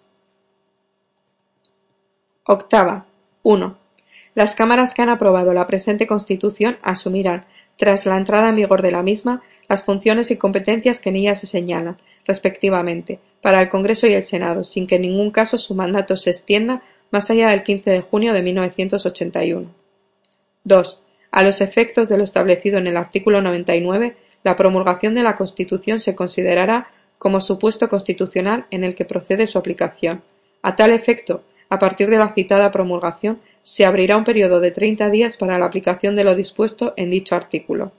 Octava. 1. Las cámaras que han aprobado la presente Constitución asumirán, tras la entrada en vigor de la misma, las funciones y competencias que en ella se señalan, respectivamente, para el Congreso y el Senado, sin que en ningún caso su mandato se extienda más allá del 15 de junio de 1981. 2. A los efectos de lo establecido en el artículo 99, la promulgación de la Constitución se considerará como supuesto constitucional en el que procede su aplicación. A tal efecto, a partir de la citada promulgación, se abrirá un periodo de treinta días para la aplicación de lo dispuesto en dicho artículo.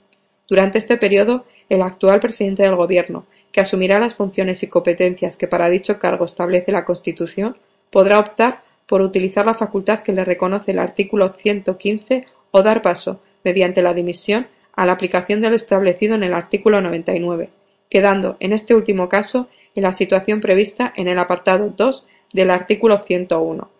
Durante este periodo, el actual presidente del Gobierno, que asumirá las funciones y competencias que para dicho cargo establece la Constitución, podrá optar por utilizar la facultad que le reconoce el artículo 115 o dar paso, mediante la dimisión, a la aplicación de lo establecido en el artículo 99, quedando, en este último caso, en la situación prevista en el apartado 2 del artículo 101.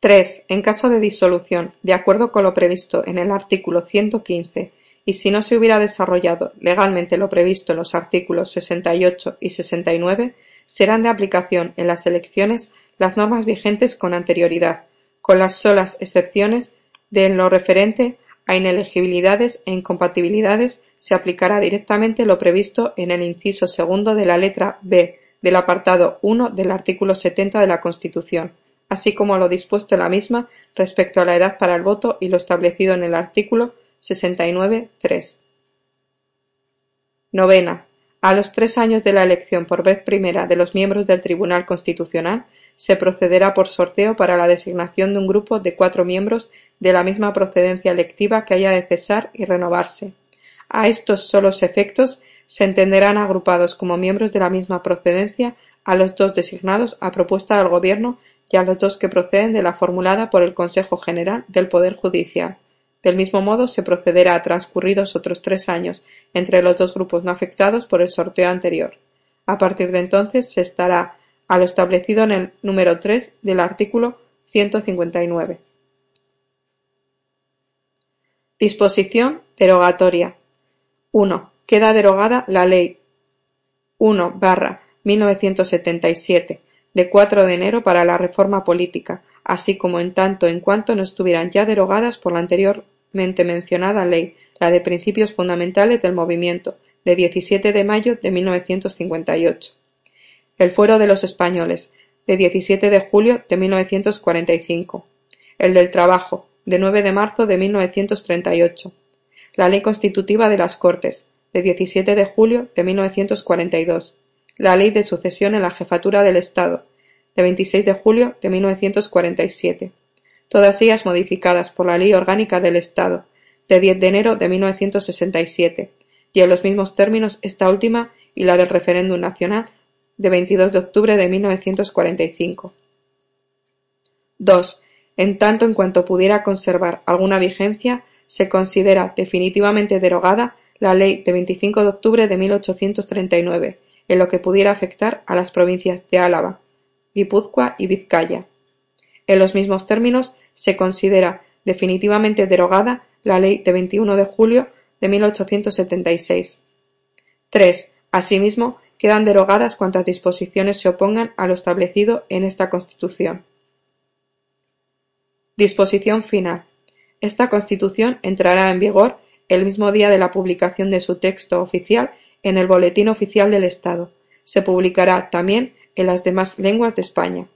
3. En caso de disolución, de acuerdo con lo previsto en el artículo 115, y si no se hubiera desarrollado legalmente lo previsto en los artículos 68 y 69, serán de aplicación en las elecciones las normas vigentes con anterioridad, con las solas excepciones de lo referente a inelegibilidades e incompatibilidades se aplicará directamente lo previsto en el inciso segundo de la letra b del apartado 1 del artículo 70 de la Constitución, así como lo dispuesto en la misma respecto a la edad para el voto y lo establecido en el artículo 69.3. Novena. A los tres años de la elección por vez primera de los miembros del Tribunal Constitucional, se procederá por sorteo para la designación de un grupo de cuatro miembros de la misma procedencia electiva que haya de cesar y renovarse. A estos solos efectos se entenderán agrupados como miembros de la misma procedencia a los dos designados a propuesta del Gobierno y a los dos que proceden de la formulada por el Consejo General del Poder Judicial. Del mismo modo se procederá a transcurridos otros tres años entre los dos grupos no afectados por el sorteo anterior. A partir de entonces se estará a lo establecido en el número 3 del artículo 159. Disposición derogatoria. 1 queda derogada la Ley 1-1977 de 4 de enero para la reforma política, así como en tanto en cuanto no estuvieran ya derogadas por la anteriormente mencionada ley, la de principios fundamentales del movimiento, de 17 de mayo de 1958. El Fuero de los Españoles, de 17 de julio de 1945. El del Trabajo, de 9 de marzo de 1938. La Ley Constitutiva de las Cortes, de 17 de julio de 1942, la Ley de Sucesión en la Jefatura del Estado, de 26 de julio de 1947, todas ellas modificadas por la Ley Orgánica del Estado, de 10 de enero de 1967, y en los mismos términos esta última y la del referéndum nacional de 22 de octubre de 1945. 2. En tanto en cuanto pudiera conservar alguna vigencia, se considera definitivamente derogada la Ley de 25 de octubre de 1839, en lo que pudiera afectar a las provincias de Álava, Guipúzcoa y Vizcaya. En los mismos términos se considera definitivamente derogada la Ley de 21 de julio de 1876. 3. Asimismo, quedan derogadas cuantas disposiciones se opongan a lo establecido en esta Constitución. Disposición final. Esta Constitución entrará en vigor el mismo día de la publicación de su texto oficial en el Boletín Oficial del Estado. Se publicará también en las demás lenguas de España.